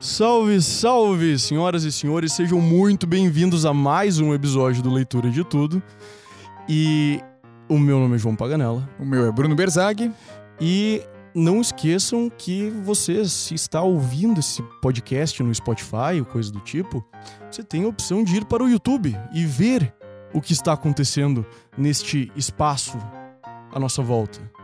Salve, salve, senhoras e senhores, sejam muito bem-vindos a mais um episódio do Leitura de Tudo. E o meu nome é João Paganella. O meu é Bruno Berzag. E não esqueçam que você, se está ouvindo esse podcast no Spotify ou coisa do tipo, você tem a opção de ir para o YouTube e ver o que está acontecendo neste espaço à nossa volta.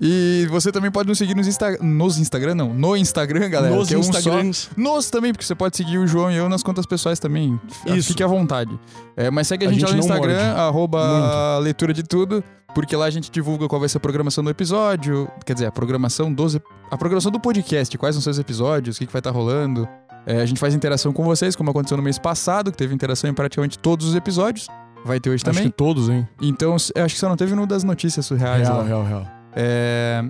E você também pode nos seguir nos, Insta nos Instagram, não, no Instagram, galera. Nos que é um Instagrams. só. Nos também, porque você pode seguir o João e eu nas contas pessoais também. Isso. Fique à vontade. É, mas segue a, A gente, gente lá no Instagram, morde. arroba leitura de tudo, porque lá a gente divulga qual vai ser a programação do episódio. Quer dizer, a programação dos. A programação do podcast, quais são seus episódios, o que, que vai estar rolando. É, a gente faz interação com vocês, como aconteceu no mês passado, que teve interação em praticamente todos os episódios. Vai ter hoje Acho também. que todos, hein? Então, acho que só não teve no das notícias surreais Real, lá. real, real. É,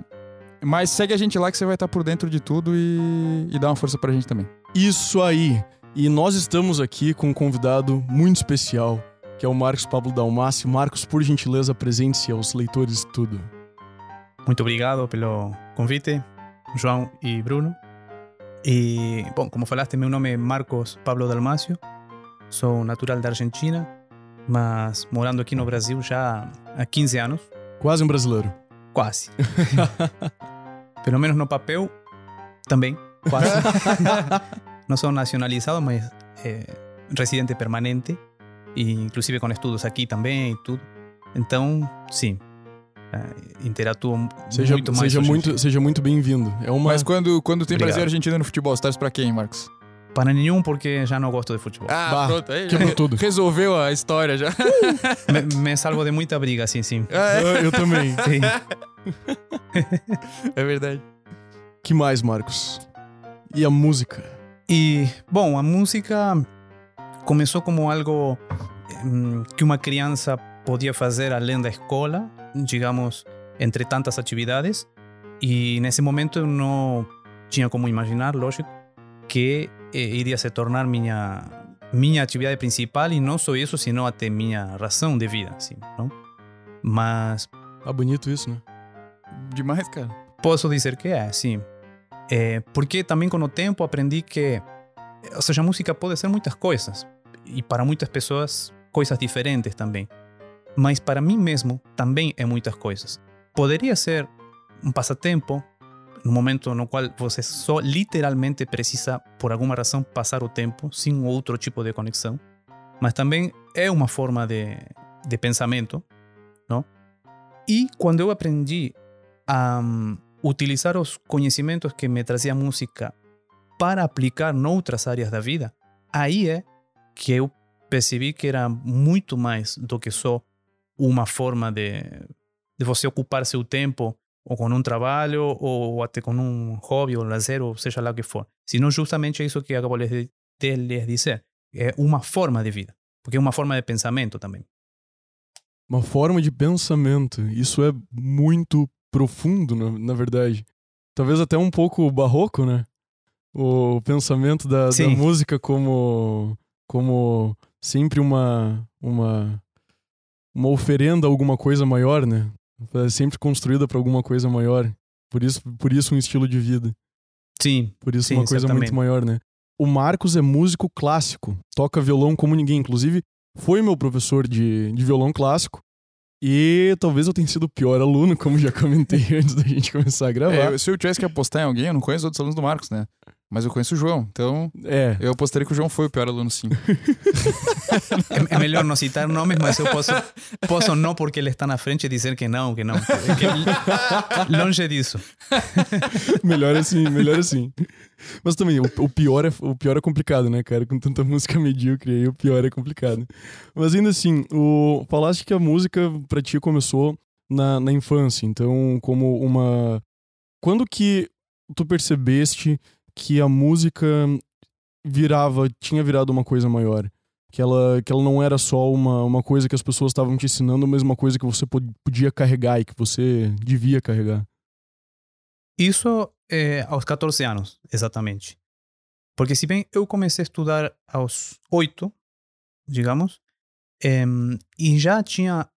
Mas segue a gente lá que você vai estar por dentro de tudo e, e dá uma força pra gente também. Isso aí. E nós estamos aqui com um convidado muito especial, que é o Marcos Pablo Dalmassi. Marcos, por gentileza, apresente-se aos leitores de tudo. Muito obrigado pelo convite, João e Bruno. E, bom, como falaste, meu nome é Marcos Pablo Dalmacio. Sou natural da Argentina, mas morando aqui no Brasil já há 15 anos. Quase um brasileiro. Quase. Pelo menos no papel, também, quase. Não sou nacionalizado, mas é, residente permanente. E inclusive com estudos aqui também e tudo. Então, sim. é, interatuo Seja muito mais seja muito, seja muito bem-vindo. É uma. Mas quando, quando tem Obrigado. Brasil e Argentina no futebol, você torce pra quem, Marcos? Para nenhum, porque já não gosto de futebol. Ah, Bah, pronto. Aí, quebrou já tudo. Resolveu a história já. Me, me salvo de muita briga, sim, sim. É, Ah, Eu também. Sim. é verdade. que mais, Marcos? E a música? E, bom, a música começou como algo hum, que uma criança podia fazer além da escola, digamos, entre tantas atividades. E nesse momento eu não tinha como imaginar, lógico, que eh, iria se tornar minha minha atividade principal e não só isso, sino até minha razão de vida, assim, não? Mas Ah, bonito isso, né? Demais, cara. Posso dizer que é, sim. É, porque também com o tempo aprendi que, ou seja, a música pode ser muitas coisas. E para muitas pessoas, coisas diferentes também. Mas para mim mesmo, também é muitas coisas. Poderia ser um passatempo, no momento no qual você só literalmente precisa, por alguma razão, passar o tempo sem outro tipo de conexão. Mas também é uma forma de, de pensamento, não? E quando eu aprendi a um, utilizar os conhecimentos que me trazia a música para aplicar noutras áreas da vida, aí é que eu percebi que era muito mais do que só uma forma de, de você ocupar seu tempo ou com um trabalho ou até com um hobby ou lazer ou seja lá o que for, sino justamente isso que acabo de dizer, é uma forma de vida, porque é uma forma de pensamento também. Uma forma de pensamento. Isso é muito profundo, na, na verdade. Talvez até um pouco barroco, né? O pensamento da, da música como, como sempre uma, uma, uma oferenda a alguma coisa maior, né? É sempre construída para alguma coisa maior. Por isso, por isso um estilo de vida. Sim, Por isso Sim, uma coisa muito maior, né? O Marcos é músico clássico, toca violão como ninguém. Inclusive, foi meu professor de, de violão clássico. E talvez eu tenha sido o pior aluno, como já comentei antes da gente começar a gravar. É, eu- se eu tivesse que apostar em alguém, eu não conheço outros alunos do Marcos, né? Mas eu conheço o João, então É, eu apostaria que o João foi o pior aluno, sim. É, é melhor não citar nomes, mas eu posso, posso não porque ele está na frente dizer que não, que não. Que, longe disso. melhor assim, melhor assim. Mas também, o, o pior é, o pior é complicado, né, cara? Com tanta música medíocre aí, o pior é complicado. Mas ainda assim, o, falaste que a música pra ti começou na, na infância. Então, como uma. Quando que tu percebeste que a música virava, tinha virado uma coisa maior? Que ela, que ela não era só uma, uma coisa que as pessoas estavam te ensinando, mas uma coisa que você pod- podia carregar e que você devia carregar. Isso é aos 14 anos, exatamente. Porque se bem eu comecei a estudar aos 8, digamos. Em, e já tinha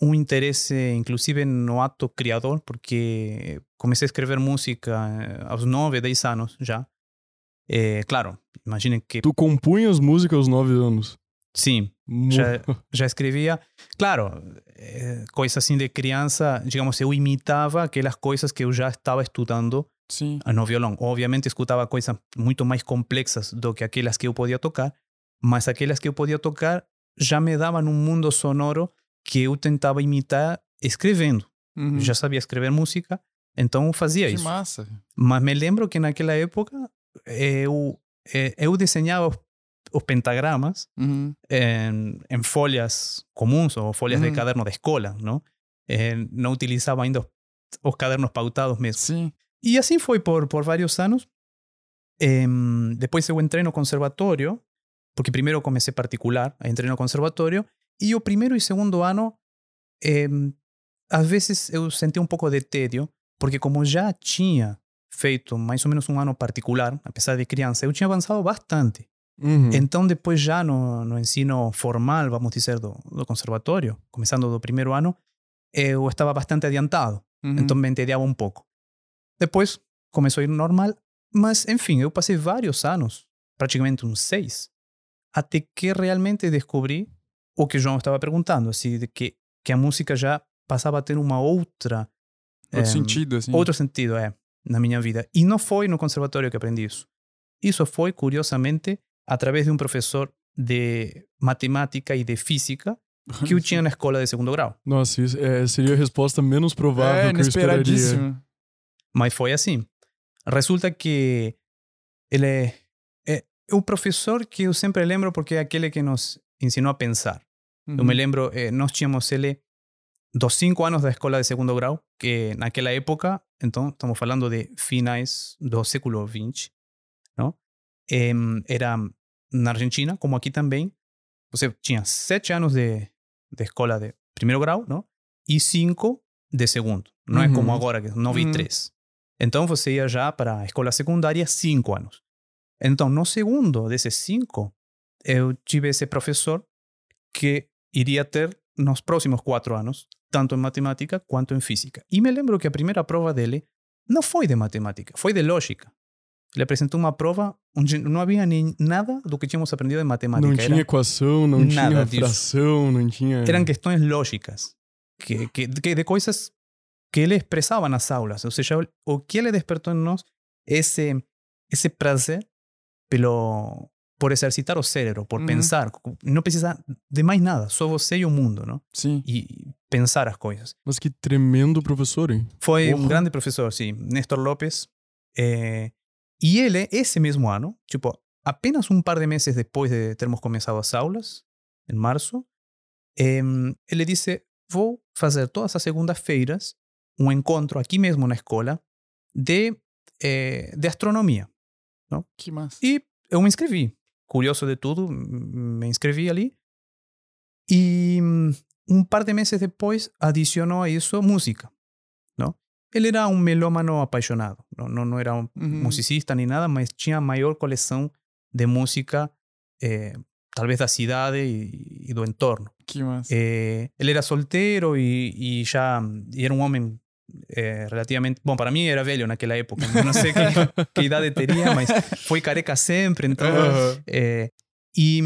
um interesse, inclusive, no ato criador, porque comecei a escrever música eh, aos 9, 10 anos já. Eh, claro, imaginem que. Tu compunha as músicas aos 9 anos. Sim, já, já escrevia. Claro, eh, coisa assim de criança, digamos, eu imitava aquelas coisas que eu já estava estudando Sim. no violão. Obviamente escutava coisas muito mais complexas do que aquelas que eu podia tocar, mas aquelas que eu podia tocar já me davam um mundo sonoro que eu tentava imitar escrevendo. Uhum. Eu já sabia escrever música, então fazia Que isso. massa. Mas me lembro que naquela época eu, eh, eu desenhava os, pentagramas Uhum. em, em folhas comuns ou folhas de Uhum. caderno da escola, não? Eh, não utilizava ainda os, os cadernos pautados mesmo. Sim. E assim foi por, por vários anos. Em, depois eu entrei no conservatório, porque primeiro comecei particular, entrei no conservatório, e o primeiro e segundo ano, às vezes eu senti um pouco de tédio, porque como já tinha feito mais ou menos um ano particular, apesar de criança, eu tinha avançado bastante. Uhum. Então, depois já no, no ensino formal, vamos dizer, do, do conservatório, começando do primeiro ano, eu estava bastante adiantado. Uhum. Então me entediava um pouco. Depois começou a ir normal, mas enfim, eu passei vários anos, praticamente uns seis, até que realmente descobri o que o João estava perguntando, assim, de que, que a música já passava a ter uma outra. Outro em, sentido, assim. Outro sentido, é, na minha vida. E não foi no conservatório que aprendi isso. Isso foi, curiosamente, através de um professor de matemática e de física que eu tinha na escola de segundo grau. Nossa, isso é, seria a resposta menos provável É, que eu esperaria. Mas foi assim. Resulta que ele é, é o professor que eu sempre lembro porque é aquele que nos ensinou a pensar. Eu Uhum. me lembro, eh, nós tínhamos ele dos cinco anos da escola de segundo grau, que naquela época, então estamos falando de finais do século XX, não? Em, era na Argentina, como aqui também, você tinha sete anos de, de escola de primeiro grau, não? E cinco de segundo. Não é como Uhum. agora, que nove Uhum. e três. Então você ia já para a escola secundária cinco anos. Então, no segundo desses cinco, eu tive esse professor que iria ter nos próximos quatro anos, tanto em matemática quanto em física. E me lembro que a primeira prova dele não foi de matemática, foi de lógica. Ele apresentou uma prova onde não havia nem nada do que tínhamos aprendido em matemática. Não Era- tinha equação, não tinha disso. fração, não tinha. eram questões lógicas, que, que, que de coisas que ele expressava nas aulas. Ou seja, o que ele despertou em nós esse, esse prazer pelo, por exercitar o cérebro, por Uhum. pensar. Não precisa de mais nada, só você e o mundo, não? Sim. E pensar as coisas. Mas que tremendo professor, hein? Foi um Porra. grande professor, sim, Néstor Lopes. Eh, e ele, esse mesmo ano, tipo, apenas um par de meses depois de termos começado as aulas, em março, em, ele disse: Vou fazer todas as segundas-feiras um encontro aqui mesmo na escola de, eh, de astronomia. Que massa. E eu me inscrevi. Curioso de tudo, m- me inscrevi ali. E hum, um par de meses depois adicionou a isso música. Não? Ele era um melômano apaixonado. Não, não, não era um Uhum. musicista nem nada, mas tinha a maior coleção de música, eh, talvez da cidade e, e do entorno. Que massa. Eh, ele era solteiro e, e já e era um homem eh, relativamente. Bom, para mim era velho naquela época. Não sei que, que idade teria, mas foi careca sempre. Então, Aham. eh, e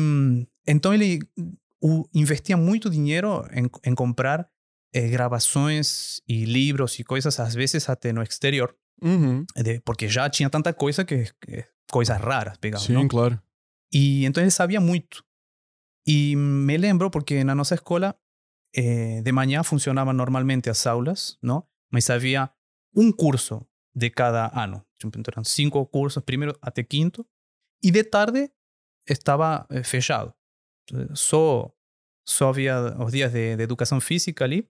então ele o, investia muito dinheiro em, em comprar eh, gravações e livros e coisas, às vezes até no exterior, Uhum. de- porque já tinha tanta coisa que, que coisas raras pegavam. Sim, não? claro. E então ele sabia muito. E me lembro porque na nossa escola eh, de manhã funcionavam normalmente as aulas, não? Mas havia um curso de cada ano. Então eram cinco cursos, primeiro até quinto. E de tarde estava eh, fechado. Só, só havia os dias de, de educação física ali.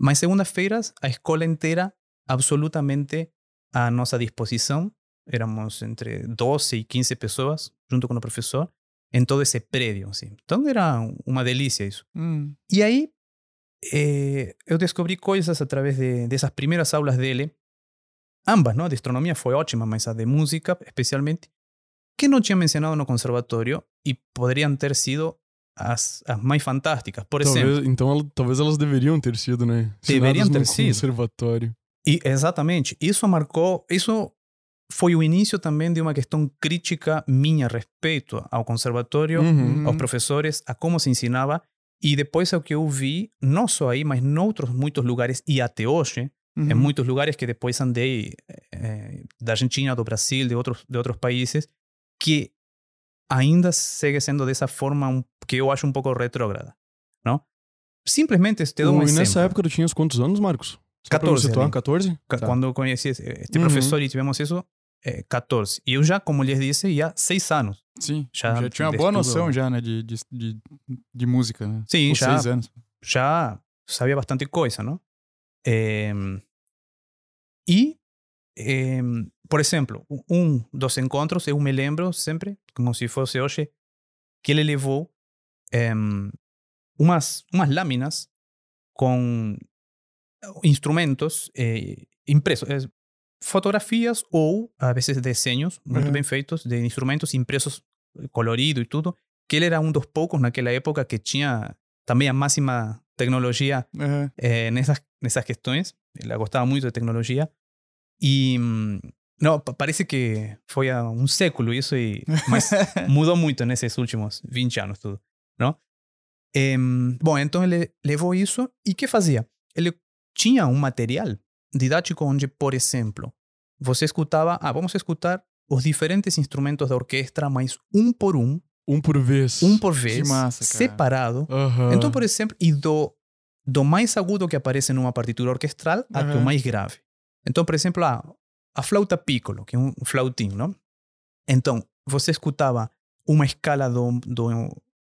Mas segundas-feiras a escola inteira absolutamente à nossa disposição. Éramos entre 12 e 15 pessoas, junto com o professor, em todo esse prédio. Assim. Então era uma delícia isso. Hum. E aí eh, eu descobri coisas através de, dessas primeiras aulas dele. Ambas, não? A de astronomia foi ótima, mas a de música, especialmente, que não tinha mencionado no conservatório e poderiam ter sido as, as mais fantásticas. Por Talvez, exemplo, então talvez elas deveriam ter sido, né? Deveriam ter sido. conservatório. e exatamente, isso marcou, isso foi o início também de uma questão crítica minha respeito ao conservatório, Uhum. aos professores, a como se ensinava, e depois ao que eu vi, não só aí, mas noutros muitos lugares, e até hoje, Uhum. em muitos lugares que depois andei, eh, da Argentina, do Brasil, de outros, de outros países, que ainda segue sendo dessa forma um, que eu acho um pouco retrógrada, não? Simplesmente te dou um e nessa exemplo. época tu tinhas quantos anos, Marcos? Só pra me 14 situar, ali. 14? Ca- Tá. Quando eu conheci este Uhum. professor e tivemos isso, eh, 14. E eu já, como lhes disse, já seis anos. Sim, Já já, tinha uma boa noção já, né, de, de, de, de música, né? Sim, já. seis anos. já sabia bastante coisa, ¿no? Em, e, em, por exemplo, um dos encontros, eu me lembro sempre, como se fosse hoje, que ele levou em, umas, umas lâminas com instrumentos eh, impressos, eh, fotografias ou, a vezes, desenhos muito Uhum. bem feitos de instrumentos impressos eh, colorido e tudo, que ele era um dos poucos naquela época que tinha também a máxima tecnologia Aham. eh, nessas, nessas questões. Ele gostava muito de tecnologia. E hum, não, pa- parece que foi há um século isso, e, mas mudou muito nesses últimos 20 anos tudo, não? Em, bom, então ele levou isso e o que fazia? Ele tinha um material didático onde, por exemplo, você escutava, ah, vamos escutar os diferentes instrumentos da orquestra, mas um por um, Um por vez. um por vez, massa, cara. separado. Então, por exemplo, e do, do mais agudo que aparece numa partitura orquestral até o mais grave. Então, por exemplo, a, a flauta piccolo, que é um flautim, não? Então, você escutava uma escala do, do,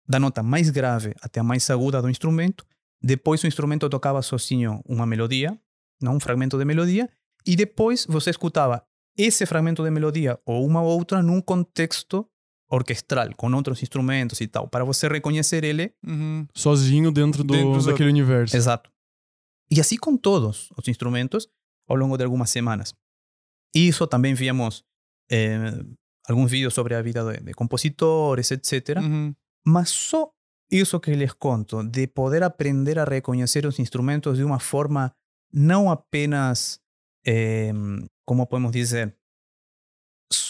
da nota mais grave até a mais aguda do instrumento, depois o instrumento tocava sozinho uma melodia, não? um fragmento de melodia, e depois você escutava esse fragmento de melodia ou uma outra num contexto orquestral, com outros instrumentos e tal, para você reconhecer ele Uhum. Sozinho dentro, do, Dentro daquele universo. Exato. E assim com todos os instrumentos ao longo de algumas semanas. Isso também víamos eh, alguns vídeos sobre a vida de, de compositores, etc. Uhum. Mas só isso que les conto, de poder aprender a reconhecer os instrumentos de uma forma não apenas, eh, como podemos dizer,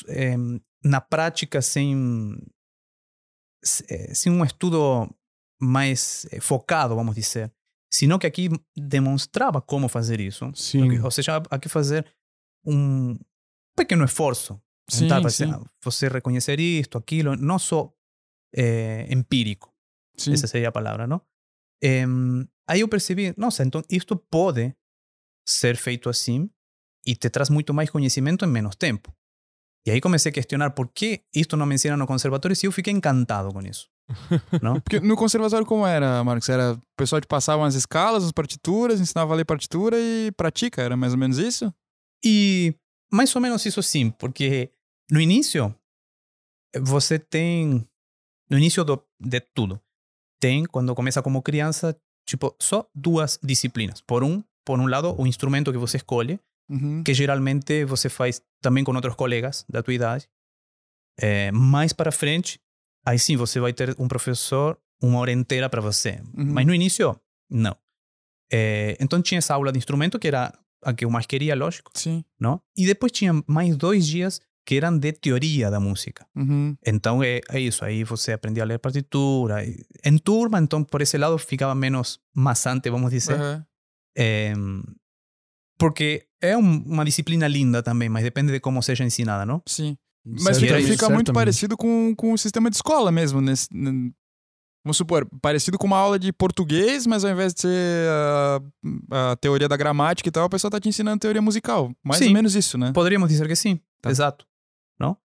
eh, na prática sem, eh, sem um estudo mais focado, vamos dizer, sino que aqui demonstrava como fazer isso. Sim. Ou seja, há que fazer um pequeno esforço. Sim, tentar você, sim. você reconhecer isto, aquilo, não só eh, empírico. Sim. Essa seria a palavra, não? Em, aí eu percebi, nossa, então isto pode ser feito assim e te traz muito mais conhecimento em menos tempo. E aí comecei a questionar por que isto não me ensina no conservatório e eu fiquei encantado com isso. Não? Porque no conservatório como era, Marcos? Era o pessoal te passava umas escalas, as partituras, ensinava a ler partitura e pratica, era mais ou menos isso? E mais ou menos isso sim, porque no início você tem no início do, de tudo tem quando começa como criança tipo só duas disciplinas. Por um, por um lado, o instrumento que você escolhe, Uhum. que geralmente você faz também com outros colegas da tua idade. É, mais para frente, aí sim você vai ter um professor uma hora inteira para você. Uhum. Mas no início, não. É, então tinha essa aula de instrumento que era a que eu mais queria, lógico, Sim. não? E depois tinha mais dois dias que eram de teoria da música. Uhum. Então é, é isso, aí você aprendia a ler partitura. Em turma, então por esse lado ficava menos maçante, vamos dizer. Aham. É, porque é um- uma disciplina linda também, mas depende de como seja ensinada, não? Sim. Mas fica, fica muito parecido com, com o sistema de escola mesmo. Nesse, vamos supor, parecido com uma aula de português, mas ao invés de ser a, a teoria da gramática e tal, a pessoa tá te ensinando teoria musical. Mais Sim. ou menos isso, né? Poderíamos dizer que sim, Tá. exato. Não?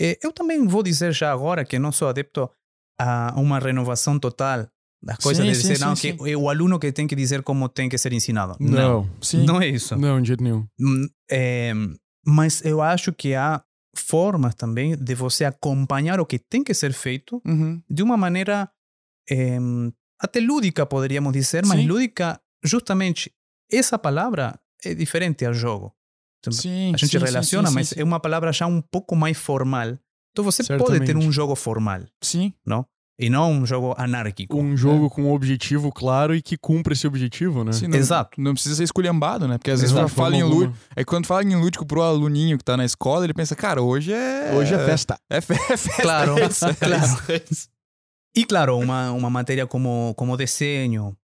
É, eu também vou dizer já agora que não sou adepto a uma renovação total das coisas, Sim, de dizer, sim, não, sim. que é o aluno que tem que dizer como tem que ser ensinado. Não. Sim. Não é isso. Não, de jeito nenhum. Hum, é, mas eu acho que há formas também de você acompanhar o que tem que ser feito Uhum. de uma maneira eh, até lúdica, poderíamos dizer, mas lúdica, justamente, essa palavra é diferente ao jogo. Então, Sim. a gente relaciona, mas é uma palavra já um pouco mais formal. Então você pode ter Certamente. um jogo formal, Sim. não? E não um jogo anárquico. Um jogo com um objetivo claro e que cumpre esse objetivo, né? Sim, não, Exato. Não precisa ser esculhambado, né? Porque às vezes Exato, já fala em lúdico. É que quando fala em lúdico pro aluninho que tá na escola, ele pensa, cara, hoje é. Hoje é festa. É, fe é festa. Claro, é isso, é claro. isso, é. E claro, uma, uma matéria como, como desenho,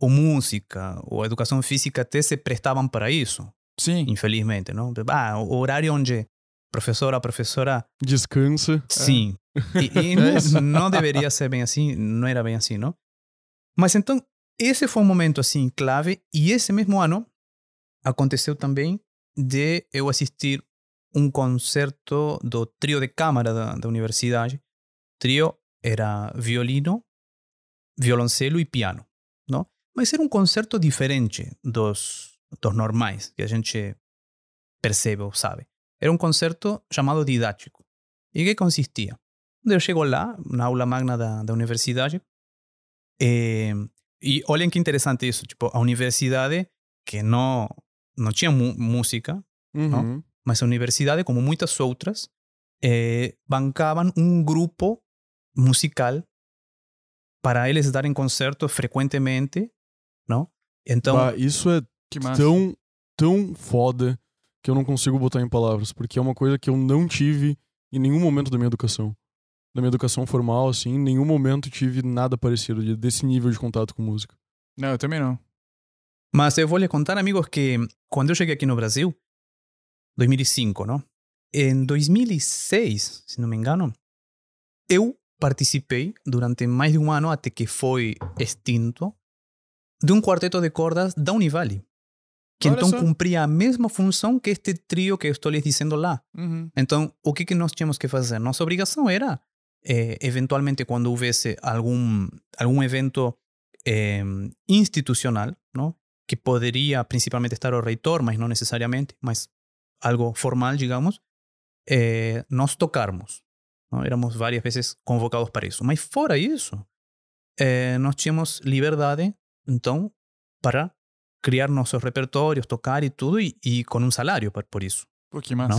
ou música, ou educação física até se prestavam para isso, Sim. infelizmente, não? Ah, o horário onde professora, professora, Descansa. sim. E, e não, não deveria ser bem assim, não era bem assim, não? Mas então, esse foi um momento assim clave, e esse mesmo ano aconteceu também de eu assistir um concerto do trio de câmara da, da universidade. Trio era violino, violoncelo e piano, não? Mas era um concerto diferente dos, dos normais que a gente percebe ou sabe. Era um concerto chamado didático. E que consistia? Eu chego lá, na aula magna da, da universidade, eh, e olhem que interessante isso, tipo, a universidade que não, não tinha música, Uhum. mas a universidade, como muitas outras, eh, bancavam um grupo musical para eles darem concertos frequentemente, não? Então, Bah, isso é tão, tão foda que eu não consigo botar em palavras, porque é uma coisa que eu não tive em nenhum momento da minha educação. Da minha educação formal, assim, em nenhum momento tive nada parecido de- desse nível de contato com música. Não, eu também não. Mas eu vou lhe contar, amigos, que quando eu cheguei aqui no Brasil, 2005, não? Em 2006, se não me engano, eu participei durante mais de um ano, até que foi extinto, de um quarteto de cordas da Univali, que Olha então só. cumpria a mesma função que este trio que eu estou lhes dizendo lá. Uhum. Então, o que, que nós tínhamos que fazer? Nossa obrigação era, eh, eventualmente, quando houvesse algum, algum evento eh, institucional, não? que poderia principalmente estar o reitor, mas não necessariamente, mas algo formal, digamos, eh, nós tocarmos. Não? Éramos várias vezes convocados para isso. Mas fora isso, eh, nós tínhamos liberdade, então, para criar nossos repertórios, tocar e tudo, e, e com um salário por, por isso Pô, que massa.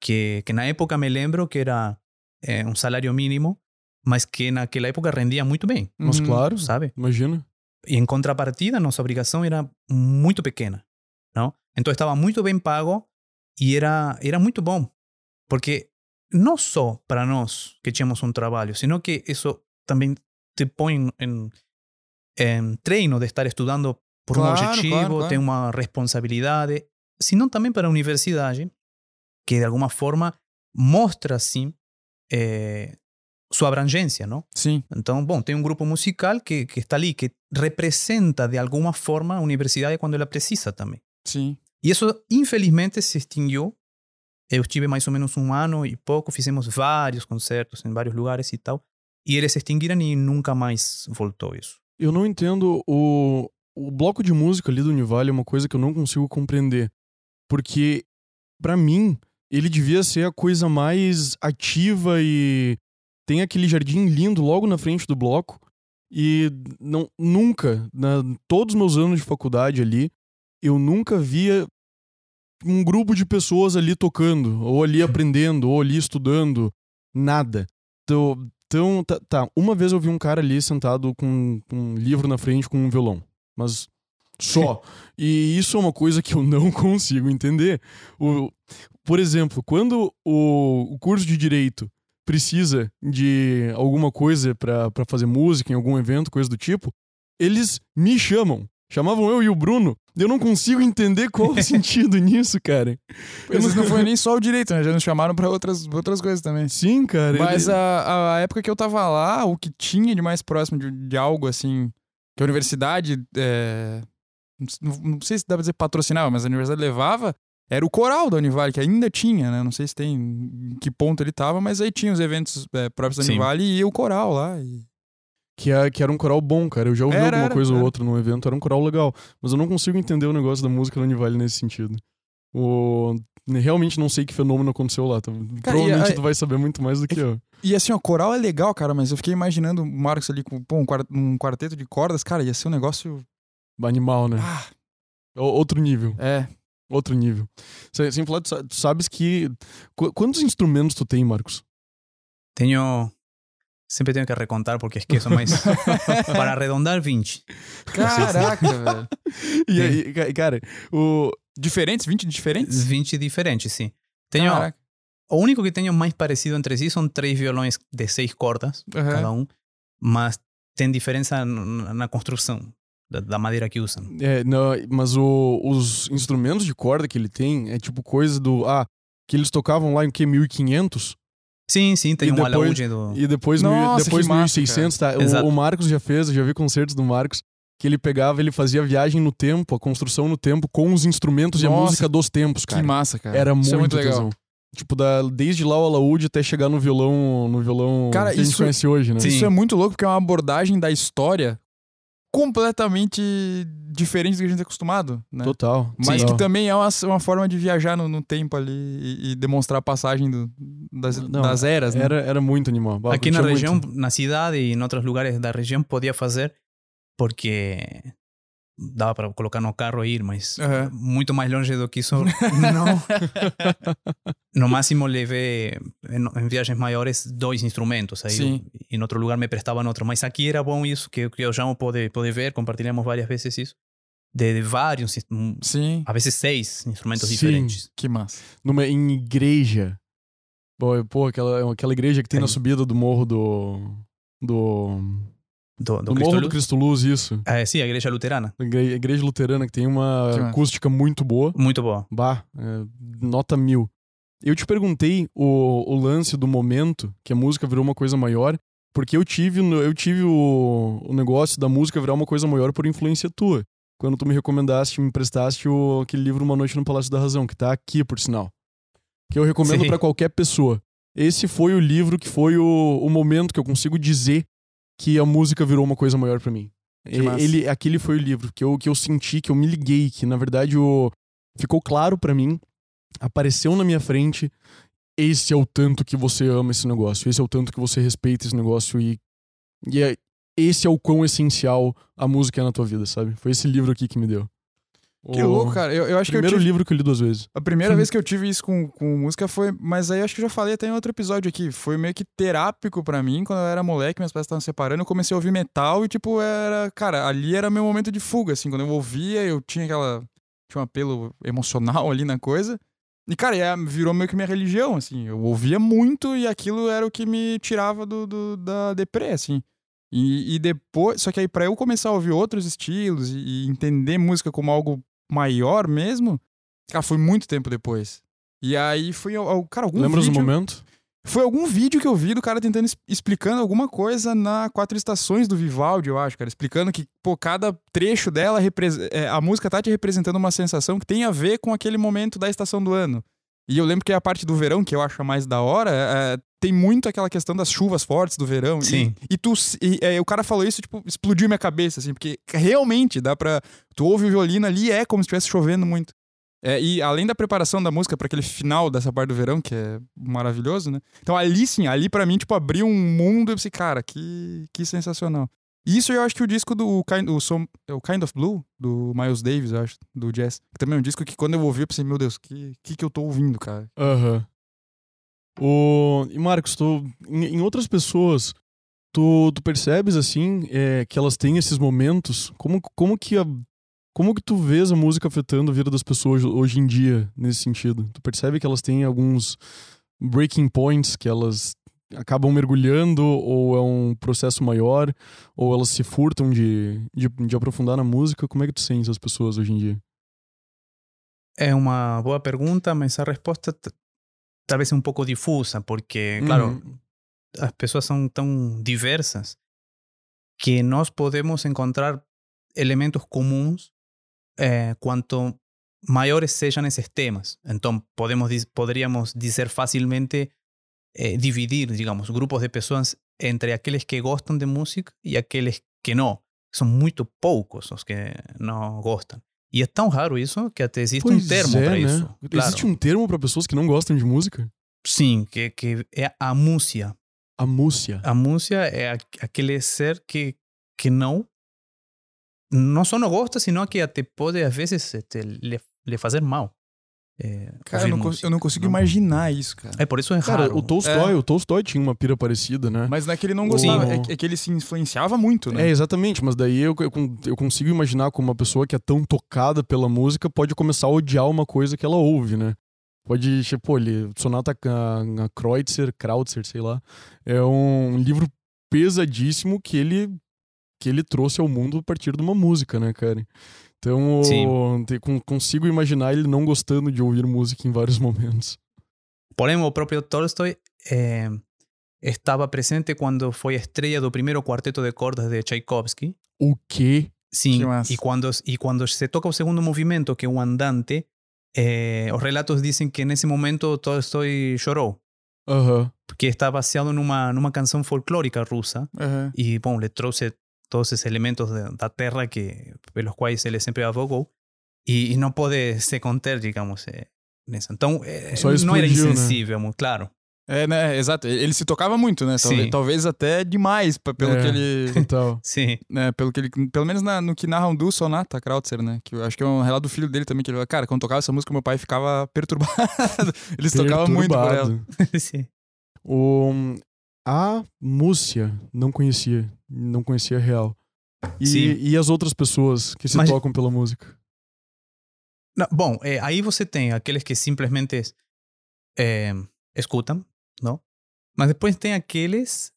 Que, que na época me lembro que era eh, um salário mínimo, mas que naquela época rendia muito bem, Mas Uhum. claro, sabe? imagina. E em contrapartida, nossa obrigação era muito pequena, não? Então estava muito bem pago e era, era muito bom, porque não só para nós que tínhamos um trabalho, sino que isso também te põe em, em treino de estar estudando por um Claro, objetivo, claro, claro. tem uma responsabilidade, sino também para a universidade, que de alguma forma mostra, assim, eh, sua abrangência, não? Sim. Então, bom, tem um grupo musical que, que está ali, que representa de alguma forma a universidade quando ela precisa também. Sim. E isso, infelizmente, se extinguiu. Eu estive mais ou menos um ano e pouco, fizemos vários concertos em vários lugares e tal. E eles se extinguiram e nunca mais voltou isso. Eu não entendo o, o bloco de música ali do Univale é uma coisa que eu não consigo compreender. Porque, pra mim, ele devia ser a coisa mais ativa e tem aquele jardim lindo logo na frente do bloco. E não, nunca, na todos os meus anos de faculdade ali, eu nunca via um grupo de pessoas ali tocando, ou ali aprendendo, ou ali estudando, nada. Então, então tá, tá, uma vez eu vi um cara ali sentado com, com um livro na frente com um violão, mas só. e isso é uma coisa que eu não consigo entender. O, por exemplo, quando o, o curso de direito precisa de alguma coisa pra pra fazer música em algum evento, coisa do tipo, eles me chamam. Chamavam eu e o Bruno. Eu não consigo entender qual o sentido nisso, cara. Vezes não foi nem só o direito, né? Já nos chamaram pra outras, outras coisas também. Sim, cara. Mas ele- a, a época que eu tava lá, o que tinha de mais próximo de, de algo assim, que a universidade. é, não, não sei se dá pra dizer patrocinava, mas a universidade levava, era o coral da Univale, que ainda tinha, né? Não sei se tem em que ponto ele tava, mas aí tinha os eventos é, próprios da Sim. Univale e o coral lá. e- Que, é, que era um coral bom, cara. Eu já ouvi Era, alguma era, coisa ou era. outra no evento, era um coral legal. Mas eu não consigo entender o negócio da música da Univale nesse sentido. O... Realmente não sei que fenômeno aconteceu lá. tá? Provavelmente e a- tu vai saber muito mais do que eu. E assim, o coral é legal, cara, mas eu fiquei imaginando o Marcos ali com pô, um, quar- um quarteto de cordas, cara, ia ser um negócio. Animal, né? Ah, O- Outro nível. é. Outro nível. Sem, sem falar, tu sa- tu sabes que. qu- quantos instrumentos tu tem, Marcos? Tenho Sempre tenho que recontar porque esqueço, mas para arredondar, 20. Caraca, velho. E aí, ca- cara, o. Diferentes? 20 diferentes? 20 diferentes, sim. Tenho, Caraca. o único que tenho mais parecido entre si são três violões de seis cordas, Aham. cada um, mas tem diferença na construção da, da madeira que usam. É, não, mas o- os instrumentos de corda que ele tem é tipo coisa do. Ah, que eles tocavam lá em que? 1500? Sim, sim, tem E um depois- alaúde do... E depois, mil- Nossa, depois que massa, 1600, tá? O, Exato. o Marcos já fez, eu já vi concertos do Marcos, que ele pegava, ele fazia a viagem no tempo, a construção no tempo, com os instrumentos e a Nossa, música dos tempos, cara. Que massa, cara. Era Isso muito, é muito legal. tesão. Tipo, da, desde lá o alaúde até chegar no violão, no violão Cara, que a gente isso- conhece hoje, né? Sim. Isso é muito louco porque é uma abordagem da história completamente diferente do que a gente é acostumado, né? Total. Mas total. que também é uma, uma forma de viajar no, no tempo ali e, e demonstrar a passagem do- das, Não, das eras, né? Era, era muito animal. Aqui na região, muito. na cidade e em outros lugares da região podia fazer porque dava para colocar no carro e ir, mas Aham. muito mais longe do que isso não. no máximo levei em, em viagens maiores dois instrumentos aí Sim. em outro lugar me prestavam outro, mas aqui era bom isso que, que o João pode pode ver, compartilhamos várias vezes isso de, de vários, Sim. a vezes seis instrumentos Sim. diferentes. Que massa. Numa, em igreja. Pô, aquela, aquela igreja que tem na Tem. subida do morro do. Do. Do, do Do, Cristo morro Luz. do Cristo Luz, isso. É, sim, a igreja luterana. A igre- a igreja luterana que tem uma Que massa. acústica muito boa. Muito boa. Bah, é, nota mil. Eu te perguntei o, o lance do momento, que a música virou uma coisa maior, porque eu tive, eu tive o, o negócio da música virar uma coisa maior por influência tua. Quando tu me recomendaste, me emprestaste o, aquele livro Uma Noite no Palácio da Razão, que tá aqui, por sinal. Que eu recomendo pra qualquer pessoa. Esse foi o livro que foi o, o momento que eu consigo dizer que a música virou uma coisa maior pra mim. Ele, aquele foi o livro que eu, que eu senti, que eu me liguei, que na verdade ficou claro pra mim, apareceu na minha frente, esse é o tanto que você ama esse negócio, esse é o tanto que você respeita esse negócio e, e é, esse é o quão essencial a música é na tua vida, sabe? Foi esse livro aqui que me deu. Que louco, cara. Eu, eu acho que eu Primeiro tive... livro que eu li duas vezes. A primeira vez que eu tive isso com, com música foi. Mas aí eu acho que eu já falei até em outro episódio aqui. Foi meio que terápico pra mim quando eu era moleque, meus pais estavam separando. Eu comecei a ouvir metal e, tipo, era. Cara, ali era meu momento de fuga, assim. Quando eu ouvia, eu tinha aquela. Tinha um apelo emocional ali na coisa. E, cara, é- virou meio que minha religião, assim. Eu ouvia muito e aquilo era o que me tirava do, do- da deprê, assim. E, e depois. Só que aí, pra eu começar a ouvir outros estilos e, e entender música como algo maior mesmo, cara, foi muito tempo depois. E aí foi, cara, algum Lembras do vídeo... momento? Foi algum vídeo que eu vi do cara tentando explicando alguma coisa na Quatro Estações do Vivaldi, eu acho, cara. Explicando que, pô, cada trecho dela, repres- é, a música tá te representando uma sensação que tem a ver com aquele momento da estação do ano. E eu lembro que a parte do verão, que eu acho a mais da hora, é, tem muito aquela questão das chuvas fortes do verão. E- Sim. E, tu, e, é, o cara falou isso, tipo, explodiu minha cabeça, assim, porque realmente dá pra. Tu ouve o violino ali, é como se estivesse chovendo muito. É, e além da preparação da música pra aquele final dessa parte do verão, que é maravilhoso, né? Então ali sim, ali pra mim, tipo, abriu um mundo e eu pensei, cara, que, que sensacional. Isso eu acho que o disco do kind, o, Som- é o kind of Blue, do Miles Davis, eu acho, do Jazz. Que também é um disco que quando eu ouvi, eu pensei, meu Deus, que que, que eu tô ouvindo, cara? Aham. O... E Marcos, tu, em, em outras pessoas, tu, tu percebes assim é, que elas têm esses momentos? Como, como que a, como que tu vês a música afetando a vida das pessoas hoje em dia nesse sentido? Tu percebe que elas têm alguns breaking points que elas acabam mergulhando ou é um processo maior ou elas se furtam de, de, de aprofundar na música? Como é que tu sentes as pessoas hoje em dia? É uma boa pergunta, mas a resposta talvez é um pouco difusa, porque, claro, Uhum. as pessoas são tão diversas que nós podemos encontrar elementos comuns eh, quanto maiores sejam esses temas. Então, podemos, poderíamos dizer facilmente eh, dividir, digamos, grupos de pessoas entre aqueles que gostam de música e aqueles que não. São muito poucos os que não gostam. E é tão raro isso que até existe um Pois termo é, para né? isso. Claro. Existe um termo para pessoas que não gostam de música? Sim, que, que é a múcia. A múcia. A múcia é aquele ser que, que não não só não gosta, sino que até pode às vezes lhe, lhe fazer mal. É, Cara, eu não, eu não consigo não? imaginar isso, cara. É por isso é Cara, raro. o Tolstói, É. o Tolstói tinha uma pira parecida, né? Mas não é que ele não gostava, Sim. é, que- é que ele se influenciava muito, né? É, exatamente, mas daí eu, eu, eu consigo imaginar como uma pessoa que é tão tocada pela música pode começar a odiar uma coisa que ela ouve, né? Pode, tipo, ele, Sonata a, a Kreutzer, Krautzer, sei lá, é um livro pesadíssimo que ele que ele trouxe ao mundo a partir de uma música, né, cara? Então, o- te- consigo imaginar ele não gostando de ouvir música em vários momentos. Porém, o próprio Tolstói eh, estava presente quando foi a estreia do primeiro quarteto de cordas de Tchaikovsky. O quê? Sim, Que e quando, e quando se toca o segundo movimento, que é o andante, eh, os relatos dizem que nesse momento Tolstói chorou, porque está baseado numa, numa canção folclórica russa. E, bom, le trouxe todos esses elementos da, da terra que, pelos quais ele sempre avogou. E, e não pode se conter, digamos, eh, nessa. Então, eh, Só não era explodiu, né? insensível, muito claro. É, né? Exato. Ele se tocava muito, né? Talvez, talvez até demais, pelo É. que ele. Total. Sim. né, pelo que ele. Pelo menos na- no que narram do Sonata Krautzer, né? Que eu acho que é um relato do filho dele também, que ele cara, quando tocava essa música, meu pai ficava perturbado. Eles tocavam muito por ela. Perturbado. Sim. O, a Múcia não conhecia, não conhecia real. E, Sim. e as outras pessoas que se Mas- tocam pela música? Não, bom, eh, aí você tem aqueles que simplesmente eh, escutam, não? Mas depois tem aqueles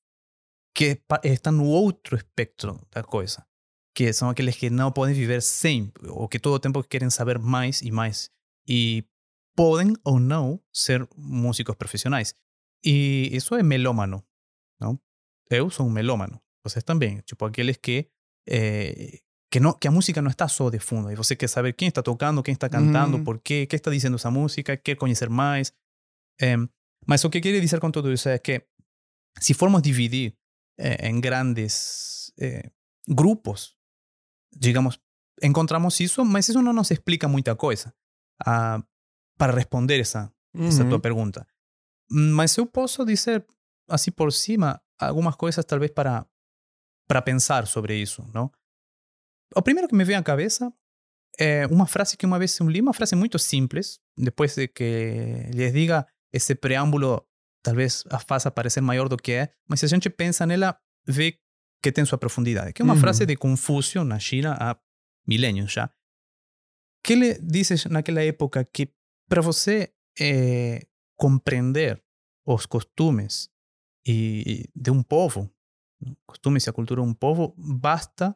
que estão no outro espectro da coisa. Que são aqueles que não podem viver sem, ou que todo o tempo querem saber mais e mais. E podem ou não ser músicos profissionais. E isso é melómano, não? Eu sou um melómano. Vocês também. Tipo, aqueles que eh, que, no, que a música não está só de fundo. E você quer saber quem está tocando, quem está cantando, Uhum. por quê, qué está dizendo essa música, quer conhecer mais. Em, mas o que queria dizer com tudo isso é que se formos dividir eh, em grandes eh, grupos, digamos, encontramos isso, mas isso não nos explica muita coisa ah, para responder essa, essa Uhum. tua pergunta. Mas eu posso dizer, assim por cima, algumas coisas talvez para, para pensar sobre isso, não? O primeiro que me vem à cabeça é uma frase que uma vez eu li, uma frase muito simples, depois de que lhes diga esse preâmbulo, talvez a faça parecer maior do que é, mas se a gente pensa nela, vê que tem sua profundidade. Que é uma Uhum. frase de Confúcio na China há milênios já. Que ele disse naquela época que para você eh, compreender os costumes e de um povo, costumes e a cultura de um povo, basta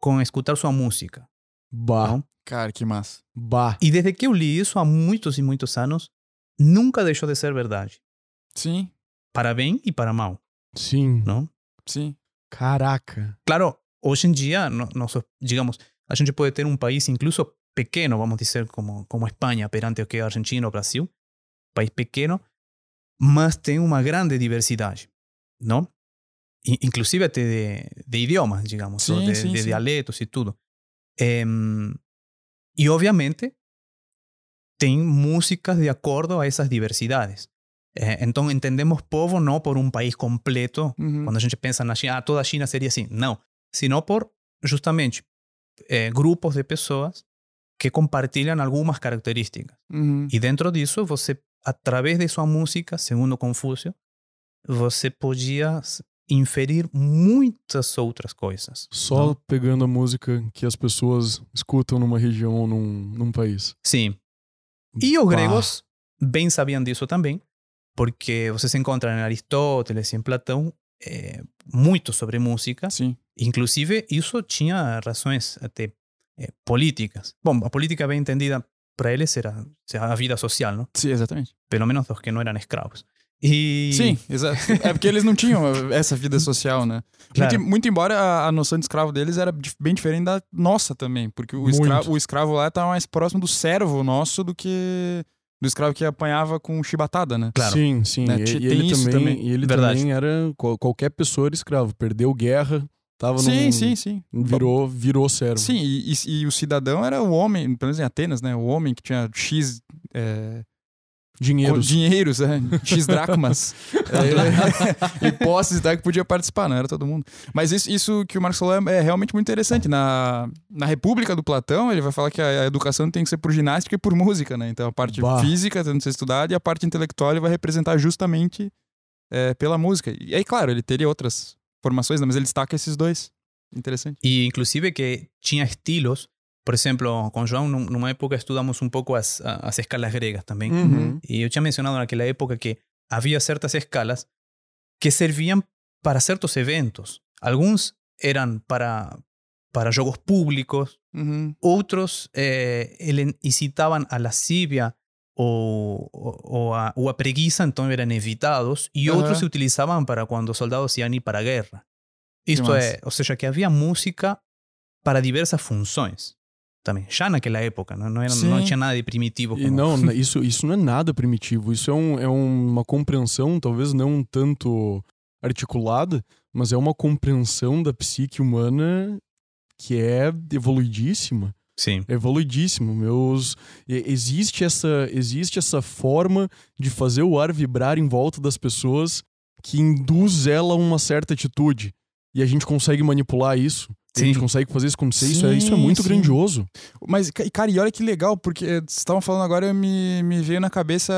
com escutar sua música. Bah, Não? Cara, que massa. bah. E desde que eu li isso há muitos e muitos anos, nunca deixou de ser verdade. Sim, Para bem e para mal, Sim. não? sim. Caraca. Claro, hoje em dia, no- nós, digamos, a gente pode ter um país incluso pequeno, vamos dizer, como, como Espanha, perante o que é a Argentina ou Brasil, país pequeno, mas tem uma grande diversidade, não? Inclusive até de, de idiomas, digamos, Sim, de, sim, de sim. dialetos e tudo. Em, e, obviamente, tem músicas de acordo a essas diversidades. Eh, então, entendemos povo não por um país completo, Uhum. quando a gente pensa na China, ah, toda a China seria assim. Não. Sino por, justamente, eh, grupos de pessoas que compartilham algumas características. Uhum. E dentro disso, você, através de sua música, segundo Confúcio, você podia inferir muitas outras coisas. Só pegando a música que as pessoas escutam numa região ou num, num país. Sim. E os Bah. gregos bem sabiam disso também, porque você se encontra em Aristóteles e em Platão eh, muito sobre música. Sim. Inclusive, isso tinha razões até eh, políticas. Bom, a política bem entendida para eles era, era a vida social, não? Sim, exatamente. Pelo menos dos que não eram escravos. E... Sim, exato. É porque eles não tinham essa vida social, né? Claro. Muito, muito embora a, a noção de escravo deles era bem diferente da nossa também. Porque o, escra o escravo lá tá mais próximo do servo nosso do que do escravo que apanhava com chibatada, né? Claro. Sim, sim. Né, E, e ele também, também. E ele Verdade. também era. qual- Qualquer pessoa era escravo. Perdeu guerra, tava Sim, num, sim, sim. Virou, virou servo. Sim, e, e- e o cidadão era o homem, pelo menos em Atenas, né? O homem que tinha X é, Dinheiros. dinheiros, é, X dracmas. é, e posses tal que podia participar, não era todo mundo. Mas isso, isso que o Marcos falou é, é realmente muito interessante. Na, na República do Platão, ele vai falar que a, a educação tem que ser por ginástica e por música, né? Então a parte Bah. física tem que ser estudada e a parte intelectual ele vai representar justamente é, pela música. E aí, claro, ele teria outras formações, né? mas ele destaca esses dois. Interessante. E inclusive que tinha estilos. Por exemplo, com João, num- numa época estudamos um pouco as, a- as escalas gregas também. Uhum. E eu tinha mencionado naquela época que havia certas escalas que serviam para certos eventos. Alguns eram para, para jogos públicos, Uhum. outros eh, incitavam a lascivia ou, a, a preguiça, então eram evitados, e Aham. outros se utilizavam para quando os soldados iam ir para a guerra. Isto é, ou seja, que havia música para diversas funções também. Já naquela época, não, não, era, não tinha nada de primitivo. Como- não, isso, isso não é nada primitivo. Isso é, um, é um- uma compreensão, talvez não um tanto articulada, mas é uma compreensão da psique humana que é evoluidíssima. Sim. É evoluidíssimo. Meus, existe, essa, existe essa forma de fazer o ar vibrar em volta das pessoas que induz ela a uma certa atitude. E a gente consegue manipular isso. A gente Sim. consegue fazer isso acontecer. Isso é, isso é Sim, muito sim. grandioso. Mas, ca- cara, e olha que legal, porque vocês estavam falando agora, me, me veio na cabeça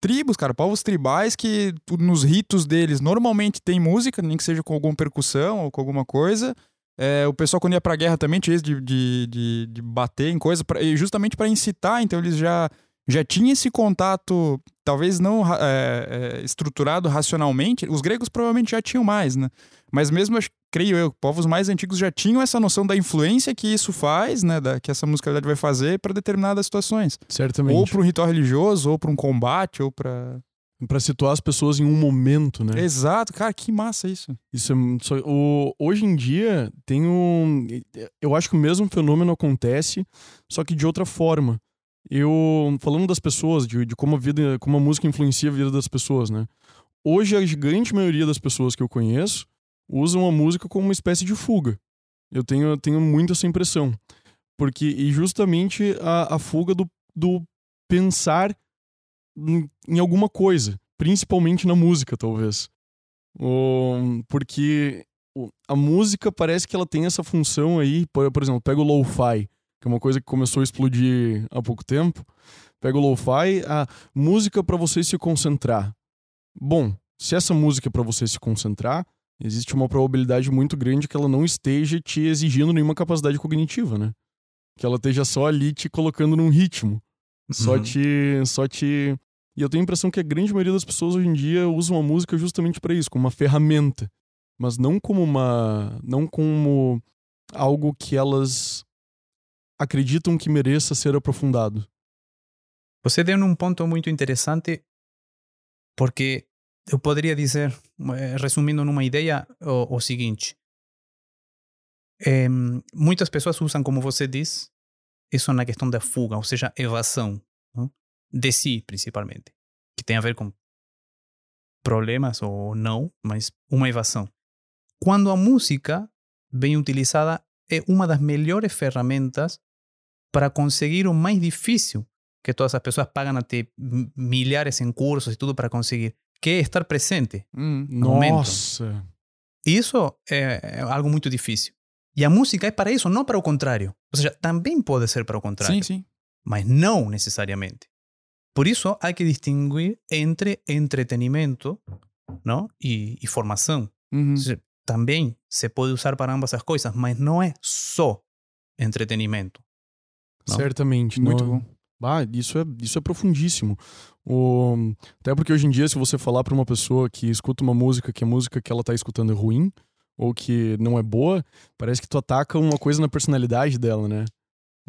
tribos, cara, povos tribais que nos ritos deles normalmente tem música, nem que seja com alguma percussão ou com alguma coisa. É, o pessoal, quando ia pra guerra, também tinha isso de, de, de, de bater em coisa, pra- justamente para incitar, então eles já, já tinham esse contato, talvez não é, é, estruturado racionalmente. Os gregos provavelmente já tinham mais, né? Mas mesmo, creio eu, povos mais antigos já tinham essa noção da influência que isso faz, né? Da, que essa musicalidade vai fazer para determinadas situações. Certamente. Ou para um ritual religioso, ou para um combate, ou para. Pra situar as pessoas em um momento, né? Exato, cara, que massa isso. Isso é só- o, hoje em dia tem um. Eu acho que o mesmo fenômeno acontece, só que de outra forma. Eu falando das pessoas, de, de como a vida, como a música influencia a vida das pessoas, né? Hoje a gigante maioria das pessoas que eu conheço usam a música como uma espécie de fuga. Eu tenho, eu tenho muito essa impressão. Porque, e justamente a, a fuga do, do pensar em, alguma coisa, principalmente na música, talvez. O- porque a música parece que ela tem essa função aí, por, por exemplo, pega o lo-fi, que é uma coisa que começou a explodir há pouco tempo. Pega o lo-fi, a música para você se concentrar. Bom, se essa música é para você se concentrar, existe uma probabilidade muito grande que ela não esteja te exigindo nenhuma capacidade cognitiva, né? Que ela esteja só ali te colocando num ritmo. Só Uhum. te. Só te. E eu tenho a impressão que a grande maioria das pessoas hoje em dia usam a música justamente para isso, como uma ferramenta. Mas não como uma. Não como algo que elas acreditam que mereça ser aprofundado. Você deu num ponto muito interessante, porque eu poderia dizer, eh, resumindo numa ideia, o, o seguinte: Em, muitas pessoas usam, como você diz, isso na questão da fuga, ou seja, evasão não? De si, principalmente, que tem a ver com problemas ou não, mas uma evasão. Quando a música, bem utilizada, é uma das melhores ferramentas para conseguir o mais difícil que todas as pessoas pagam até milhares em cursos e tudo para conseguir, que é estar presente. Hum. momento. Nossa! E isso é, é algo muito difícil. E a música é para isso, não para o contrário. Ou seja, também pode ser para o contrário, Sim, sim. mas não necessariamente. Por isso, há que distinguir entre entretenimento não? E, e formação. Uhum. Ou seja, também se pode usar para ambas as coisas, mas não é só entretenimento. Não. Certamente. Muito não- bom. Ah, isso é, isso é profundíssimo. O, até porque hoje em dia, se você falar pra uma pessoa que escuta uma música que a música que ela tá escutando é ruim, ou que não é boa, parece que tu ataca uma coisa na personalidade dela, né?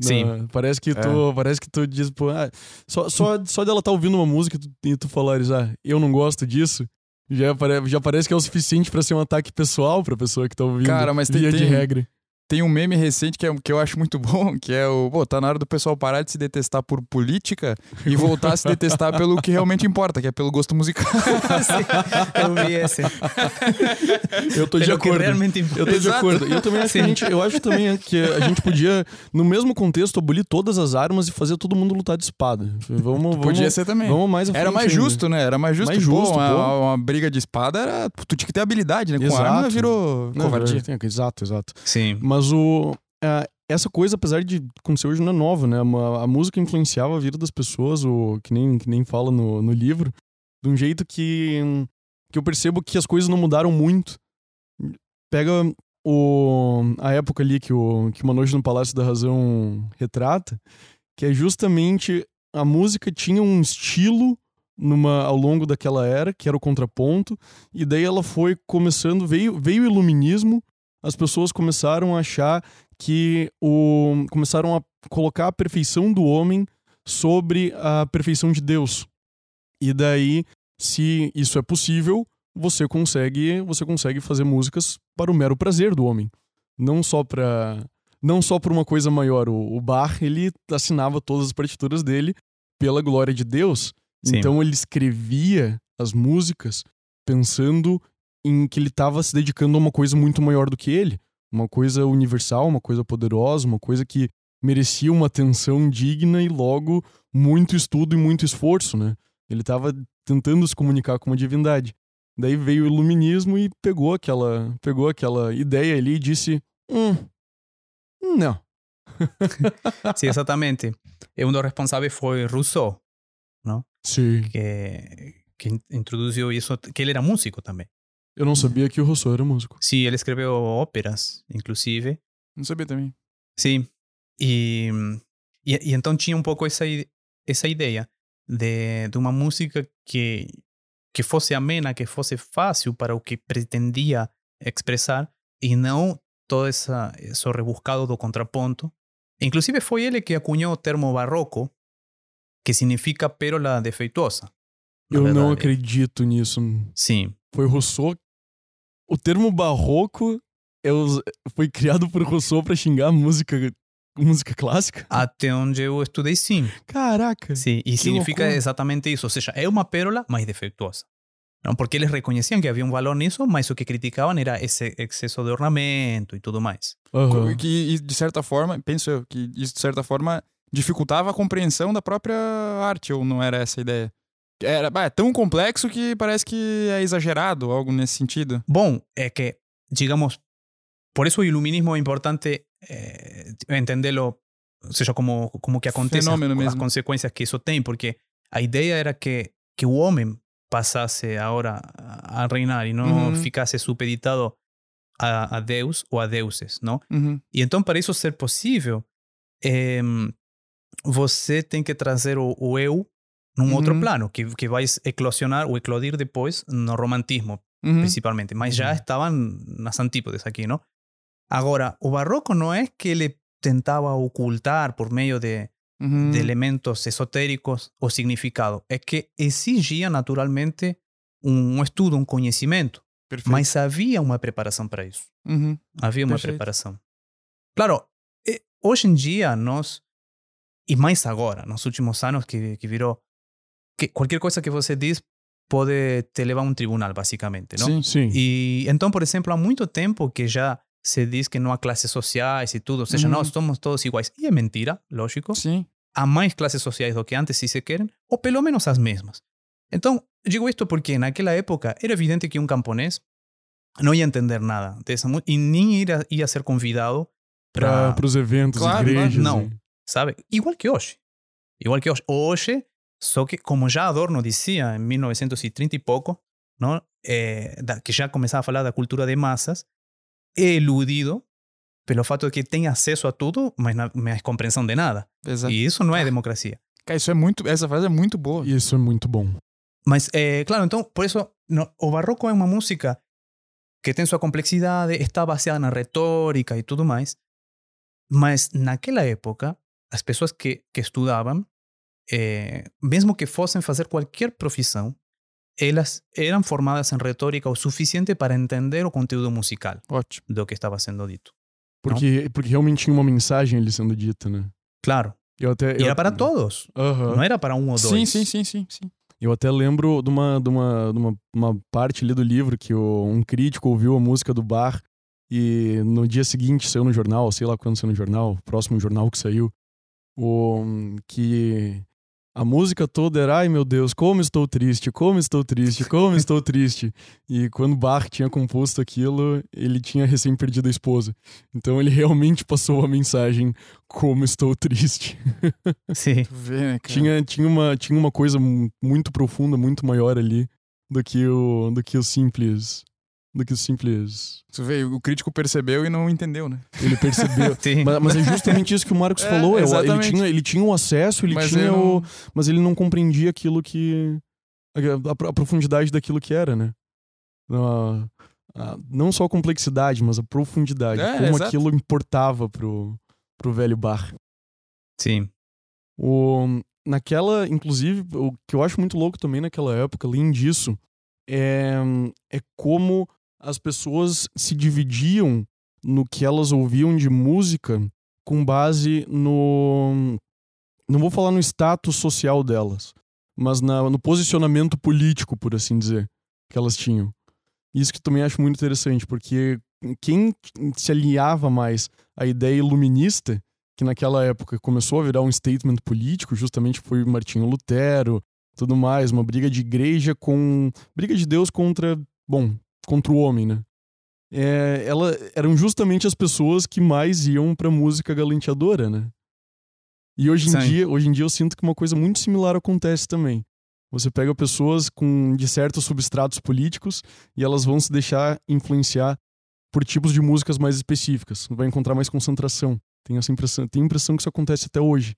Sim. Parece que tu, parece que tu diz, pô, ah, só, só, só dela tá ouvindo uma música e tu, e tu falares, ah, eu não gosto disso, já, pare, já parece que é o suficiente pra ser um ataque pessoal pra pessoa que tá ouvindo. Cara, mas tem- de tem- regra. Tem um meme recente que, é, que eu acho muito bom, que é o, pô, tá na hora do pessoal parar de se detestar por política e voltar a se detestar pelo que realmente importa, que é pelo gosto musical. eu vi esse. Eu tô de Pelo que acordo. realmente Eu importa. tô de Exato. acordo. E eu também acho que a gente, eu acho também que a gente podia, no mesmo contexto, abolir todas as armas e fazer todo mundo lutar de espada. Vamos, Podia vamos, ser também. vamos mais Era mais ainda. justo, né? Era mais justo. Mais pô, justo, uma, pô. uma briga de espada era. Tu tinha que ter habilidade, né? Com Exato. arma virou covardia. Exato, exato. Sim. Mas o é, essa coisa, apesar de acontecer hoje, não é nova, né? Uma- a música influenciava a vida das pessoas, o, que, nem, que nem fala no, no livro, de um jeito que, que eu percebo que as coisas não mudaram muito. Pega o, a época ali que o, que Uma Noite no Palácio da Razão retrata, que é justamente a música tinha um estilo numa, ao longo daquela era, que era o contraponto, e daí ela foi começando, veio, veio o iluminismo, as pessoas começaram a achar que o começaram a colocar a perfeição do homem sobre a perfeição de Deus. E daí, se isso é possível, você consegue, você consegue fazer músicas para o mero prazer do homem, não só para não só por uma coisa maior. O, o Bach, ele assinava todas as partituras dele pela glória de Deus. Sim. Então ele escrevia as músicas pensando em que ele estava se dedicando a uma coisa muito maior do que ele, uma coisa universal, uma coisa poderosa, uma coisa que merecia uma atenção digna e logo muito estudo e muito esforço, né? Ele estava tentando se comunicar com uma divindade. Daí veio o iluminismo e pegou aquela, pegou aquela ideia ali e disse: "Hum, não. Sim, exatamente. E um dos responsáveis foi Rousseau, Sim. que, que in- introduziu isso, que ele era músico também. Eu não sabia que o Rousseau era músico. Sim, ele escreveu óperas, inclusive. Não sabia também. Sim. E, e, e então tinha um pouco essa, i- essa ideia de, de uma música que, que fosse amena, que fosse fácil para o que pretendia expressar e não todo essa, isso rebuscado do contraponto. Inclusive foi ele que acuñou o termo barroco, que significa pérola defeituosa. Eu não verdade. acredito nisso. Sim. Foi Rousseau. O termo barroco é us- foi criado por Rousseau pra xingar música, música clássica? Até onde eu estudei, sim. Caraca! Sim, e significa loucura. exatamente isso. Ou seja, é uma pérola, mas defeituosa. Não, porque eles reconheciam que havia um valor nisso, mas o que criticavam era esse excesso de ornamento e tudo mais. Aham. Que, e, de certa forma, penso eu, que isso de certa forma dificultava a compreensão da própria arte, ou não era essa a ideia? Era, é tão complexo que parece que é exagerado, algo nesse sentido. Bom, é que, digamos, por eso o iluminismo é importante eh, entenderlo, ou seja, como, como que acontece, as, Fenômeno as mesmo. consequências que isso tem, porque a ideia era que, que o homem passasse agora a reinar e não Uhum. ficasse supeditado a, a Deus ou a deuses, não? Uhum. E então, para isso ser possível, em, você tem que trazer o, o eu num outro Uhum. plano, que, que vai eclosionar ou eclodir depois no romantismo, Uhum. principalmente. Mas já estavam nas antípodes aqui, não? Agora, o barroco não é que ele tentava ocultar por meio de, Uhum. de elementos esotéricos o significado, é que exigia naturalmente um estudo, um conhecimento, Perfeito. mas havia uma preparação para isso. Uhum. Havia uma Perfeito. preparação. Claro, hoje em dia nós, e mais agora, nos últimos anos que, que virou, que qualquer coisa que você diz pode te levar a um tribunal, basicamente, não? Sim. Sim. E então, por exemplo, há muito tempo que já se diz que não há classes sociais e tudo, ou seja, Uhum. nós somos todos iguais. E é mentira, lógico. Sim. Há mais classes sociais do que antes, se se querem, ou pelo menos as mesmas. Então, digo isto porque naquela época era evidente que um camponês não ia entender nada dessa música e nem ia, ia ser convidado Para para, os eventos, Claro, igrejas. não. e- sabe? Igual que hoje. Igual que hoje. Hoje, só que como já Adorno dizia em 1930 e pouco, não? Da- que já começava a falar da cultura de massas, é eludido pelo fato de que tem acesso a tudo, mas não mais compreensão de nada. Exato. E isso não é democracia. Cara, isso é muito. Essa frase é muito boa. Isso é muito bom. Mas, eh, claro, então, por isso, no, o barroco é uma música que tem sua complexidade, está baseada na retórica e tudo mais, mas naquela época, as pessoas que, que estudavam, eh, mesmo que fossem fazer qualquer profissão, elas eram formadas em retórica o suficiente para entender o conteúdo musical Ótimo. do que estava sendo dito. Porque, porque realmente tinha uma mensagem ali sendo dita, né? Claro. Eu até, eu, era para todos. Aham. No era para um ou dois. Sim, sim, sim, sim, sim. Eu até lembro de uma, de uma, de uma, uma parte ali do livro que o- um crítico ouviu a música do bar e no dia seguinte saiu no jornal, sei lá quando saiu no jornal, próximo jornal que saiu, o, que a música toda era, ai meu Deus, como estou triste, como estou triste, como estou triste. E quando Bach tinha composto aquilo, ele tinha recém perdido a esposa. Então ele realmente passou a mensagem, como estou triste. Vê, né? Tinha, tinha, uma, tinha uma coisa mu- muito profunda, muito maior ali do que o, do que o simples. Do que o simples. Tu vê, o crítico percebeu e não entendeu, né? Ele percebeu. Mas, mas é justamente isso que o Marcos É, falou. é ele, tinha, ele tinha o acesso, ele Mas tinha ele o. não- Mas ele não compreendia aquilo que. A, a- a profundidade daquilo que era, né? A- a- não só a complexidade, mas a profundidade. É, como exato. aquilo importava pro, pro velho bar. Sí. O, naquela, inclusive, o que eu acho muito louco também naquela época, além disso, é, é como as pessoas se dividiam no que elas ouviam de música com base no. Não vou falar no status social delas, mas na, no posicionamento político, por assim dizer, que elas tinham. Isso que também acho muito interessante, porque quem se aliava mais à ideia iluminista que naquela época começou a virar um statement político, justamente foi Martinho Lutero, tudo mais, uma briga de igreja com briga de Deus contra, bom, contra o homem, né? É, ela eram justamente as pessoas que mais iam pra música galanteadora, né? E hoje em Sim. dia, hoje em dia eu sinto que uma coisa muito similar acontece também. Você pega pessoas com de certos substratos políticos e elas vão se deixar influenciar por tipos de músicas mais específicas. Vai encontrar mais concentração. Tenho essa impressão, tenho a impressão que isso acontece até hoje.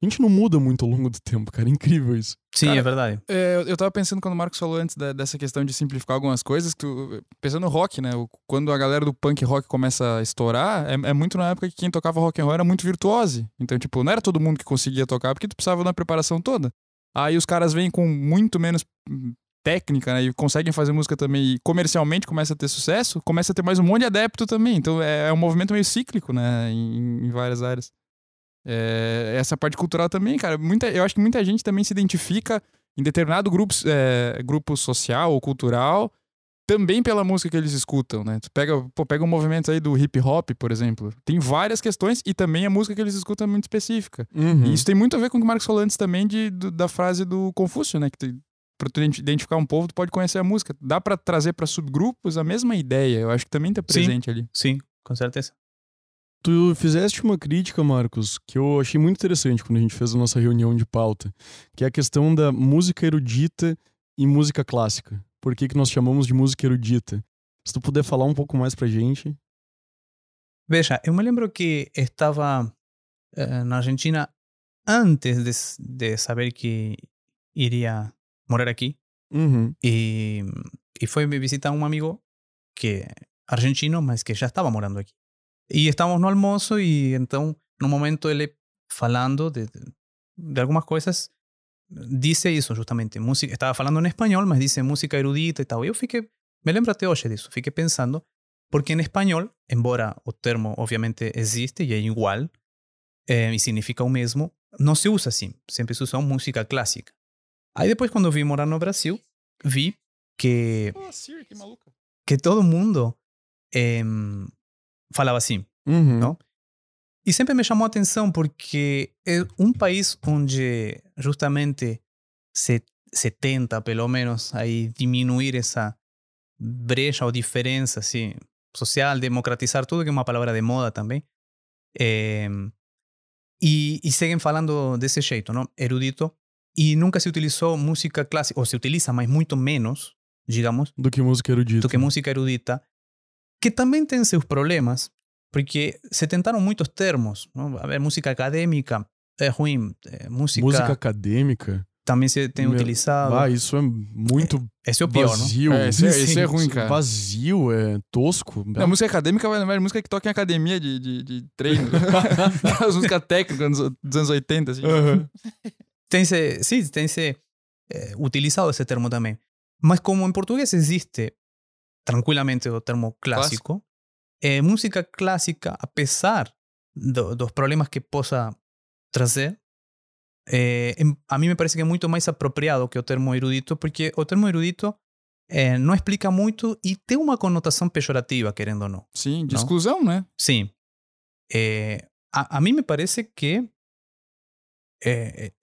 A gente não muda muito ao longo do tempo, cara. É incrível isso. Sí, Cara, es verdad. É, eu- eu tava pensando quando o Marcos falou antes da- dessa questão de simplificar algumas coisas, que tu- pensando no rock, né? Quando a galera do punk rock começa a estourar, é, é muito na época que quem tocava rock and roll era muito virtuose. Então, tipo, não era todo mundo que conseguia tocar, porque tu precisava da preparação toda. Aí os caras vêm com muito menos hum, técnica, né? E conseguem fazer música também e comercialmente começa a ter sucesso, começa a ter mais um monte de adepto também. Então é, é um movimento meio cíclico, né? Em, em várias áreas. É, essa parte cultural também, cara. Muita, eu acho que muita gente também se identifica em determinado grupo, é, grupo social ou cultural também pela música que eles escutam, né? Tu pega, pô, pega um movimento aí do hip hop, por exemplo. Tem várias questões e também a música que eles escutam é muito específica. E isso tem muito a ver com o que o Marcos falou antes também de, do- da frase do Confúcio, né? Que tu, pra tu identi- identificar um povo, tu pode conhecer a música. Dá pra trazer pra subgrupos a mesma ideia. Eu acho que também tá presente ali. Sí, con certeza. Tu fizeste uma crítica, Marcos, que eu achei muito interessante quando a gente fez a nossa reunião de pauta, que é a questão da música erudita e música clássica. Por que, que nós chamamos de música erudita? Se tu puder falar um pouco mais pra gente. Veja, eu me lembro que estava eh, na Argentina antes de, de saber que iria morar aqui. Uhum. Y, y fue me visitar un amigo que argentino, mas que já estava morando aqui. E estávamos no almoço e então, no momento ele falando de, de, algumas coisas, disse isso justamente. Música, estava falando em espanhol, mas disse música erudita e tal. E eu fiquei, me lembro até hoje disso, fiquei pensando, porque em espanhol, embora o termo obviamente existe e é igual, eh, e significa o mesmo, não se usa assim. Sempre se usa música clássica. Aí depois, quando vim morar no Brasil, vi que, Pô, Siri, que que todo mundo em, falava assim. Uhum. Não? E sempre me chamou a atenção porque é um país onde justamente se, se tenta, pelo menos, aí diminuir essa brecha ou diferença assim, social, democratizar tudo, que é uma palavra de moda também. Em, e, e seguem falando desse jeito, não? erudito. E nunca se utilizou música clássica, ou se utiliza, mas muito menos, digamos, Do que música erudita. do que música erudita, que também tem seus problemas, porque se tentaram muitos termos. Não? A ver, música acadêmica é ruim, é, música, Música acadêmica. também se tem Meu- utilizado. Ah, isso é muito Esse é o pior, não? vazio. É, é- Sim, isso é ruim, cara. Vazio, é tosco. Não, música acadêmica vai lembrar música que toca em academia de, de, de treino. As músicas técnicas dos, anos 80, assim. Aham. Tem se, sim, tem se eh, utilizado esse termo também. Mas como em português existe tranquilamente o termo clássico, é, música clássica, apesar do, dos problemas que possa trazer, é, a mim me parece que é muito mais apropriado que o termo erudito, porque o termo erudito é, não explica muito e tem uma conotação pejorativa, querendo ou não. Sim, de Não? exclusão, né? Sim. A, a mim me parece que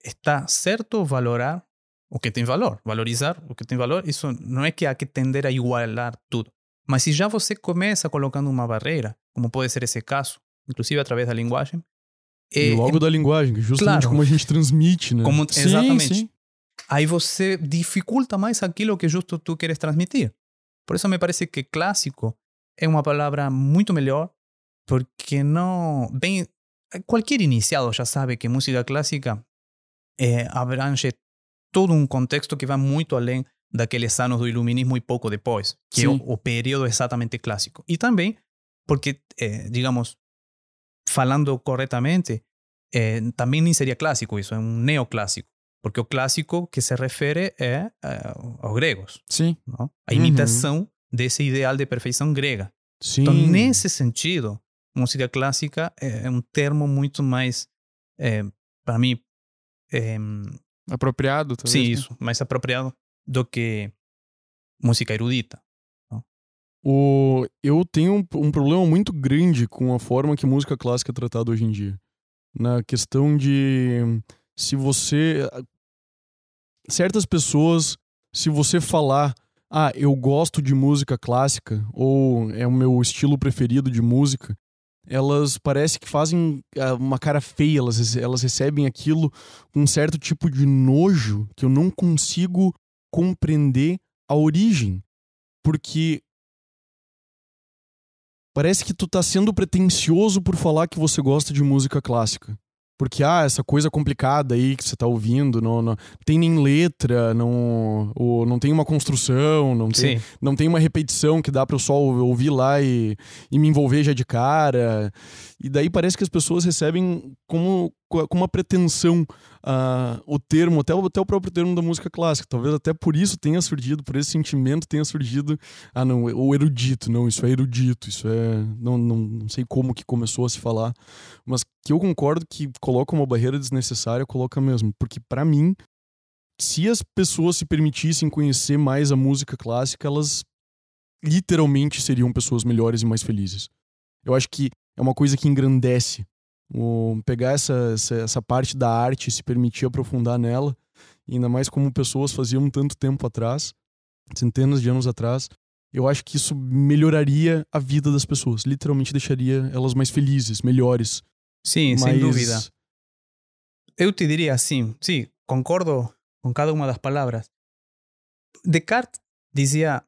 está certo valorar o que tem valor, valorizar o que tem valor. Isso não é que há que tender a igualar tudo. Mas se já você começa colocando uma barreira, como pode ser esse caso, inclusive através da linguagem, E é- logo da linguagem, é justamente claro. como a gente transmite, né? como, Sim, exatamente. sim. Aí você dificulta mais aquilo que justo tu queres transmitir. Por isso me parece que clássico é uma palavra muito melhor, porque não. Bem, qualquer iniciado já sabe que música clássica eh, abrange todo um contexto que vai muito além daqueles anos do iluminismo e pouco depois, que é o, Sim. o período exatamente clássico. E também porque, eh, digamos, falando corretamente, eh, também nem seria clássico isso, é um neoclássico. Porque o clássico que se refere é eh, aos gregos, Sim. não? a Uhum. imitação desse ideal de perfeição grega. Sim. Então, nesse sentido, música clássica é, é um termo muito mais, para mim, é, Apropriado, talvez. sim, né? isso, mais apropriado do que música erudita. O, eu tenho um, um problema muito grande com a forma que música clássica é tratada hoje em dia. Na questão de se você. Certas pessoas, se você falar, ah, eu gosto de música clássica, ou é o meu estilo preferido de música, elas parece que fazem ah, uma cara feia, elas, elas recebem aquilo com um certo tipo de nojo que eu não consigo compreender a origem. Porque Parece que tu tá sendo pretencioso por falar que você gosta de música clássica. Porque, ah, essa coisa complicada aí que você tá ouvindo, não, não tem nem letra, não, ou não tem uma construção, não tem, Sim, não tem uma repetição que dá pra eu só ouvir lá e, e me envolver já de cara. E daí parece que as pessoas recebem como, com uma pretensão ah, o termo, até o, até o próprio termo da música clássica. Talvez até por isso tenha surgido, por esse sentimento tenha surgido, ah não, o erudito, não, isso é erudito, isso é, não, não, não sei como que começou a se falar, mas que eu concordo que coloca uma barreira desnecessária, coloca mesmo, porque pra mim, se as pessoas se permitissem conhecer mais a música clássica, elas literalmente seriam pessoas melhores e mais felizes. Eu acho que é uma coisa que engrandece. O, pegar essa, essa, essa parte da arte se permitir aprofundar nela, ainda mais como pessoas faziam tanto tempo atrás, centenas de anos atrás, eu acho que isso melhoraria a vida das pessoas. Literalmente deixaria elas mais felizes, melhores. sim, sem mais... dúvida. Eu te diria assim, sim, concordo com cada uma das palavras. Descartes dizia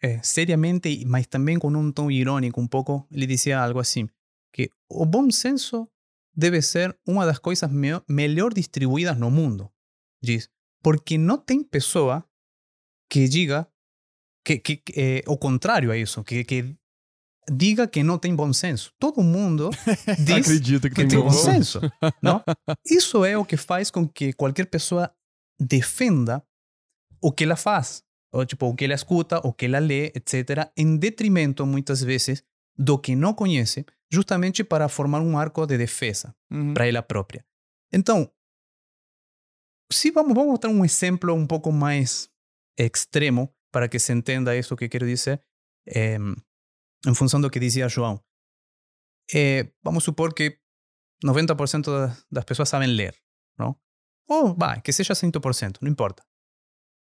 eh, seriamente, mas também com um tom irônico um pouco, ele dizia algo assim, que o bom senso deve ser uma das coisas me melhor distribuídas no mundo. Diz, porque não tem pessoa que diga que, que, que, eh, o contrário a isso, que, que diga que não tem bom senso. Todo mundo diz Acredita que, que tem tem bom bom senso. senso. Não? Isso é o que faz com que qualquer pessoa defenda o que ela faz, ou tipo, o que ela escuta, o que ela lê, etc., em detrimento, muitas vezes, do que não conhece, justamente para formar um arco de defesa Uhum. para ela própria. Então, se vamos, vamos mostrar um exemplo um pouco mais extremo para que se entenda isso que quero dizer, eh, em função do que dizia João. Eh, vamos supor que 90% das, das pessoas sabem ler, não? Ou, vai, que seja 100%, não importa.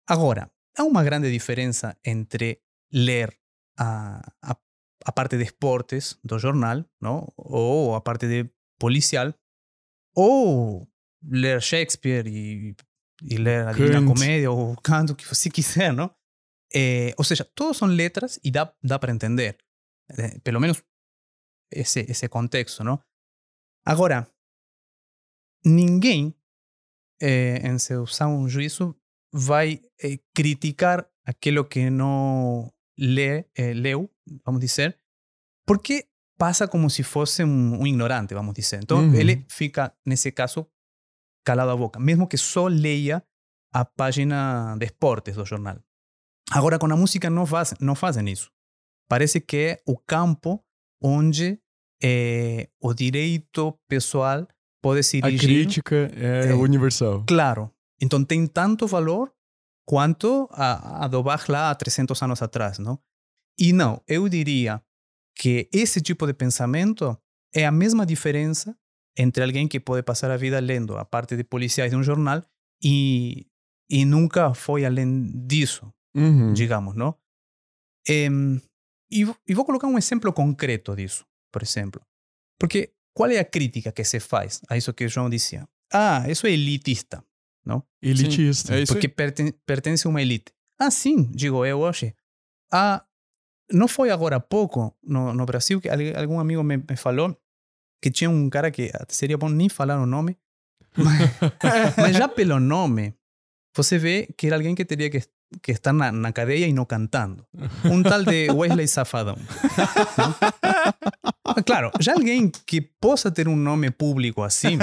Agora, há uma grande diferença entre ler a, a, a parte de esportes do jornal, não? ou a parte de policial, ou ler Shakespeare e, e ler a Divina. Comédia, ou o que você quiser, não? Eh, ou seja, todos são letras e dá, dá para entender. Eh, pelo menos esse, esse contexto, não? Agora, ninguém, eh, em seu são juízo, vai eh, criticar aquilo que não lê, eh, leu, vamos dizer, porque passa como se fosse um, um ignorante, vamos dizer. Então, Uhum. ele fica, nesse caso, calado a boca, mesmo que só leia a página de esportes do jornal. Agora, com a música não, faz, não fazem isso. parece que é o campo onde é, o direito pessoal pode se A dirigir. crítica é, É. universal. Claro. Então tem tanto valor quanto a, a do Bach lá há 300 anos atrás, não? E não, eu diria que esse tipo de pensamento é a mesma diferença entre alguém que pode passar a vida lendo a parte de policiais de um jornal e, e nunca foi além disso, Uhum. digamos, não? Em, e, e vou colocar um exemplo concreto disso, por exemplo. Porque qual é a crítica que se faz a isso que o João dizia? Ah, isso é elitista, não? Elitista. É isso porque pertence a uma elite. Ah, sim, digo eu hoje. Ah, não foi agora há pouco no, no Brasil que al- algum amigo me, me falou que tinha um cara que até seria bom nem falar o nome, mas, mas já pelo nome, você vê que era alguém que teria que, que estar na, na cadeia e não cantando. Um tal de Wesley Safadão. Ah, Claro, já alguém que possa ter um nome público assim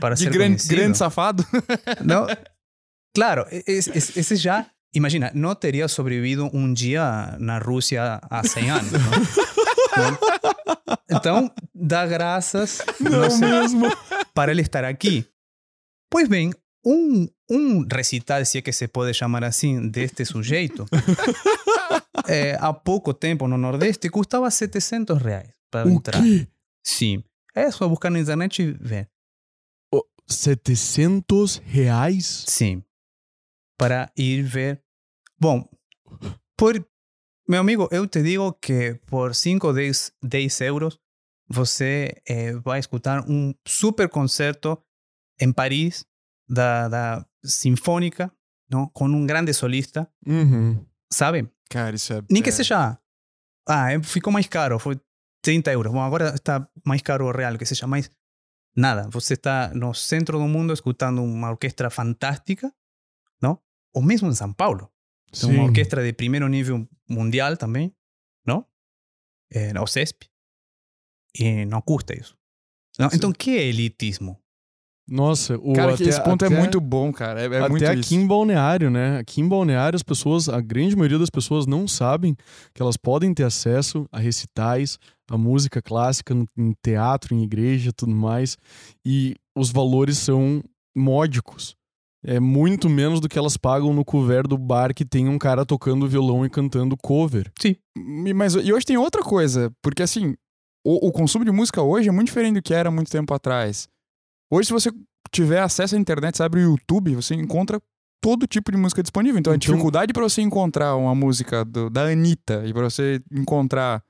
para De ser grande, conhecido. grande safado. Não, claro, e- es- es- esse já, imagina, não teria sobrevivido um dia na Rússia há 100 anos. Não? Então, dá graças não sei, mesmo. para ele estar aqui. Pois bem, um, um recital, se é que se pode chamar assim, deste sujeito, eh, há pouco tempo no Nordeste custava 700 reais para O entrar. quê? Sim. É só buscar na internet e ver. 700 reais? Sim. Para ir ver. Bom, por. Meu amigo, eu te digo que por 5 ou 10, 10 euros você eh, vai escutar um super concerto em Paris da, da Sinfônica, não? com um grande solista, Uhum. sabe? Cara, isso é. Nem que seja. Ah, ficou mais caro, foi 30 euros. Bom, agora está mais caro o real, que seja mais. Nada, você está no centro do mundo escutando uma orquestra fantástica, Ou mesmo em São Paulo. Tem uma Sim. orquestra de primeiro nível mundial também, não? É, o CESP. E não custa isso. Não? Sim. Então, o que é elitismo? Nossa, o Cara, até, esse ponto até- é muito bom, cara. É, é até muito aqui isso. em Balneário, né? Aqui em Balneário, as pessoas, a grande maioria das pessoas não sabem que elas podem ter acesso a recitais, a música clássica no- em teatro, em igreja, tudo mais. E os valores são módicos. É muito menos do que elas pagam no couvert do bar que tem um cara tocando violão e cantando cover. E- Mas e hoje tem outra coisa, porque assim, o, o consumo de música hoje é muito diferente do que era muito tempo atrás. Hoje, se você tiver acesso à internet, você abre o YouTube, você encontra todo tipo de música disponível. Então, a Então- dificuldade para você encontrar uma música do- da Anitta e para você encontrar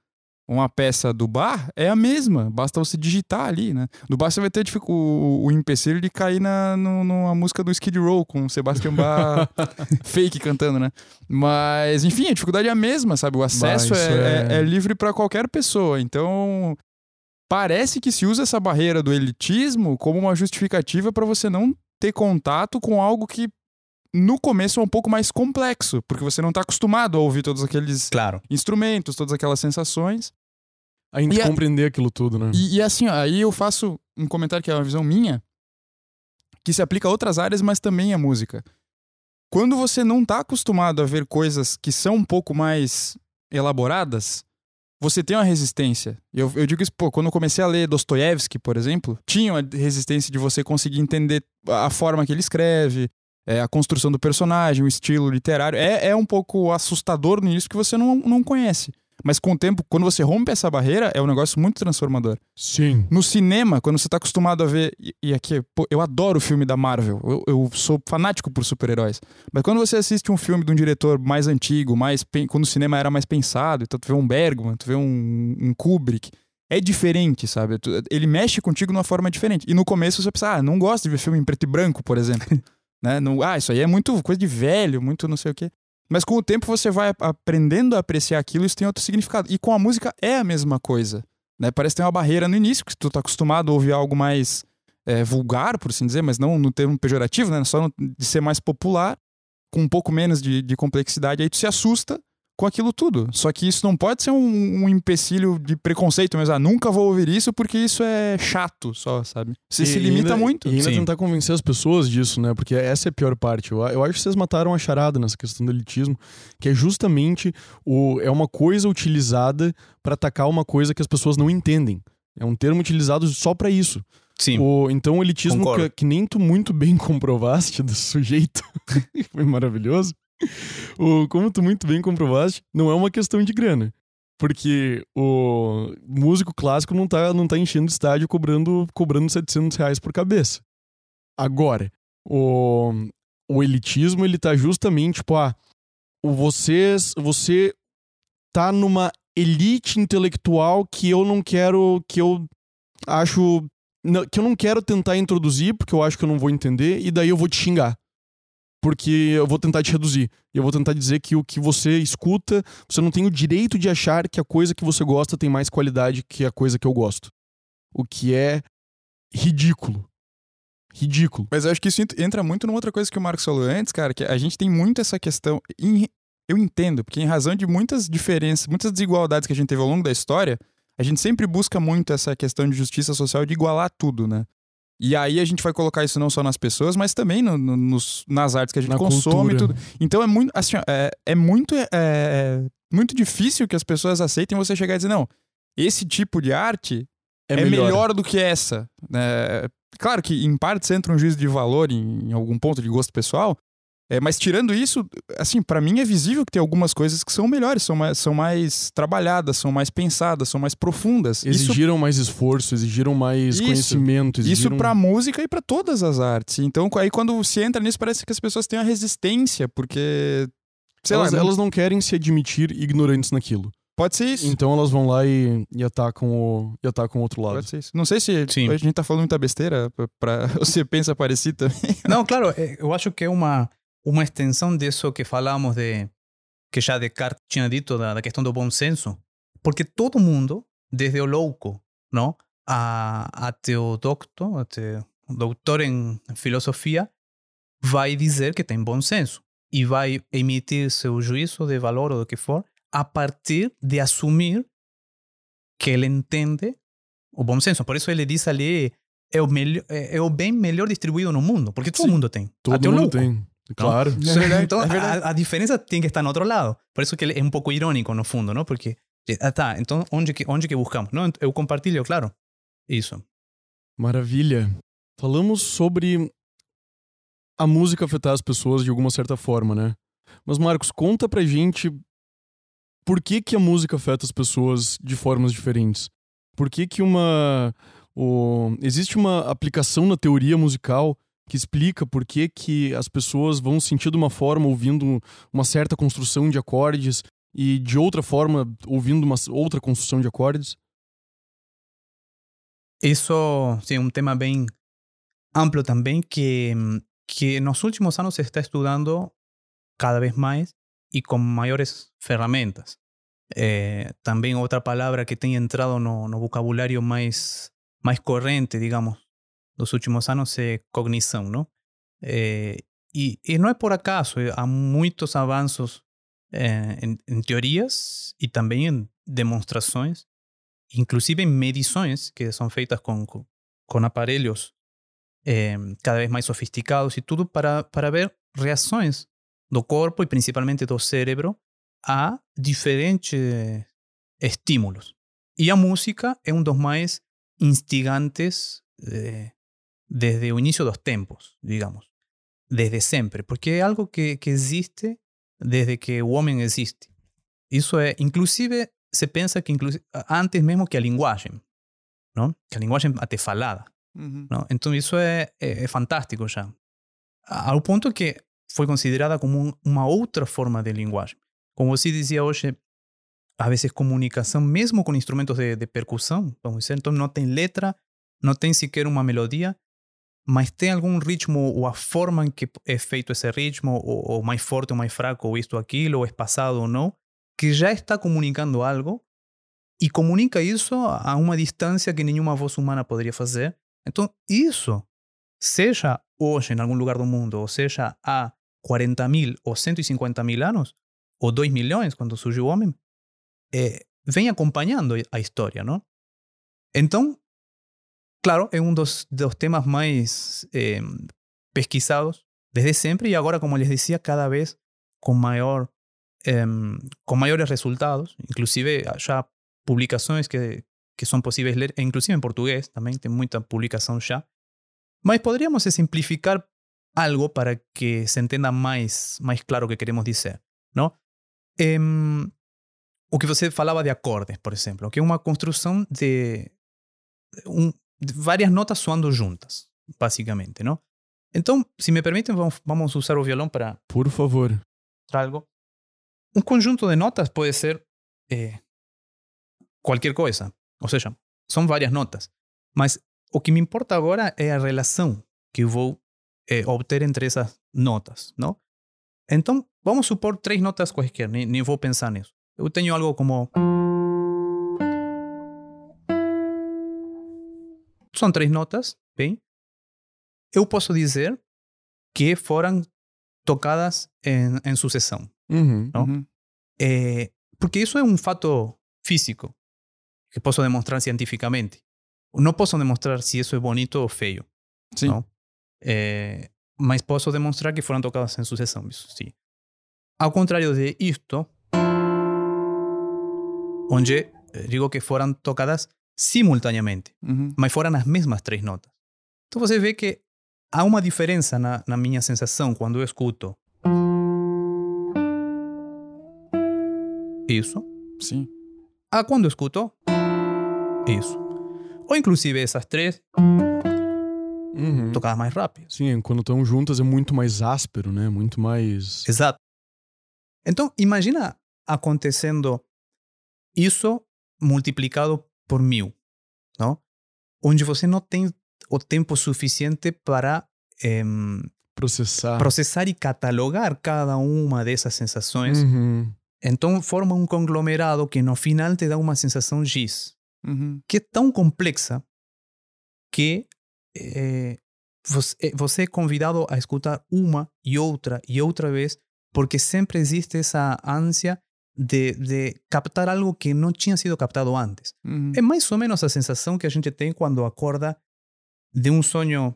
uma peça do bar é a mesma. Basta você digitar ali, né? Do bar você vai ter dificu- o, o empecilho de cair na, no- numa música do Skid Row com o Sebastian Bach fake cantando, né? Mas, enfim, a dificuldade é a mesma, sabe? O acesso isso é, é- é- é livre para qualquer pessoa. Então, parece que se usa essa barreira do elitismo como uma justificativa para você não ter contato com algo que no começo é um pouco mais complexo, porque você não tá acostumado a ouvir todos aqueles Claro. instrumentos, todas aquelas sensações. A gente E a- compreender aquilo tudo, né? E, e assim, ó, aí eu faço um comentário que é uma visão minha, que se aplica a outras áreas, mas também à música. Quando você não tá acostumado a ver coisas que são um pouco mais elaboradas, você tem uma resistência. Eu, eu digo isso, pô, quando eu comecei a ler Dostoiévski, por exemplo, tinha uma resistência de você conseguir entender a forma que ele escreve, é, a construção do personagem, o estilo literário. É, é um pouco assustador no início que você não, não conhece. Mas com o tempo, quando você rompe essa barreira, é um negócio muito transformador. Sim. No cinema, quando você tá acostumado a ver. E, e aqui, pô, eu adoro filme da Marvel. Eu, eu sou fanático por super-heróis. Mas quando você assiste um filme de um diretor mais antigo, mais quando o cinema era mais pensado, então tu vê um Bergman, tu vê um, um Kubrick. É diferente, sabe? Ele mexe contigo de uma forma diferente. E no começo você pensa, ah, não gosto de ver filme em preto e branco, por exemplo. né? Não, ah, isso aí é muito coisa de velho, muito não sei o quê. Mas com o tempo você vai aprendendo a apreciar aquilo, isso tem outro significado. E com a música é a mesma coisa. Né? Parece ter uma barreira no início, que tu tá acostumado a ouvir algo mais é, vulgar, por assim dizer, mas não no termo pejorativo, né? Só no- de ser mais popular, com um pouco menos de, de complexidade. Aí tu se assusta com aquilo tudo. Só que isso não pode ser um, um empecilho de preconceito mesmo. Ah, nunca vou ouvir isso porque isso é chato só, sabe? Você E se limita ainda- muito. E ainda Sim. tentar convencer as pessoas disso, né? Porque essa é a pior parte. Eu, eu acho que vocês mataram a charada nessa questão do elitismo, que é justamente o, é uma coisa utilizada para atacar uma coisa que as pessoas não entendem. É um termo utilizado só para isso. Sim. O, então o elitismo que, que nem tu muito bem comprovaste do sujeito, foi maravilhoso. O, como tu muito bem comprovaste, não é uma questão de grana. Porque o músico clássico não tá, não tá enchendo estádio cobrando, cobrando 700 reais por cabeça. Agora, o, o elitismo, ele tá justamente, tipo, ah, vocês, você tá numa elite intelectual que eu não quero, que eu acho que eu não quero tentar introduzir, porque eu acho que eu não vou entender, e daí eu vou te xingar. Porque eu vou tentar te reduzir. E eu vou tentar dizer que o que você escuta, você não tem o direito de achar que a coisa que você gosta tem mais qualidade que a coisa que eu gosto. O que é ridículo. Ridículo. Mas eu acho que isso ent- entra muito numa outra coisa que o Marcos falou antes, cara, que a gente tem muito essa questão. eu entendo, porque em razão de muitas diferenças, muitas desigualdades que a gente teve ao longo da história, a gente sempre busca muito essa questão de justiça social de igualar tudo, né? E aí a gente vai colocar isso não só nas pessoas, mas também no- no- nos, nas artes que a gente Na consome cultura. tudo. Então é muito, assim, é, é muito, é, é muito difícil que as pessoas aceitem você chegar e dizer, não, esse tipo de arte é, melhor. do que essa. É, claro que em partes entra um juízo de valor em, em algum ponto de gosto pessoal, é, mas tirando isso, assim, pra mim é visível que tem algumas coisas que são melhores, são mais, são mais trabalhadas, são mais pensadas, são mais profundas. Isso, Exigiram mais esforço, exigiram mais Isso. conhecimento. isso Exigiram... pra música e pra todas as artes. Então, aí quando se entra nisso, parece que as pessoas têm uma resistência, porque. Sei elas, lá, não- elas não querem se admitir ignorantes naquilo. pode ser isso. Então elas vão lá e, e atacam o e atacam o outro lado. Pode ser isso. Não sei se Sim. a gente tá falando muita besteira, pra, pra- você pensa parecido também. Não, claro, eh, eu acho que é uma, uma extensão disso que falamos de que já Descartes tinha dito da, da questão do bom senso, porque todo mundo, desde o louco, não, a, até o doctor, até o doutor em filosofia, vai dizer que tem bom senso e vai emitir seu juízo de valor ou do que for a partir de assumir que ele entende o bom senso. Por isso ele diz ali é o, melhor, é, é o bem melhor distribuído no mundo, porque todo Sim. mundo tem. Todo até o mundo louco. tem. Claro. É verdade, então, é a, a diferença tem que estar no outro lado. Por isso que ele é um pouco irônico, no fundo, não? Porque, ah, tá, então onde que, onde que buscamos? Não, eu compartilho, claro. Isso. Maravilha. Falamos sobre a música afetar as pessoas de alguma certa forma, né? Mas, Marcos, conta pra gente por que, que a música afeta as pessoas de formas diferentes. Por que, que uma. o- existe uma aplicação na teoria musical que explica por que, que as pessoas vão sentir de uma forma ouvindo uma certa construção de acordes e de outra forma ouvindo uma outra construção de acordes? Isso é um tema bem amplo também que, que nos últimos anos se está estudando cada vez mais e com maiores ferramentas. Eh, também outra palavra que tem entrado no, no vocabulário mais, mais corrente, digamos, dos últimos anos é cognição, não? Eh, e, e não é por acaso, eh, há muitos avanços eh, em, em teorias e também em demonstrações inclusive medições que são feitas com, com, aparelhos eh, cada vez mais sofisticados e tudo para, para ver reações do corpo e principalmente do cérebro a diferentes estímulos. E a música é um dos mais instigantes eh, desde o início dos tempos, digamos. Desde sempre, porque é algo que, que existe desde que o homem existe. Isso é, inclusive, se pensa que inclusive, antes mesmo que a linguagem, não? Que a linguagem até falada. Não? Então isso é, é, é fantástico já. Ao ponto que foi considerada como um- uma outra forma de linguagem. Como você dizia hoje, às vezes comunicação, mesmo com instrumentos de, de percussão, vamos dizer, então não tem letra, não tem sequer uma melodia, mas tem algum ritmo ou a forma em que é feito esse ritmo, ou, ou mais forte ou mais fraco, ou isto ou aquilo, ou espaçado ou não, que já está comunicando algo e comunica isso a uma distância que nenhuma voz humana poderia fazer. Então, isso, seja hoje em algum lugar do mundo, ou seja há 40 mil ou 150 mil anos, ou 2 milhões, quando surgiu o homem, é, vem acompanhando a história, não? Então, claro, é um dos, dos temas mais é, pesquisados desde sempre e agora, como les dizia, cada vez com maior é, com maiores resultados, inclusive já publicações que, que são possíveis ler, inclusive em português também, tem muita publicação já. Mas poderíamos simplificar algo para que se entenda mais, mais claro que queremos dizer, não? o que você falava de acordes, por exemplo, que é uma construção de, um, várias notas soando juntas, basicamente, não? Então, se me permitem, vamos, vamos usar o violão para... Por favor. Algo. Um conjunto de notas pode ser eh, qualquer coisa, ou seja, são várias notas, mas o que me importa agora é a relação que eu vou eh, obter entre essas notas, não? Então, vamos supor três notas quaisquer, nem, nem vou pensar nisso. Eu tenho algo como. São três notas, bem? Eu posso dizer que foram tocadas em, em sucessão. Uhum, não? Uhum. É, porque isso é um fato físico que posso demonstrar cientificamente. Não posso demonstrar se isso é bonito ou feio. Sim. É, mas posso demonstrar que foram tocadas em sucessão, isso sim. Ao contrário de isto, onde eh, digo que foram tocadas simultaneamente, Uhum. mas foram as mesmas três notas. Então você vê que há uma diferença na, na minha sensação quando eu escuto isso, Sim. a quando eu escuto isso. Ou inclusive essas três Uhum. tocadas mais rápido. Sim, quando estão juntas é muito mais áspero, né? Muito mais. Exato. Então, imagina acontecendo isso multiplicado por mil, não? Onde você não tem o tempo suficiente para em, Processar. processar e catalogar cada uma dessas sensações. Uhum. Então, forma um conglomerado que no final te dá uma sensação X, Uhum. que é tão complexa que eh, você, eh, você é convidado a escutar uma e outra e outra vez, porque sempre existe essa ânsia de, de captar algo que não tinha sido captado antes. Uhum. É mais ou menos a sensação que a gente tem quando acorda de um sonho,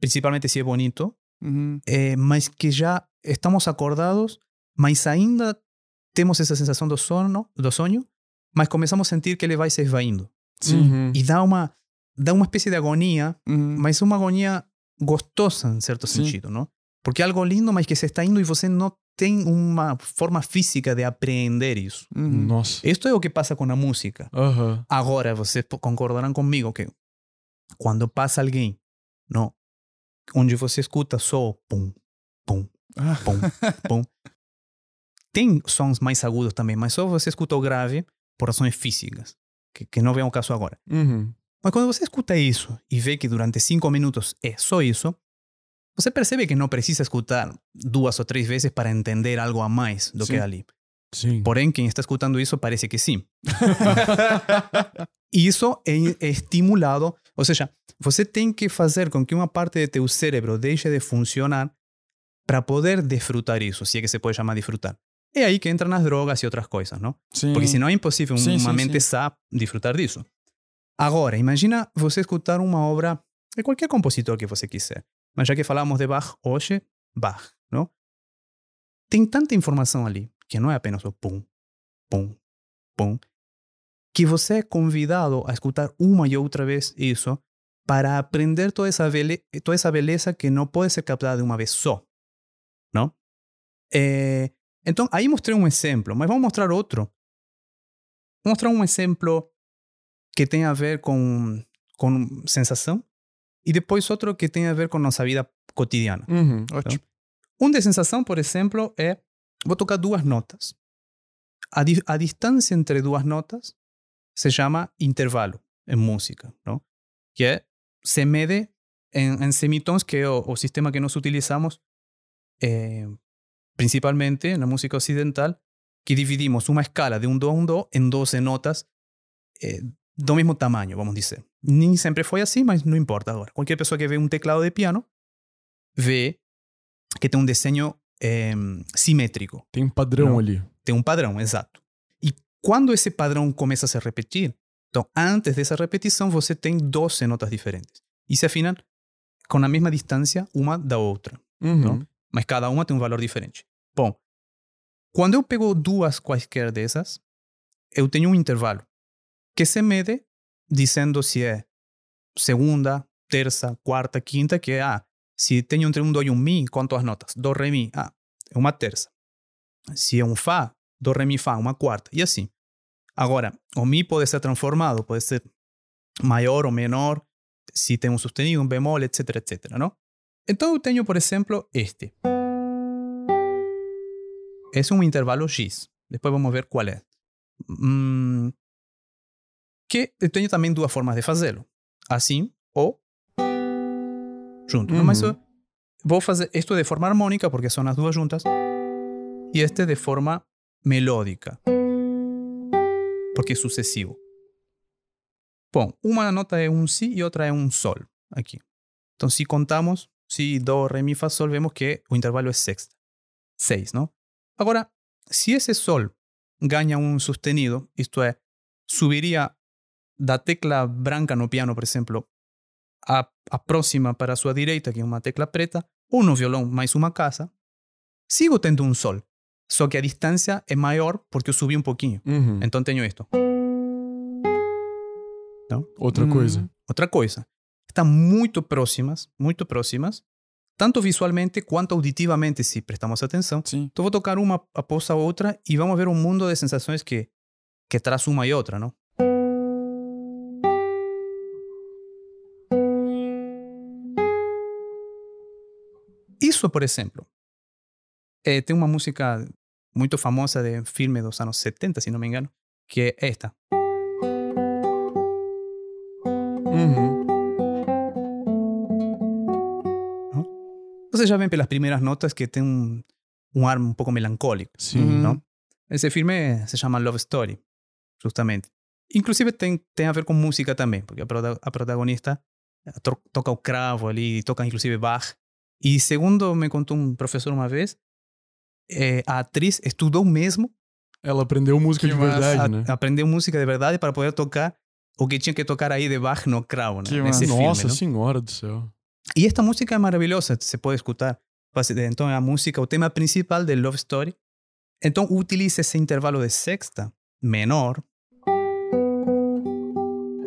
principalmente se é bonito, Uhum. eh, mas que já estamos acordados, mas ainda temos essa sensação do sono, do sonho, mas começamos a sentir que ele vai se esvaindo. Uhum. E dá uma, dá uma espécie de agonia, mas uma agonia gostosa em certo Sim. sentido, não? Porque é algo lindo, mas que se está indo e você não tem uma forma física de apreender isso. Uhum. Nossa. Isto é o que passa com a música. Aham. Agora, vocês concordarão comigo que quando passa alguém, não, onde você escuta só o pum, pum, Ah. pum, pum. Tem sons mais agudos também, mas só você escuta o grave por razões físicas, que, que não vem ao caso agora. Uhum. Mas quando você escuta isso e vê que durante cinco minutos é só isso, você percebe que não precisa escutar duas ou três vezes para entender algo a mais do Sim. que ali. Sim. Porém, quem está escutando isso parece que sim. Isso é, estimulado, ou seja, você tem que fazer com que uma parte de teu cérebro deixe de funcionar para poder desfrutar isso, se é que se pode chamar desfrutar. É aí que entram as drogas e outras coisas, não? Sim. Porque senão é impossível Sim, uma sim, mente sã desfrutar disso. Agora, imagina você escutar uma obra de qualquer compositor que você quiser. Mas já que falamos de Bach hoje, Bach, não? Tem tanta informação ali, que não é apenas o pum, pum, pum, que você é convidado a escutar uma e outra vez isso para aprender toda essa, bele toda essa beleza que não pode ser captada de uma vez só, não? Eh, então, aí mostrei um exemplo, mas vamos mostrar outro. Vou mostrar um exemplo que tem a ver com, com sensação e depois outro que tem a ver com nossa vida cotidiana. Uhum. Ótimo. Um de sensação, por exemplo, é vou tocar duas notas. A, di a distância entre duas notas se chama intervalo em música, não? que é, se mede em, em semitons, que é o, o sistema que nós utilizamos eh, principalmente na música ocidental, que dividimos uma escala de um do a um do em 12 notas eh, do mesmo tamanho, vamos dizer. Nem sempre foi assim, mas não importa agora. Qualquer pessoa que vê um teclado de piano vê que tem um desenho é, simétrico. Tem um padrão Não. ali. Tem um padrão, exato. E quando esse padrão começa a se repetir, então antes dessa repetição você tem 12 notas diferentes. E se afinam com a mesma distância uma da outra. Uhum. Mas cada uma tem um valor diferente. Bom, quando eu pego duas quaisquer dessas, eu tenho um intervalo que se mede dizendo se é segunda, terça, quarta, quinta, que é, ah, se tenho entre um do e um mi, quantas notas? Do, re, mi, ah, é uma terça. Se é um fá, do, re, mi, fá, uma quarta, e assim. Agora, o mi pode ser transformado, pode ser maior ou menor, se tem um sustenido, um bemol, etc, etc, não? Então eu por exemplo, este. É um intervalo X. Depois vamos ver qual é. Hum, que eu tenho também duas formas de fazê-lo. Assim ou junto. não? Mas Uhum. eu vou fazer isto de forma harmônica, porque são as duas juntas, e este de forma melódica, porque é sucessivo. Bom, uma nota é um Si e outra é um Sol, aqui. Então, se contamos Si, Do, Re, Mi, Fá, Sol, vemos que o intervalo é sexta. Seis, não? Agora, se esse Sol ganha um sustenido, isto é, subiria da tecla branca no piano, por exemplo, a, a próxima para a sua direita, que é uma tecla preta, ou no violão mais uma casa, sigo tendo um Sol. Só que a distância é maior porque eu subi um pouquinho. Uhum. Então tenho isto. Outra coisa. Outra coisa, estão muito próximas, muito próximas, tanto visualmente quanto auditivamente, se prestamos atenção. Sim. Então vou tocar uma após a outra e vamos ver um mundo de sensações que, que traz uma e outra, não? Isso, por exemplo, eh, tem uma música muito famosa de filme dos anos 70, se não me engano, que é esta. Uhum. Você já vem pelas primeiras notas que tem um, um ar um pouco melancólico. Sim. Não? Esse filme se chama Love Story, justamente. Inclusive tem, tem a ver com música também, porque a, prota- a protagonista eh, to- toca o cravo ali, toca inclusive Bach. E segundo me contou um professor uma vez, eh, a atriz estudou mesmo, Ela aprendeu música Que de massa. verdade, a- né? aprendeu música de verdade para poder tocar o que tinha que tocar aí de Bach no cravo, né? Que nesse filme. Nossa não? senhora do céu. E esta música é maravilhosa, se pode escutar. Faz- Então, é a música, o tema principal de Love Story. Então, utiliza esse intervalo de sexta menor.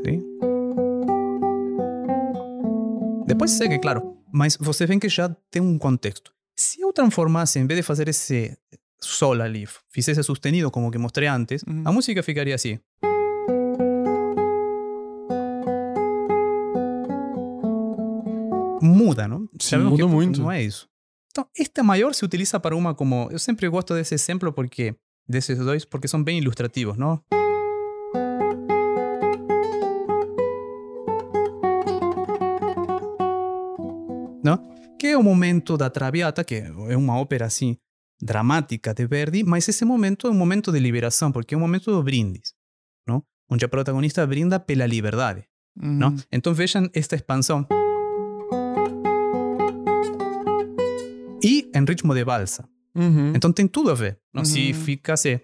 Sim? Depois segue, claro. Mas você vê que já tem um contexto. Se eu transformasse, em vez de fazer esse sol ali, fizesse sustenido como que mostrei antes, Uhum. a música ficaria assim. Muda, não? Sim, muda muito. Não é isso. Então, esta maior se utiliza para uma como. Eu sempre gosto desse exemplo porque. desses dois, porque são bem ilustrativos? Não? O momento da Traviata, que é uma ópera assim dramática de Verdi, mas esse momento é um momento de liberação, porque é um momento do brindis, não? Onde a protagonista brinda pela liberdade. Uhum. ¿no? Entonces vean esta expansión. Y en ritmo de balsa. Uhum. Então tem tudo a ver. Não? Se Uhum. fica assim.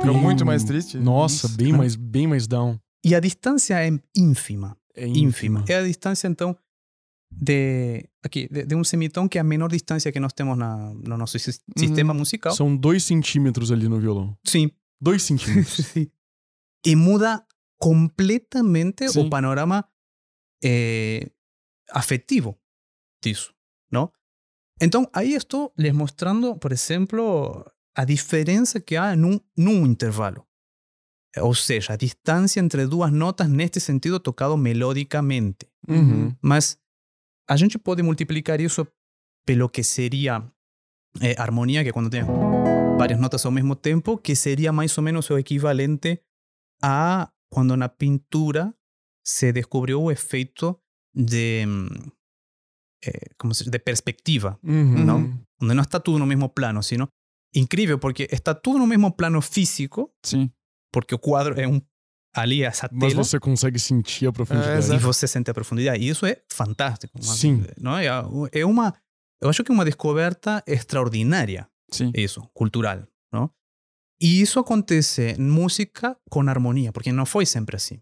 Fica muito mais triste. Nossa, Nossa. bem mais, bem mais down. E a distância é ínfima. É Ínfima. É a distância, então, de. Aqui, de, de um semitom que é a menor distância que nós temos na, no nosso sis- sistema musical. São dois centímetros ali no violão. Sim. Dois centímetros. Sim. E muda completamente Sim. o panorama eh, afetivo disso, não? Então, aí estou les mostrando, por exemplo, a diferença que há num, num intervalo. Ou seja, a distância entre duas notas neste sentido tocado melodicamente. Uhum. Mas a gente pode multiplicar isso pelo que seria eh, harmonia, que é quando tem várias notas ao mesmo tempo, que seria mais ou menos o equivalente a quando na pintura se descobriu o efeito de, eh, como se, de perspectiva, Uhum. Não? onde não está tudo no mesmo plano, sino incrível porque está tudo no mesmo plano físico, Sim. Porque o quadro é um ali essa Mas tela você consegue sentir a profundidade. É, e você sente a profundidade. E isso é fantástico. Sim. Não é, é uma, eu acho que é uma descoberta extraordinária, Sim. isso, cultural, não? E isso acontece em música com harmonia, porque não foi sempre assim,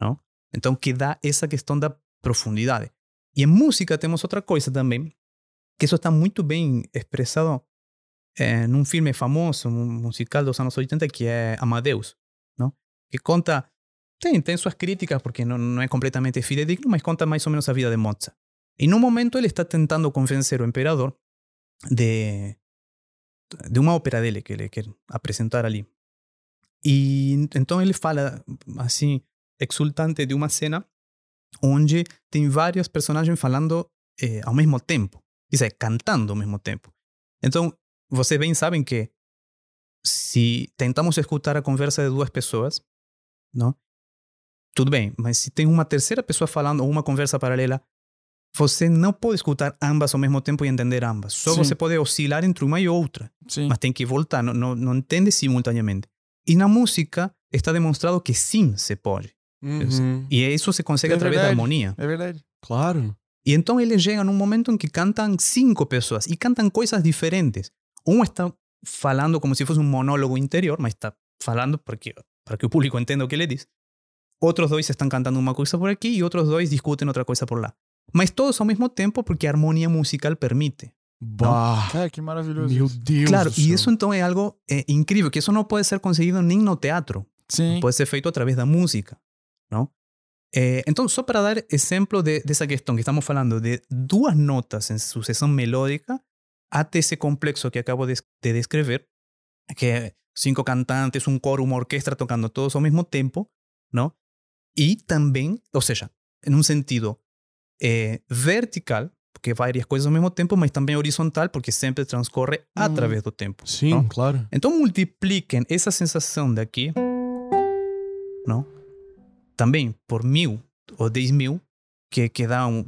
não? Então que dá essa questão da profundidade. E em música temos outra coisa também, que isso está muito bem expressado eh, num filme famoso, um musical dos anos 80, que é Amadeus, não? Que conta, tem, tem suas críticas, porque não, não é completamente fidedigno, mas conta mais ou menos a vida de Mozart. E num momento ele está tentando convencer o imperador de, de uma ópera dele que ele quer apresentar ali. E então ele fala, assim, exultante de uma cena onde tem vários personagens falando eh, ao mesmo tempo. É, cantando ao mesmo tempo. Então, vocês bem sabem que se tentamos escutar a conversa de duas pessoas, não? Tudo bem, mas se tem uma terceira pessoa falando ou uma conversa paralela, você não pode escutar ambas ao mesmo tempo e entender ambas. Só Sim. você pode oscilar entre uma e outra, Sim. mas tem que voltar, não, não, não entende simultaneamente. E na música está demonstrado que sim se pode. Uhum. E isso se consegue É através da verdade. harmonia. É verdade. Claro. E então ele chega num momento em que cantam cinco pessoas e cantam coisas diferentes. Um está falando como se fosse um monólogo interior, mas está falando porque, para que o público entenda o que ele diz. Outros dois estão cantando uma coisa por aqui e outros dois discutem outra coisa por lá. Mas todos ao mesmo tempo porque a harmonia musical permite. Bah. Cara, que maravilhoso. Meu. Deus. claro, e isso então é algo é, incrível, que isso não pode ser conseguido nem no teatro. Sim. pode ser feito através da música, não? Eh, então, só para dar exemplo de, dessa questão que estamos falando, de duas notas em sucessão melódica, até esse complexo que acabo de, de descrever, que é cinco cantantes, um coro, uma orquestra tocando todos ao mesmo tempo, não? E também, ou seja, em um sentido eh, vertical, porque várias coisas ao mesmo tempo, mas também horizontal, porque sempre transcorre Hum. através do tempo. Sim, não? claro. Então multipliquem essa sensação daqui, não? Também por mil ou dez mil, que, que dá um,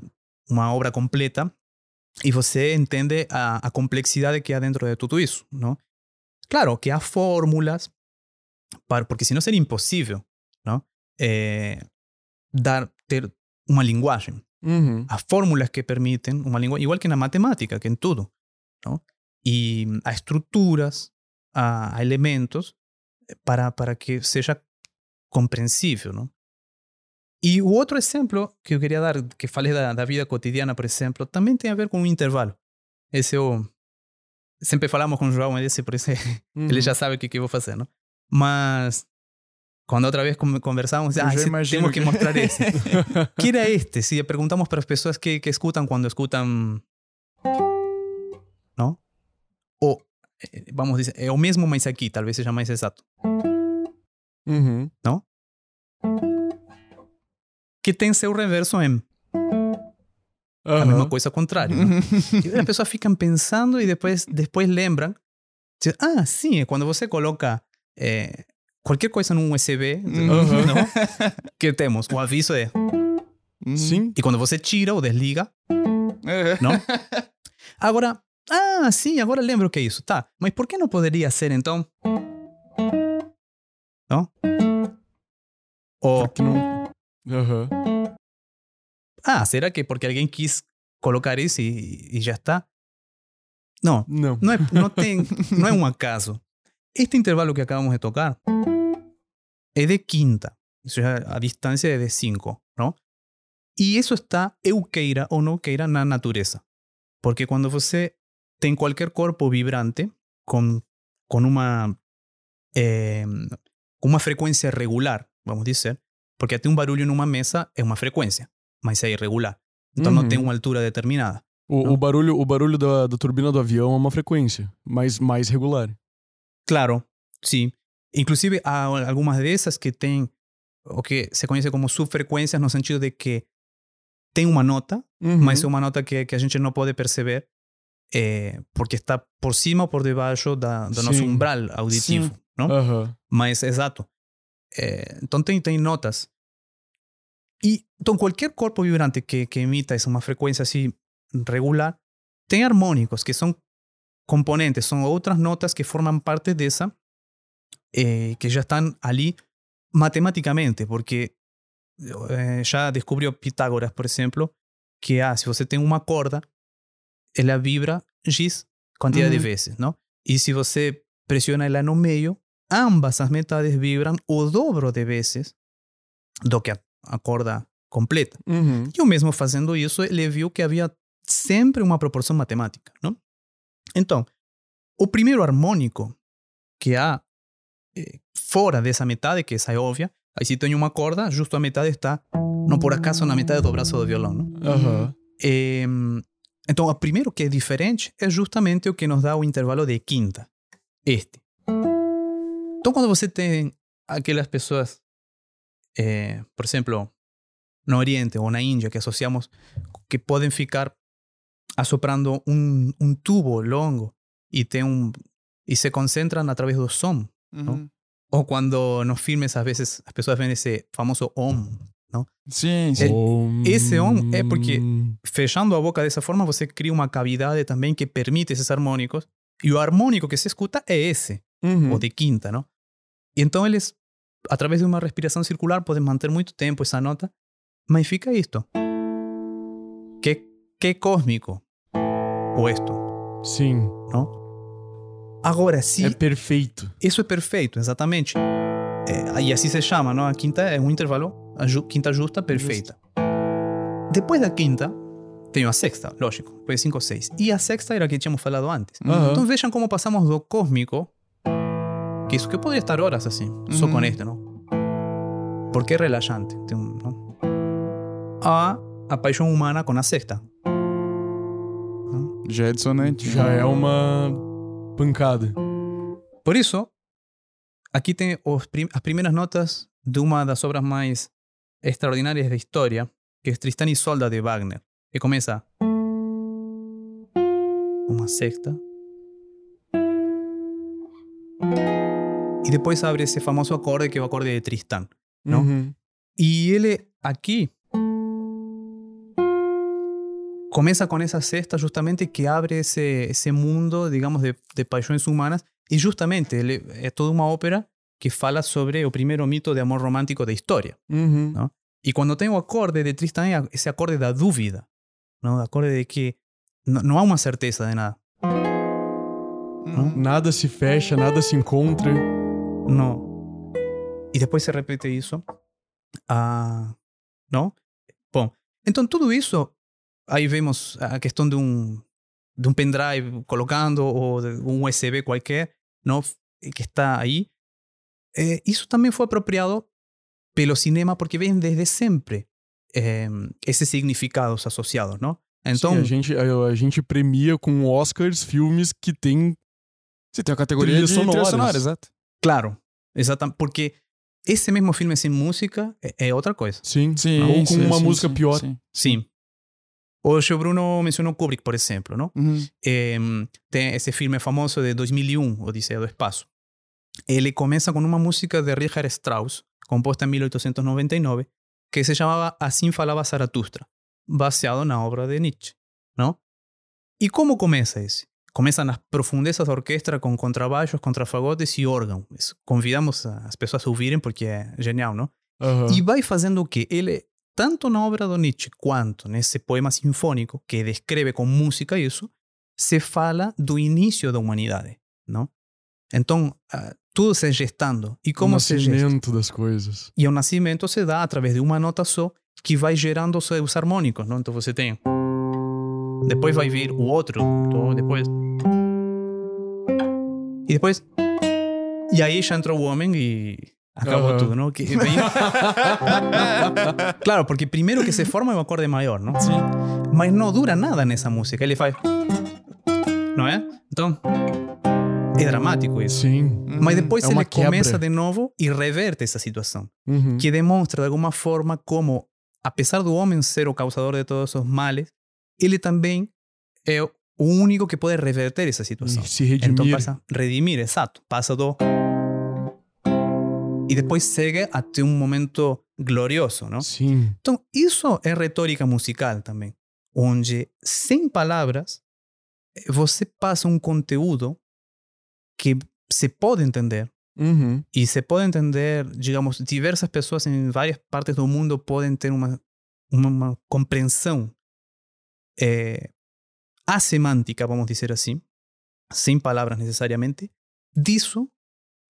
uma obra completa, e você entende a, a complexidade que há dentro de tudo isso, não? Claro que há fórmulas, para, porque senão seria impossível, não? Eh, dar, ter uma linguagem. Uhum. Há fórmulas que permitem uma língua, igual que na matemática, que em tudo. ¿no? E há estruturas, há, há elementos para, para que seja compreensível. ¿no? E o outro exemplo que eu queria dar, que falei da, da vida cotidiana, por exemplo, também tem a ver com o intervalo. Esse é o. Sempre falamos com o João desse, por isso Uhum. ele já sabe o que, que eu vou fazer, não? Mas quando outra vez con- conversamos, Eu ah, imagino temos que que- mostrar esse. que era este? Si perguntamos para as pessoas que, que escutam quando escutam, não? Ou, eh, vamos dizer, é o mesmo, mas aqui, talvez seja mais exato. Uhum. Que tem seu reverso em a Aham. mesma coisa ao contrário. não? E a pessoa fica pensando e depois, depois lembram. Diz, Ah, sim, é quando você coloca eh, qualquer coisa num USB, Uhum. não? que temos o aviso é. Uhum. Sim. E quando você tira ou desliga, É. não? Agora, ah, sim, agora lembro que é isso. Tá, mas por que não poderia ser então? Não? Ou, Porque não. Aham. ah, será que porque alguém quis colocar isso e, e já está? Não, Não. não é, não tem, não é um acaso. Este intervalo que acabamos de tocar é de quinta. Isso já, a distância é de 5, não? E isso está, eu queira ou não queira, na natureza. Porque quando você tem qualquer corpo vibrante com, com uma, eh, com uma frequência regular, vamos dizer, porque até um barulho numa mesa é uma frequência, mas é irregular. Então não Uhum. tem uma altura determinada. O, Não. o barulho, o barulho da, da turbina do avião é uma frequência, mas mais regular. Claro, sim. Inclusive há algumas dessas que têm o que se conhece como subfrequências no sentido de que tem uma nota, Uhum. mas é uma nota que, que a gente não pode perceber eh, porque está por cima ou por debaixo da, do nosso Sim. umbral auditivo, Sim. não? Aham. Mas exato. Eh, então tem, tem notas. E então qualquer corpo vibrante que, que emita essa uma frequência assim regular tem harmônicos que são componentes, são outras notas que formam parte dessa eh, que já estão ali matematicamente, porque eh, já descobriu Pitágoras, por exemplo, que ah, se você tem uma corda, ela vibra X quantidade de Uhum. vezes, não? E se você pressiona ela no meio, ambas as metades vibram o dobro de vezes do que a, corda completa. Uhum. E o mesmo fazendo isso, ele viu que havia sempre uma proporção matemática, não? Então, o primeiro harmônico que há eh, fora dessa metade, que essa é óbvia, aí se tem uma corda, justo a metade está, não por acaso, na metade do braço do violão, não? Aham. Eh, então, o primeiro que é diferente é justamente o que nos dá o intervalo de quinta, este. Então, quando você tem aquelas pessoas, eh, por exemplo, no Oriente ou na Índia, que associamos, que podem ficar assoprando um, um tubo longo e, tem um, e se concentram através do som. Uhum. Ou quando nos filmes, às vezes, as pessoas veem esse famoso om. Sim, sim. É- esse om é porque- Fechando a boca dessa forma, você cria uma cavidade também que permite esses harmônicos. E o harmônico que se escuta é esse, Uhum. o de quinta, não? E então eles, através de uma respiração circular, podem manter muito tempo essa nota, mas fica isto. Que, que cósmico o esto, Sim. não? Agora, se É perfeito. Isso é perfeito, exatamente. É, e assim se chama, não? A quinta é um intervalo, a ju- quinta justa perfeita. Depois da quinta, tenho a sexta, lógico, depois 5 6. E a sexta era a que tínhamos falado antes. Aham. Então vejam como passamos do cósmico, que isso que poderia estar horas assim, só Uhum. com este, não? Porque é relaxante, não? A a paixão humana com a sexta. Já é dissonante. Já é uma pancada. Por isso, aqui tem prim- as primeiras notas de uma das obras mais extraordinárias da história, que é Tristán e Isolda de Wagner, que começa uma sexta e depois abre esse famoso acorde que é o acorde de Tristán. Não? Uhum. E ele aqui começa com essa sexta justamente que abre esse, esse mundo, digamos, de, de paixões humanas. E justamente ele é toda uma ópera que fala sobre o primeiro mito de amor romântico da história. Uhum. Não? E quando tem o acorde de Tristan, é esse acorde da dúvida, não? o acorde de que n- não há uma certeza de nada. Uhum. Nada se fecha, nada se encontra. Não. E depois se repete isso. Ah, não? Bom, então tudo isso, aí vemos a questão de um, de um pendrive colocando ou de um USB qualquer, não? que está aí. Eh, isso também foi apropriado pelo cinema porque vem desde sempre eh, esses significados associados, não? Então, Sim, a, gente, a, a gente premia com Oscars filmes que tem. Você tem a categoria de sonoras. sonora, exato. Claro, exatamente, porque esse mesmo filme sem música é, é outra coisa. Sim. Sim, Ou com sim, uma sim, música sim, pior. sim. Hoje o Bruno mencionou Kubrick, por exemplo, não? Uhum. Eh, tem esse filme famoso de 2001, Odisseia do Espaço. Ele começa com uma música de Richard Strauss, composta em 1899, que se chamava Assim Falava Zaratustra, baseado na obra de Nietzsche, não? E como começa esse? Começa nas profundezas da orquestra com contrabaixos, contrafagotes e órgão. Isso, Convidamos as pessoas a ouvirem porque é genial, não? Aham. E vai fazendo o quê? Ele, tanto na obra do Nietzsche quanto nesse poema sinfônico, que descreve com música isso, se fala do início da humanidade, não? Então, ah, tudo se gestando. E como o nascimento das coisas. E o nascimento se dá através de uma nota só que vai gerando os seus harmônicos, não? Então você tem... Depois vai vir o outro, então depois... E depois... E aí já entrou o homem e acabou Aham. tudo, não? Que claro, porque primeiro que se forma é acorde maior, não? Sim. Mas não dura nada nessa música. Ele faz... Não é? Então... É dramático isso. Sim. Mas depois É ele começa quebra. de novo e reverte essa situação. Uhum. Que demonstra de alguma forma como, apesar do homem ser o causador de todos os males, ele também é o único que pode reverter essa situação. Se redimir. Então passa redimir, exato. Passa do e depois segue até um momento glorioso, não? Sim. Então isso é retórica musical também, onde sem palavras você passa um conteúdo que se pode entender Uhum. E se pode entender, digamos, diversas pessoas em várias partes do mundo podem ter uma, uma, uma compreensão eh, asemântica, vamos dizer assim, sem palavras necessariamente, disso,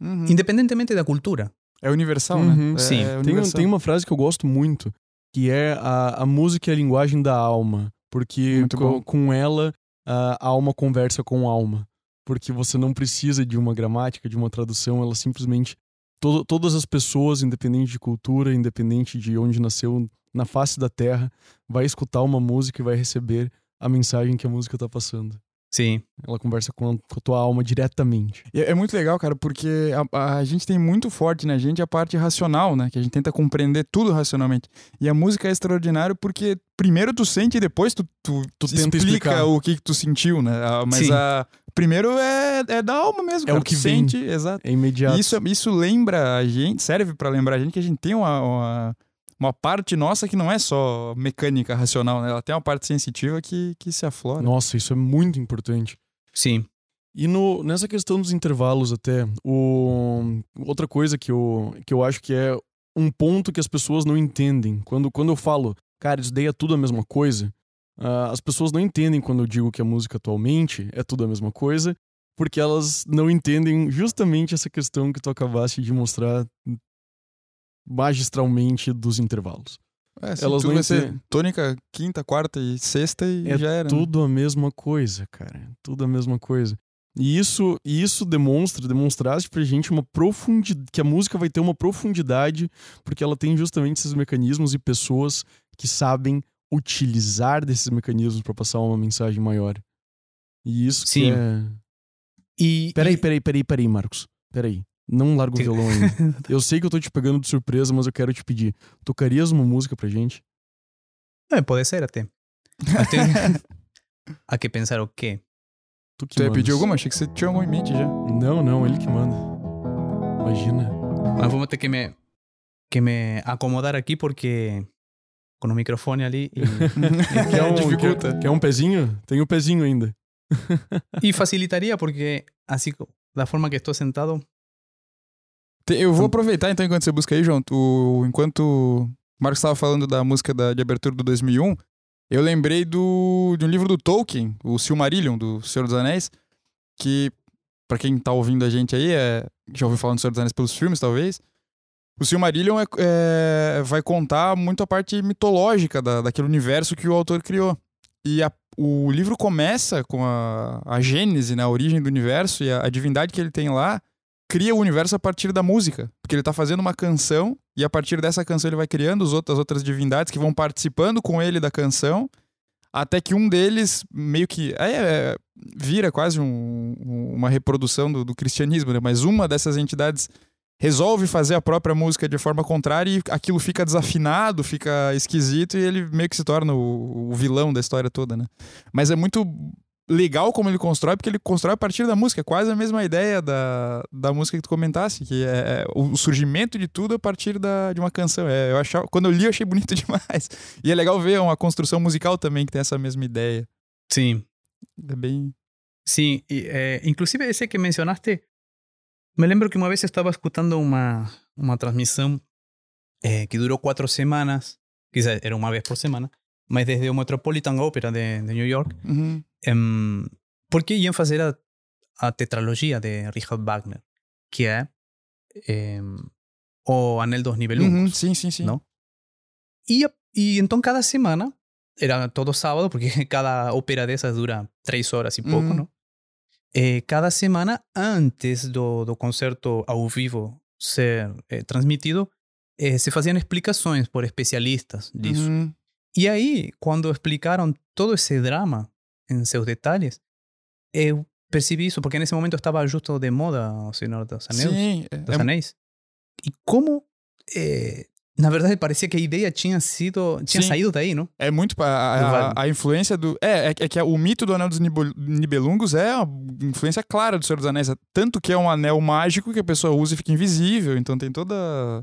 Uhum. independentemente da cultura. É universal, Uhum. né? É- Sim. é Tem, um- universal. tem uma frase que eu gosto muito, que é a, a música é a linguagem da alma. Porque Muito co- bom. com ela, a alma conversa com alma. Porque você não precisa de uma gramática, de uma tradução, ela simplesmente. To- todas as pessoas, independente de cultura, independente de onde nasceu, na face da terra, vai escutar uma música e vai receber a mensagem que a música tá passando. Sim, Ela conversa com a, com a tua alma diretamente. E É é muito legal, cara, porque a, a gente tem muito forte na gente a parte racional, né? Que a gente tenta compreender tudo racionalmente. E a música é extraordinário porque primeiro tu sente e depois tu, tu, Tu tenta explica explicar. o que, que tu sentiu, né? Mas Sim. a, primeiro é, é da alma mesmo, É cara. o que tu vem. sente, exato. É imediato. E isso, isso lembra a gente, serve pra lembrar a gente que a gente tem uma, uma, uma parte nossa que não é só mecânica, racional, né? Ela tem uma parte sensitiva que, que se aflora. Nossa, isso é muito importante. sim. E no, nessa questão dos intervalos até, o, outra coisa que eu, que eu acho que é um ponto que as pessoas não entendem. Quando, quando eu falo, cara, isso daí é tudo a mesma coisa, ah, as pessoas não entendem quando eu digo que a música atualmente é tudo a mesma coisa, porque elas não entendem justamente essa questão que tu acabaste de mostrar magistralmente dos intervalos. É, assim, Elas não vai ser tônica, quinta, quarta e sexta e É já era. né? Tudo a mesma coisa, cara. Tudo a mesma coisa. E isso, isso demonstra, demonstraste pra gente uma profundidade, que a música vai ter uma profundidade, porque ela tem justamente esses mecanismos e pessoas que sabem utilizar desses mecanismos pra passar uma mensagem maior. E isso que Sim. é... E, Peraí, e- peraí, peraí, peraí, Marcos. Peraí. Não larga o violão ainda. Eu sei que eu tô te pegando de surpresa, mas eu quero te pedir. Tocarias uma música pra gente? É, pode ser até. Tem- Há que pensar o quê? Tu que Tu ia pedir alguma? Achei que você tinha alguma em mente já. Não, não, ele que manda. Imagina. Mas vamos ter que me, que me acomodar aqui porque com o microfone ali e, Quer um, Dificulta. Quer, quer um pezinho? Tem o pezinho ainda. e facilitaria porque assim da forma que estou sentado Eu vou aproveitar então enquanto você busca aí, João. Tu, enquanto o Marcos estava falando da música da, de abertura do 2001, eu lembrei do, de um livro do Tolkien, o Silmarillion, do Senhor dos Anéis, que, pra quem tá ouvindo a gente aí, é, já ouviu falando do Senhor dos Anéis pelos filmes, talvez. O Silmarillion é, é- vai contar muito a parte mitológica da, daquele universo que o autor criou. E a- o livro começa com a, a gênese, né, a origem do universo e a, a divindade que ele tem lá cria o universo a partir da música. Porque ele tá fazendo uma canção e a partir dessa canção ele vai criando os outras, as outras divindades que vão participando com ele da canção. Até que um deles meio que. É, é, vira quase um- uma reprodução do, do cristianismo, né? Mas uma dessas entidades resolve fazer a própria música de forma contrária e aquilo fica desafinado, fica esquisito e ele meio que se torna o, o vilão da história toda, né? Mas é muito legal como ele constrói, porque ele constrói a partir da música, é quase a mesma ideia da, da música que tu comentasse, que é, é o surgimento de tudo a partir da, de uma canção. É, eu achava, quando eu li, eu achei bonito demais. E é legal ver uma construção musical também que tem essa mesma ideia. sim É bem. Sí, y, eh, inclusive ese que mencionaste, me lembro que una vez estaba escuchando una, una transmisión eh, que duró cuatro semanas, quizás era una vez por semana, mas desde o Metropolitan Opera de, de New York, Uhum. Em, porque iam fazer a, a tetralogia de Richard Wagner, que é em, o Anel dos Uhum, Nibelungos. sim, sim, sim. ¿no? Y, y entonces cada semana, era todo sábado, porque cada ópera de esas dura tres horas y poco, Uhum. ¿no? Eh, cada semana, antes do, do concerto ao vivo ser eh, transmitido, eh, se fazían explicações por especialistas disso. Uhum. E aí, quando explicaram todo esse drama em seus detalhes, eu percebi isso, porque nesse momento estava justo de moda o Senhor dos Anéis. Sim, é, dos é- Anéis. E como, eh, na verdade, parecia que a ideia tinha sido, tinha Sim. saído daí, não? É muito. A, a, a influência do. É, é, é que o mito do Anel dos Nibelungos é uma influência clara do Senhor dos Anéis. Tanto que é um anel mágico que a pessoa usa e fica invisível. Então tem toda.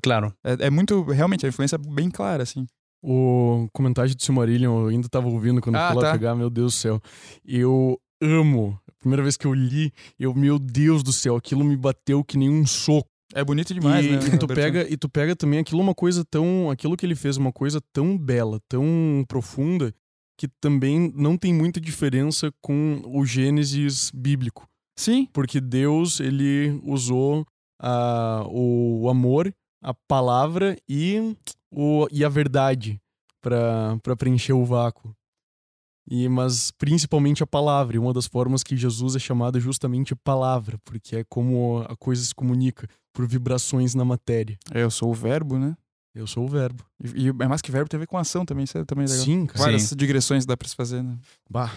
Claro. É, é muito. Realmente, a influência é bem clara, assim. O comentário de Silmarillion eu ainda tava ouvindo quando Ah, fui lá tá. pegar, meu Deus do céu. Eu amo. A primeira vez que eu li, eu, meu Deus do céu, aquilo me bateu que nem um soco. É bonito demais, e, né? e tu pega e tu pega também aquilo uma coisa tão, aquilo que ele fez uma coisa tão bela, tão profunda que também não tem muita diferença com o Gênesis bíblico, Sim, porque Deus ele usou a, o amor, a palavra e o e a verdade para para preencher o vácuo. E, mas principalmente a palavra, e uma das formas que Jesus é chamado é justamente palavra, porque é como a coisa se comunica, por vibrações na matéria. É, eu sou o verbo, né? Eu sou o verbo. E, e é mais que verbo, tem a ver com ação também, isso é também legal. Sim, cara. Várias Sim. digressões dá pra se fazer, né? Bah,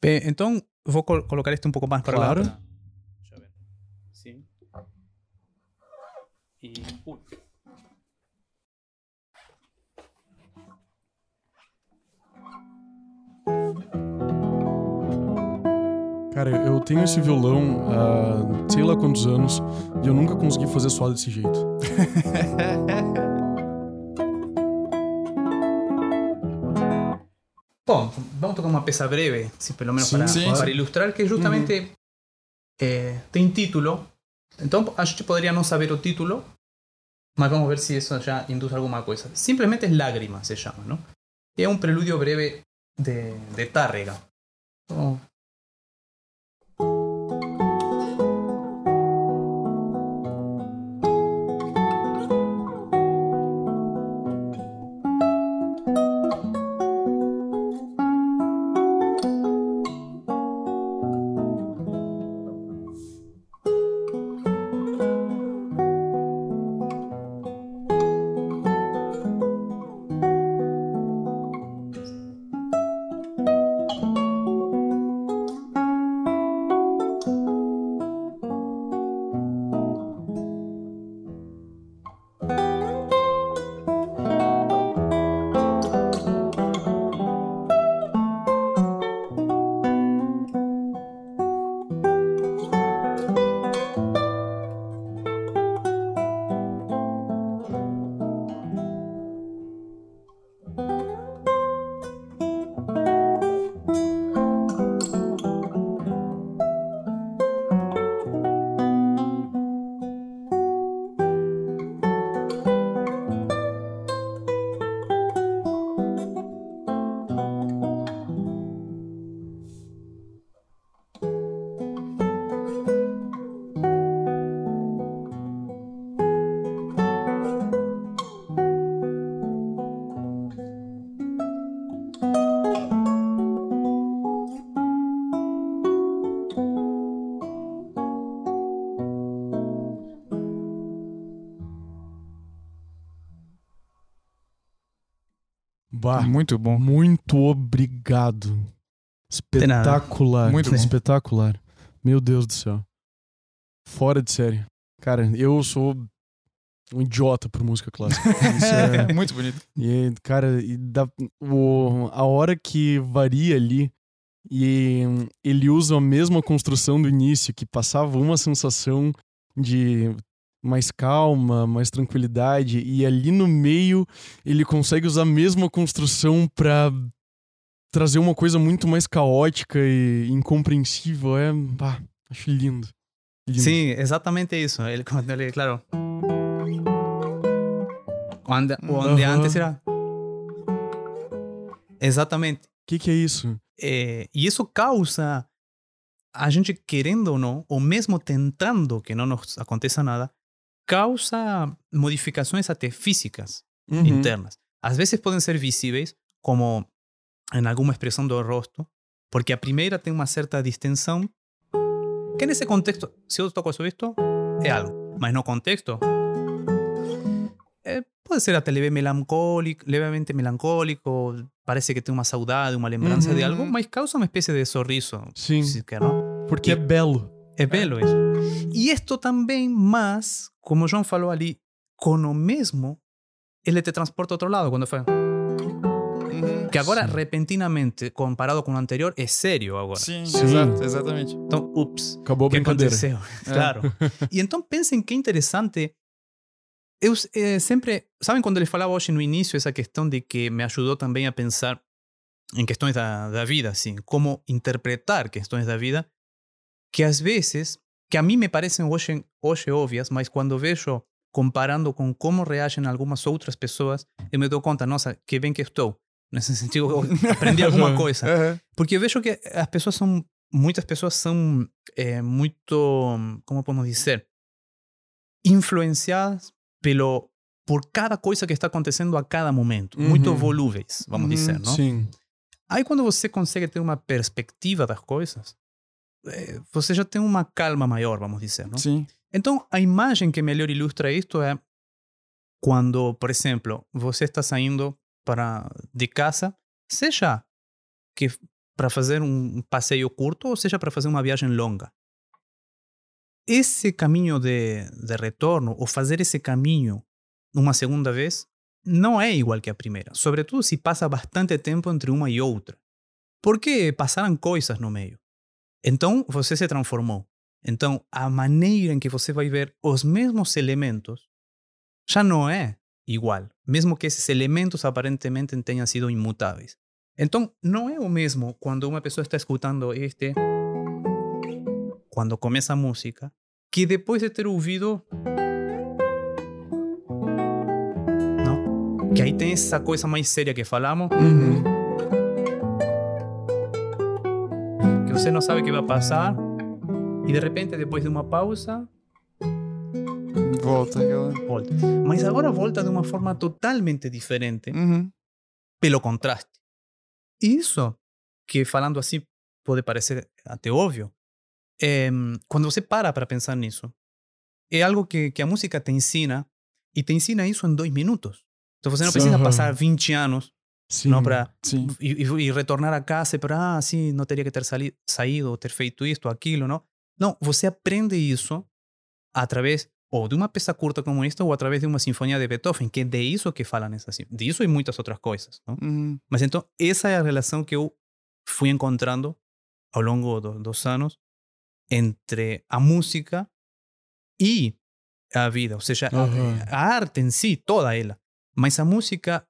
Pe- Então, vou col- colocar esto un poco más para Claro. la... para- Deixa eu ver. Sim. E... Ui. cara, eu tenho esse violão há sei lá quantos anos e eu nunca consegui fazer soar desse jeito. Bom, vamos tocar uma peça breve, pelo menos Sim, para, sim, para sim. ilustrar, que justamente eh, tem título. Então, a gente poderia não saber o título, mas vamos ver se isso já induz alguma coisa. Simplesmente Lágrima se chama, não? É um prelúdio breve de, de Tárrega. Então, Muito bom. muito obrigado. Espetacular. Muito bom. espetacular. Meu Deus do céu. Fora de série. Cara, eu sou um idiota por música clássica. Isso é- Muito bonito. E, cara, e dá- o, a hora que varia ali e ele usa a mesma construção do início, que passava uma sensação de mais calma, mais tranquilidade, e ali no meio ele consegue usar a mesma construção pra trazer uma coisa muito mais caótica e incompreensível. É, pá, acho lindo. lindo. Sim, exatamente isso. Ele, quando ele, claro. Onde, onde Aham. antes era. Exatamente. O que, que é isso? Eh, e isso causa a gente querendo ou não, ou mesmo tentando que não nos aconteça nada, causa modificações até físicas Uhum. internas. Às vezes podem ser visíveis, como em alguma expressão do rosto, porque a primeira tem uma certa distensão, que nesse contexto, se eu toco sobre isto, é algo, mas no contexto eh, pode ser até leve melancólico, levemente melancólico, parece que tem uma saudade, uma lembrança de Uhum. algo, mas causa uma espécie de sorriso, Sim, se quer, não? porque E- é belo. É belo isso. E isto também, mas, como o João falou ali, com o mesmo, ele te transporta a outro lado quando foi. Que agora, Sim. repentinamente, comparado com o anterior, é sério agora. Sim, Sim. exato, exatamente. Então, ups, Acabou a que aconteceu? Claro. E então pensem que interessante. Eu eh, sempre. Sabem quando ele falava hoje no início essa questão de que me ajudou também a pensar em questões da, da vida, assim, como interpretar questões da vida, que às vezes que a mim me parecem hoje, hoje óbvias, mas quando vejo comparando com como reagem algumas outras pessoas, eu me dou conta, nossa, que bem que estou. Nesse sentido, aprendi alguma coisa. Aham. Porque eu vejo que as pessoas são, muitas pessoas são eh, muito, como podemos dizer, influenciadas pelo, por cada coisa que está acontecendo a cada momento. Muito Uhum. volúveis, vamos Uhum, dizer, não? Sim. Aí quando você consegue ter uma perspectiva das coisas, eh, você já tem uma calma maior, vamos dizer, não? Sim. Então, a imagem que melhor ilustra isto é quando, por exemplo, você está saindo para de casa, seja que para fazer um passeio curto ou seja para fazer uma viagem longa. Esse caminho de, de retorno ou fazer esse caminho uma segunda vez não é igual que a primeira, sobretudo se passa bastante tempo entre uma e outra, porque passaram coisas no meio. Então, você se transformou. Então, a maneira em que você vai ver os mesmos elementos já não é igual, mesmo que esses elementos aparentemente tenham sido imutáveis. Então, não é o mesmo quando uma pessoa está escutando este, quando começa a música, que depois de ter ouvido. Não? Que aí tem essa coisa mais séria que falamos, Uhum. Você não sabe o que vai passar, e de repente, depois de uma pausa, Volta volta. Mas agora volta de uma forma totalmente diferente, Uhum. pelo contraste. E isso, que falando assim pode parecer até óbvio, é, quando você para para pensar nisso, é algo que, que a música te ensina, e te ensina isso em dois minutos. Então você não precisa Aham. passar 20 anos Sim. não para e, e- retornar a casa para ah, sim, não teria que ter sali- saído, ter feito isto, aquilo, não? Não, você aprende isso através ou de uma peça curta como esta ou através de uma sinfonia de Beethoven, que é de isso que falam nessa sim- disso e muitas outras coisas, não? Uhum. Mas então essa é a relação que eu fui encontrando ao longo do- dos anos entre a música e a vida, ou seja, a- Aham. a arte em si, toda ela. Mas a música,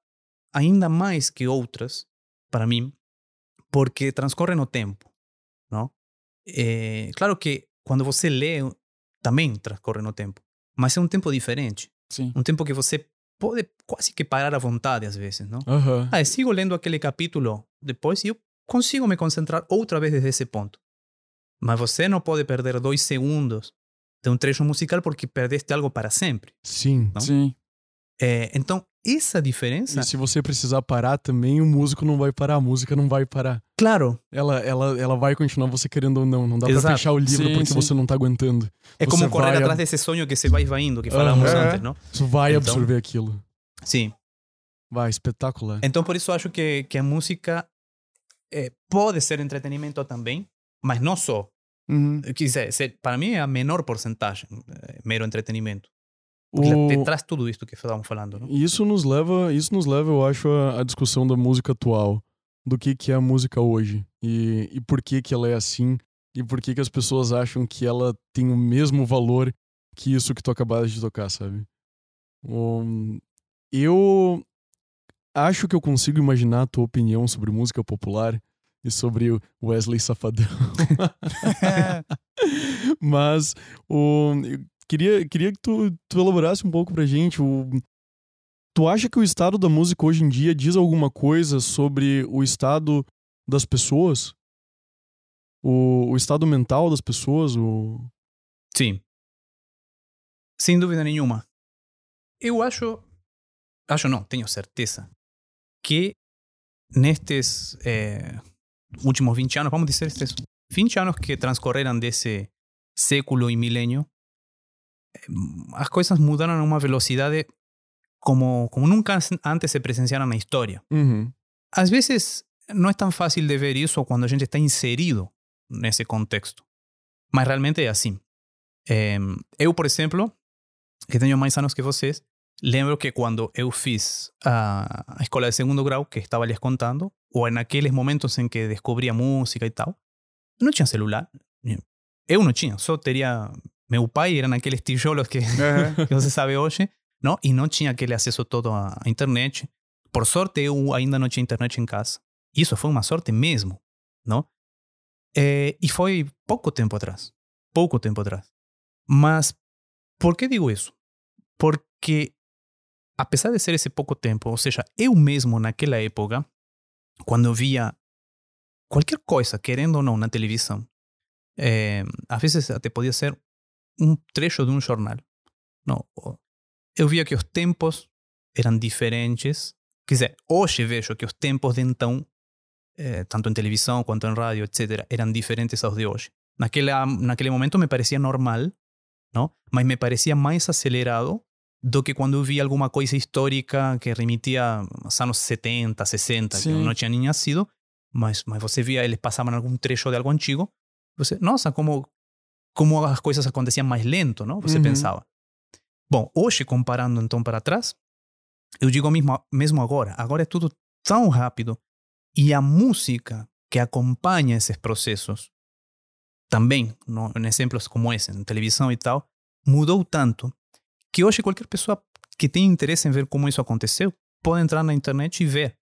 ainda mais que outras, para mim, porque transcorre no tempo, não? É, claro que quando você lê, também transcorre no tempo, mas é um tempo diferente. Sim. Um tempo que você pode quase que parar à vontade às vezes, não? Aham. Ah, eu sigo lendo aquele capítulo depois e eu consigo me concentrar outra vez desde esse ponto. Mas você não pode perder dois segundos de um trecho musical porque perdeste algo para sempre. Sim. Não? Sim. É, então, essa diferença, E se você precisar parar também, o músico não vai parar, a música não vai parar. claro, Ela, ela, ela vai continuar você querendo ou não. Não dá pra Exato. fechar o livro Sim, porque sim. você não tá aguentando. é Você como correr vai atrás desse sonho que se vai esvaindo, que falamos antes, não? Você vai Então- absorver aquilo. Sim. Vai, espetacular. Então, por isso acho que, que a música eh, pode ser entretenimento também, mas não só. Uhum. Quer dizer, para mim é a menor porcentagem, eh, mero entretenimento. Porque traz tudo isto que estávamos falando, não? Isso nos leva, isso nos leva, eu acho, à, discussão da música atual, do que que é a música hoje e, e por que que ela é assim e por que que as pessoas acham que ela tem o mesmo valor que isso que tu acabaste de tocar, sabe? Um, eu acho que eu consigo imaginar a tua opinião sobre música popular e sobre o Wesley Safadão. Mas o, eu queria, queria que tu, tu elaborasse um pouco pra gente. O, tu acha que o estado da música hoje em dia diz alguma coisa sobre o estado das pessoas? O, o estado mental das pessoas? O... Sim. Sem dúvida nenhuma. Eu acho. Acho não, tenho certeza. Que nestes eh, últimos 20 anos, vamos dizer, estes 20 anos que transcorreram desse século e milênio, as coisas mudaram a uma velocidade como, como nunca an- antes se presenciaram na história. Uhum. Às vezes não é tão fácil de ver isso quando a gente está inserido nesse contexto. Mas realmente é assim. Eh, eu, por exemplo, que tenho mais anos que vocês, lembro que quando eu fiz a, escola de segundo grau, que estava lhes contando, ou naqueles momentos em que descobri a música e tal, não tinha celular. Eu não tinha, só teria. Meu pai era naqueles tijolos que, Aham. que você sabe hoje, não? E não tinha aquele acesso todo à internet. Por sorte, eu ainda não tinha internet em casa. Isso foi uma sorte mesmo, não? Eh, e foi pouco tempo atrás. pouco tempo atrás. Mas, por que digo isso? Porque, apesar de ser esse pouco tempo, ou seja, eu mesmo naquela época, quando via qualquer coisa, querendo ou não, na televisão, é, às vezes até podia ser um trecho de um jornal. Não, eu via que os tempos eram diferentes. Quer dizer, hoje vejo que os tempos de então, eh, tanto em televisão quanto em rádio, etc., eram diferentes aos de hoje. Naquela, naquele momento me parecia normal, não? mas me parecia mais acelerado do que quando eu via alguma coisa histórica que remitia aos anos 70, 60, Sim. que eu não tinha nem nascido, mas, mas você via, eles passavam algum trecho de algo antigo, você, nossa, como, como as coisas aconteciam mais lento, não? Você Uhum. pensava. Bom, hoje, comparando então para trás, eu digo mesmo, mesmo agora, agora é tudo tão rápido e a música que acompanha esses processos, também, no, em exemplos como esse, em televisão e tal, mudou tanto que hoje qualquer pessoa que tem interesse em ver como isso aconteceu pode entrar na internet e ver,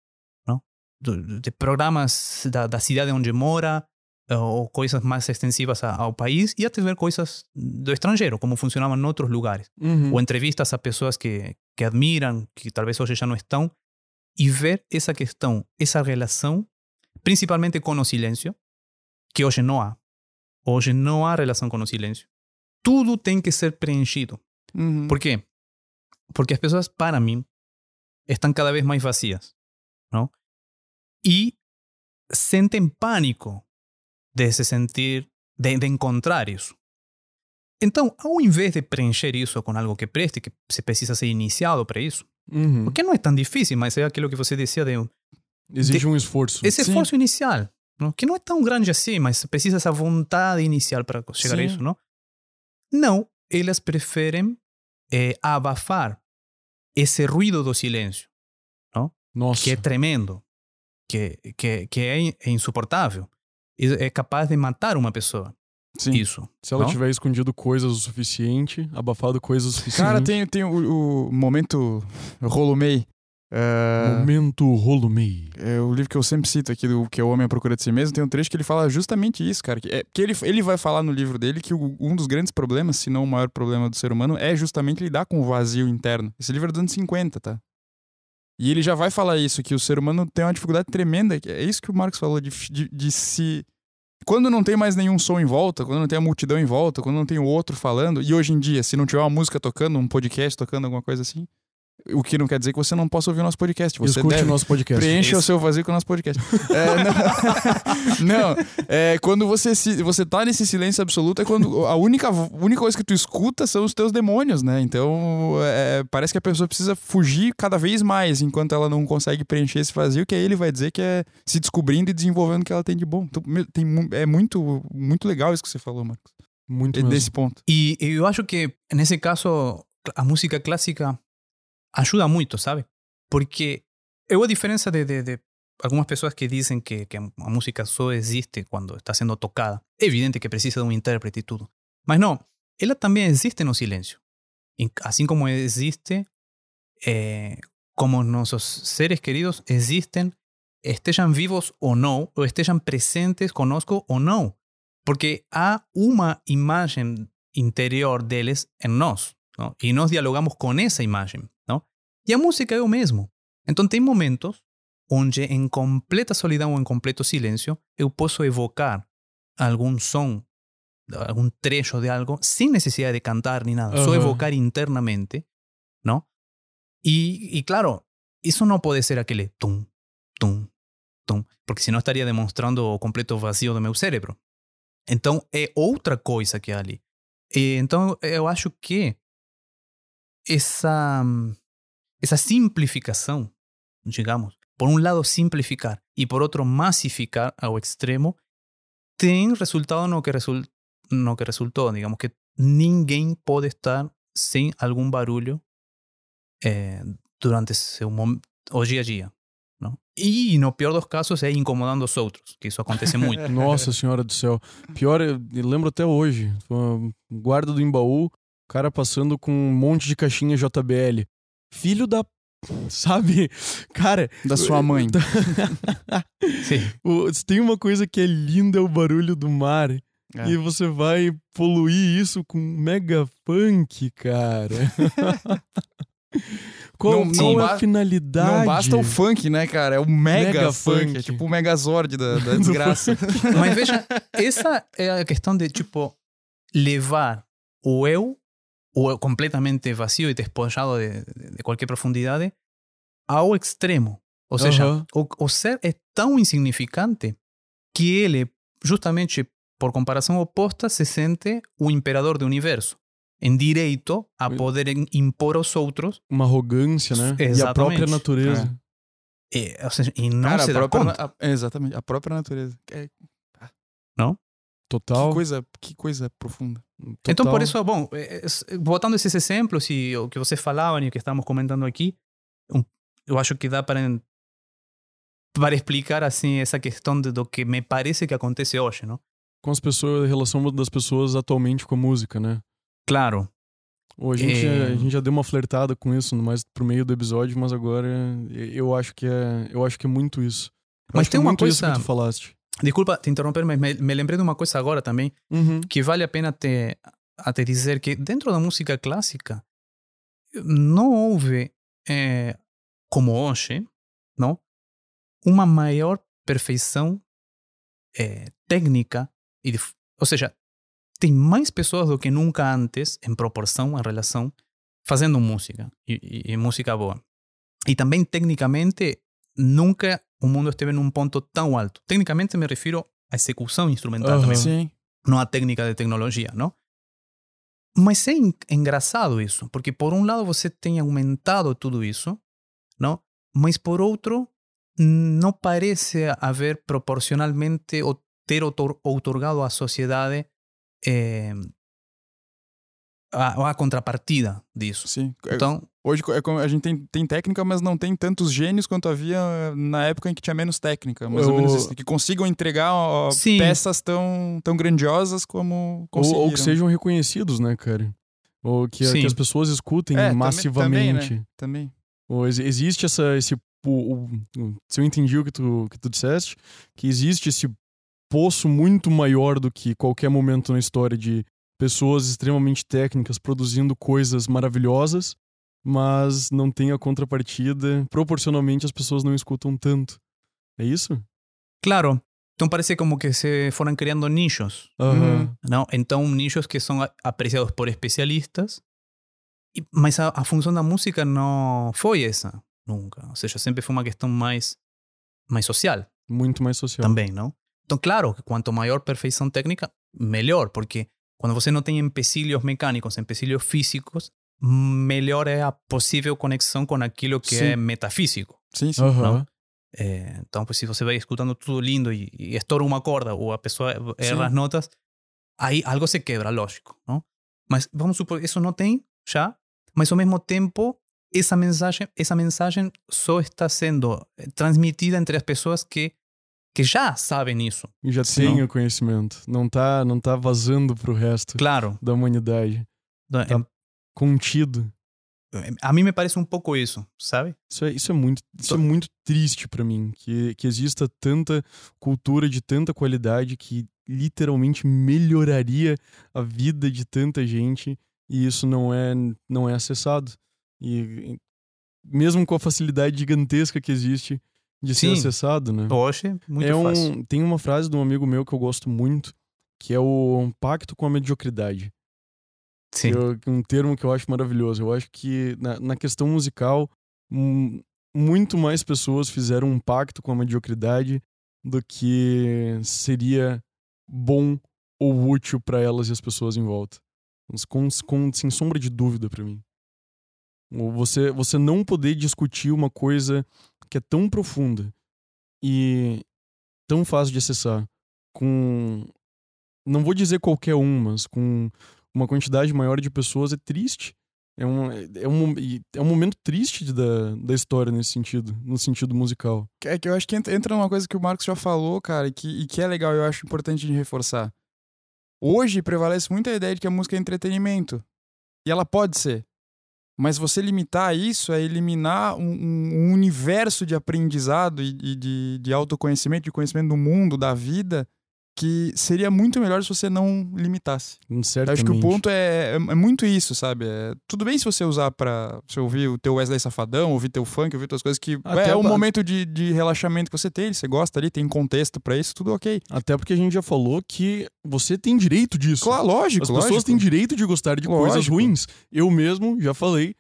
não? De, de programas da, da cidade onde mora, ou coisas mais extensivas a- ao país, e até ver coisas do estrangeiro, como funcionavam em outros lugares Uhum. ou entrevistas a pessoas que, que admiram, que talvez hoje já não estão, e ver essa questão, essa relação, principalmente com o silêncio, que hoje não há. Hoje não há relação com o silêncio. Tudo tem que ser preenchido. Uhum. ¿Por quê? Porque as pessoas, para mim, estão cada vez mais vazias, não? E sentem pânico de se sentir, de, de encontrar isso. Então, ao invés de preencher isso com algo que preste, que se precisa ser iniciado para isso, Uhum. porque não é tão difícil, mas é aquilo que você dizia de Exige um esforço. esse Sim. esforço inicial, não? que não é tão grande assim, mas precisa essa vontade inicial para chegar a Sim. isso, não? Não, elas preferem eh, abafar esse ruído do silêncio, Nossa. que é tremendo, que, que, que é é insuportável. É capaz de matar uma pessoa, Sim. isso. Se ela não? tiver escondido coisas o suficiente, abafado coisas o suficiente. Cara, tem, tem o, o momento Rolumei. É, Momento rolo meio. é o livro que eu sempre cito aqui, do que é o Homem à Procura de Si Mesmo, tem um trecho que ele fala justamente isso, cara. Que, é, que ele, ele vai falar no livro dele que o- um dos grandes problemas, se não o maior problema do ser humano, é justamente lidar com o vazio interno. Esse livro é dos anos 50, tá? E ele já vai falar isso, que o ser humano tem uma dificuldade tremenda. É isso que o Marcos falou, de, de, de se. Quando não tem mais nenhum som em volta, quando não tem a multidão em volta, quando não tem o outro falando, e hoje em dia, se não tiver uma música tocando, um podcast tocando, alguma coisa assim, o que não quer dizer que você não possa ouvir o nosso podcast. Você Escute deve. o nosso podcast. Preencha o seu vazio com o nosso podcast. É, não, não, é, quando você, se, você tá nesse silêncio absoluto, é quando a única, única coisa que tu escuta são os teus demônios, né? Então, é, parece que a pessoa precisa fugir cada vez mais enquanto ela não consegue preencher esse vazio, que aí ele vai dizer que é se descobrindo e desenvolvendo o que ela tem de bom. Então, tem, é muito, muito legal isso que você falou, Marcos. Muito É mesmo. Desse ponto. E eu acho que, nesse caso, a música clássica ajuda muito, sabe? Porque eu, a diferença de, de, de algumas pessoas que dizem que, que música só existe quando está sendo tocada, é evidente que precisa de um intérprete e tudo. Mas não, ela também existe no silêncio. E Assim como existe, eh, como nossos seres queridos existem, estejam vivos ou não, ou estejam presentes conosco ou não. Porque há uma imagem interior deles em nós, não? e nós dialogamos com essa imagem. E a música é o mesmo. Então, tem momentos onde, em completa solidão ou em completo silêncio, eu posso evocar algum som, algum trecho de algo, sem necessidade de cantar nem nada, só Aham. evocar internamente, não? E, e claro, isso não pode ser aquele tum, tum, tum, porque senão estaria demonstrando o completo vazio do meu cérebro. Então é outra coisa que há ali. E, então eu acho que essa, essa simplificação, digamos, por um lado simplificar e por outro massificar ao extremo, tem resultado no que, resul no que resultou. Digamos que ninguém pode estar sem algum barulho eh, durante seu mom- o dia a dia. Não? E, no pior dos casos, é incomodando os outros, que isso acontece muito. Nossa senhora do céu. Pior, eu eu lembro até hoje. Guarda do Embaú, o cara passando com um monte de caixinha JBL. Filho da. Sabe? Cara. Da sua mãe. Sim. o- tem uma coisa que é linda, é o barulho do mar. É. E você vai poluir isso com mega funk, cara. qual Não- qual não é a finalidade? Não basta o funk, né, cara? É o mega, Mega funk. funk. É tipo o megazord da, da desgraça. Mas veja, essa é a questão de, tipo, levar o eu, o completamente vazio e despojado de, de qualquer profundidade, ao extremo. Ou seja, Aham. o, o ser é tão insignificante que ele, justamente por comparação oposta, se sente o imperador do universo, em direito a poder impor aos outros, Uma arrogância, né? E a Exatamente. própria natureza. e, ou seja, e não Cara, se a própria, a- exatamente, a própria natureza. É, Total. que, coisa, que coisa profunda. Então, total. por isso, bom, é, é, botando esses exemplos e o que vocês falavam e o que estamos comentando aqui, eu acho que dá para, para explicar assim essa questão de, do que me parece que acontece hoje, não? Com as pessoas, a relação das pessoas atualmente com a música, né? Claro, Ou a gente, É. a gente já deu uma flertada com isso mais pro meio do episódio, mas agora eu acho que é, eu acho que é muito isso. Eu Mas que tem é uma muito isso coisa- que tu falaste. Desculpa te interromper, mas me, me lembrei de uma coisa agora também, Uhum. que vale a pena te, a te dizer que dentro da música clássica não houve, eh, como hoje, não, uma maior perfeição eh, técnica, e de, ou seja, tem mais pessoas do que nunca antes, em proporção, em relação, fazendo música, e, e- e música boa. E também, tecnicamente, nunca o mundo esteve num ponto tão alto. Tecnicamente me refiro à execução instrumental Aham. também Sim. não a técnica de tecnologia, não? Mas é en- engraçado isso, porque por um lado você tem aumentado tudo isso, não? Mas por outro, não parece haver proporcionalmente ou ter outorgado à sociedade eh, a, a contrapartida disso. Sim. É- Então, Hoje é a gente tem, tem técnica, mas não tem tantos gênios quanto havia na época em que tinha menos técnica. Mais ou menos isso. Que consigam entregar ó, peças tão, tão grandiosas como Ou, conseguiram. ou que sejam reconhecidos, né, cara? Ou que, que as pessoas escutem É, massivamente. também, né? Também. Ou ex- existe essa, esse. O- o- se eu entendi o que tu, que tu disseste, que existe esse poço muito maior do que qualquer momento na história de pessoas extremamente técnicas produzindo coisas maravilhosas, mas não tem a contrapartida. Proporcionalmente as pessoas não escutam tanto. É isso? claro, então parece como que se foram criando nichos, Aham. não? Então nichos que são apreciados por especialistas, mas a, a função da música não foi essa nunca. Ou seja, sempre foi uma questão mais mais social Muito mais social. também, não? Então, claro, que quanto maior perfeição técnica, melhor, porque quando você não tem empecilhos mecânicos, empecilhos físicos, melhor é a possível conexão com aquilo que Sim. é metafísico. Sim, sim. Aham. É, então, pues, se você vai escutando tudo lindo e, e estoura uma corda ou a pessoa erra Sim. as notas, aí algo se quebra, lógico, não? Mas vamos supor, isso não tem já, mas ao mesmo tempo essa mensagem, essa mensagem só está sendo eh, transmitida entre as pessoas que que já sabem isso. E já tem o conhecimento. Não tá, não tá vazando pro resto Claro. da humanidade. Então, Tá. Contido. A mim me parece um pouco isso, sabe? Isso é, isso é muito, isso é muito triste pra mim, que, que exista tanta cultura de tanta qualidade que literalmente melhoraria a vida de tanta gente e isso não é, não é acessado. E mesmo com a facilidade gigantesca que existe de ser Sim. acessado, né? Hoje, muito é fácil. um, tem uma frase de um amigo meu que eu gosto muito, que é o pacto com a mediocridade. Sim. Eu- um termo que eu acho maravilhoso. Eu acho que na, na questão musical, muito mais pessoas fizeram um pacto com a mediocridade do que seria bom ou útil para elas e as pessoas em volta. Com, com, sem sombra de dúvida para mim. Você, você não poder discutir uma coisa que é tão profunda e tão fácil de acessar com não vou dizer qualquer um, mas com uma quantidade maior de pessoas é triste. É um, é um, e é um momento triste da, da história nesse sentido, no sentido musical. É que eu acho que entra, numa coisa que o Marcos já falou, cara, e que, e que é legal, eu acho importante de reforçar. Hoje prevalece muito a ideia de que a música é entretenimento. E ela pode ser. Mas você limitar isso é eliminar um, um- um universo de aprendizado e, e de, de autoconhecimento, de conhecimento do mundo, da vida, que seria muito melhor se você não limitasse. Certamente. acho que o ponto é, é, é muito isso, sabe? É, tudo bem se você usar pra você ouvir o teu Wesley Safadão, ouvir teu funk, ouvir tuas coisas que Até é um pra- momento de, de relaxamento que você tem, você gosta ali, tem contexto pra isso, tudo ok. Até porque a gente já falou que você tem direito disso. Claro, lógico, As pessoas lógico. têm direito de gostar de coisas Lógico. ruins. Eu mesmo já falei,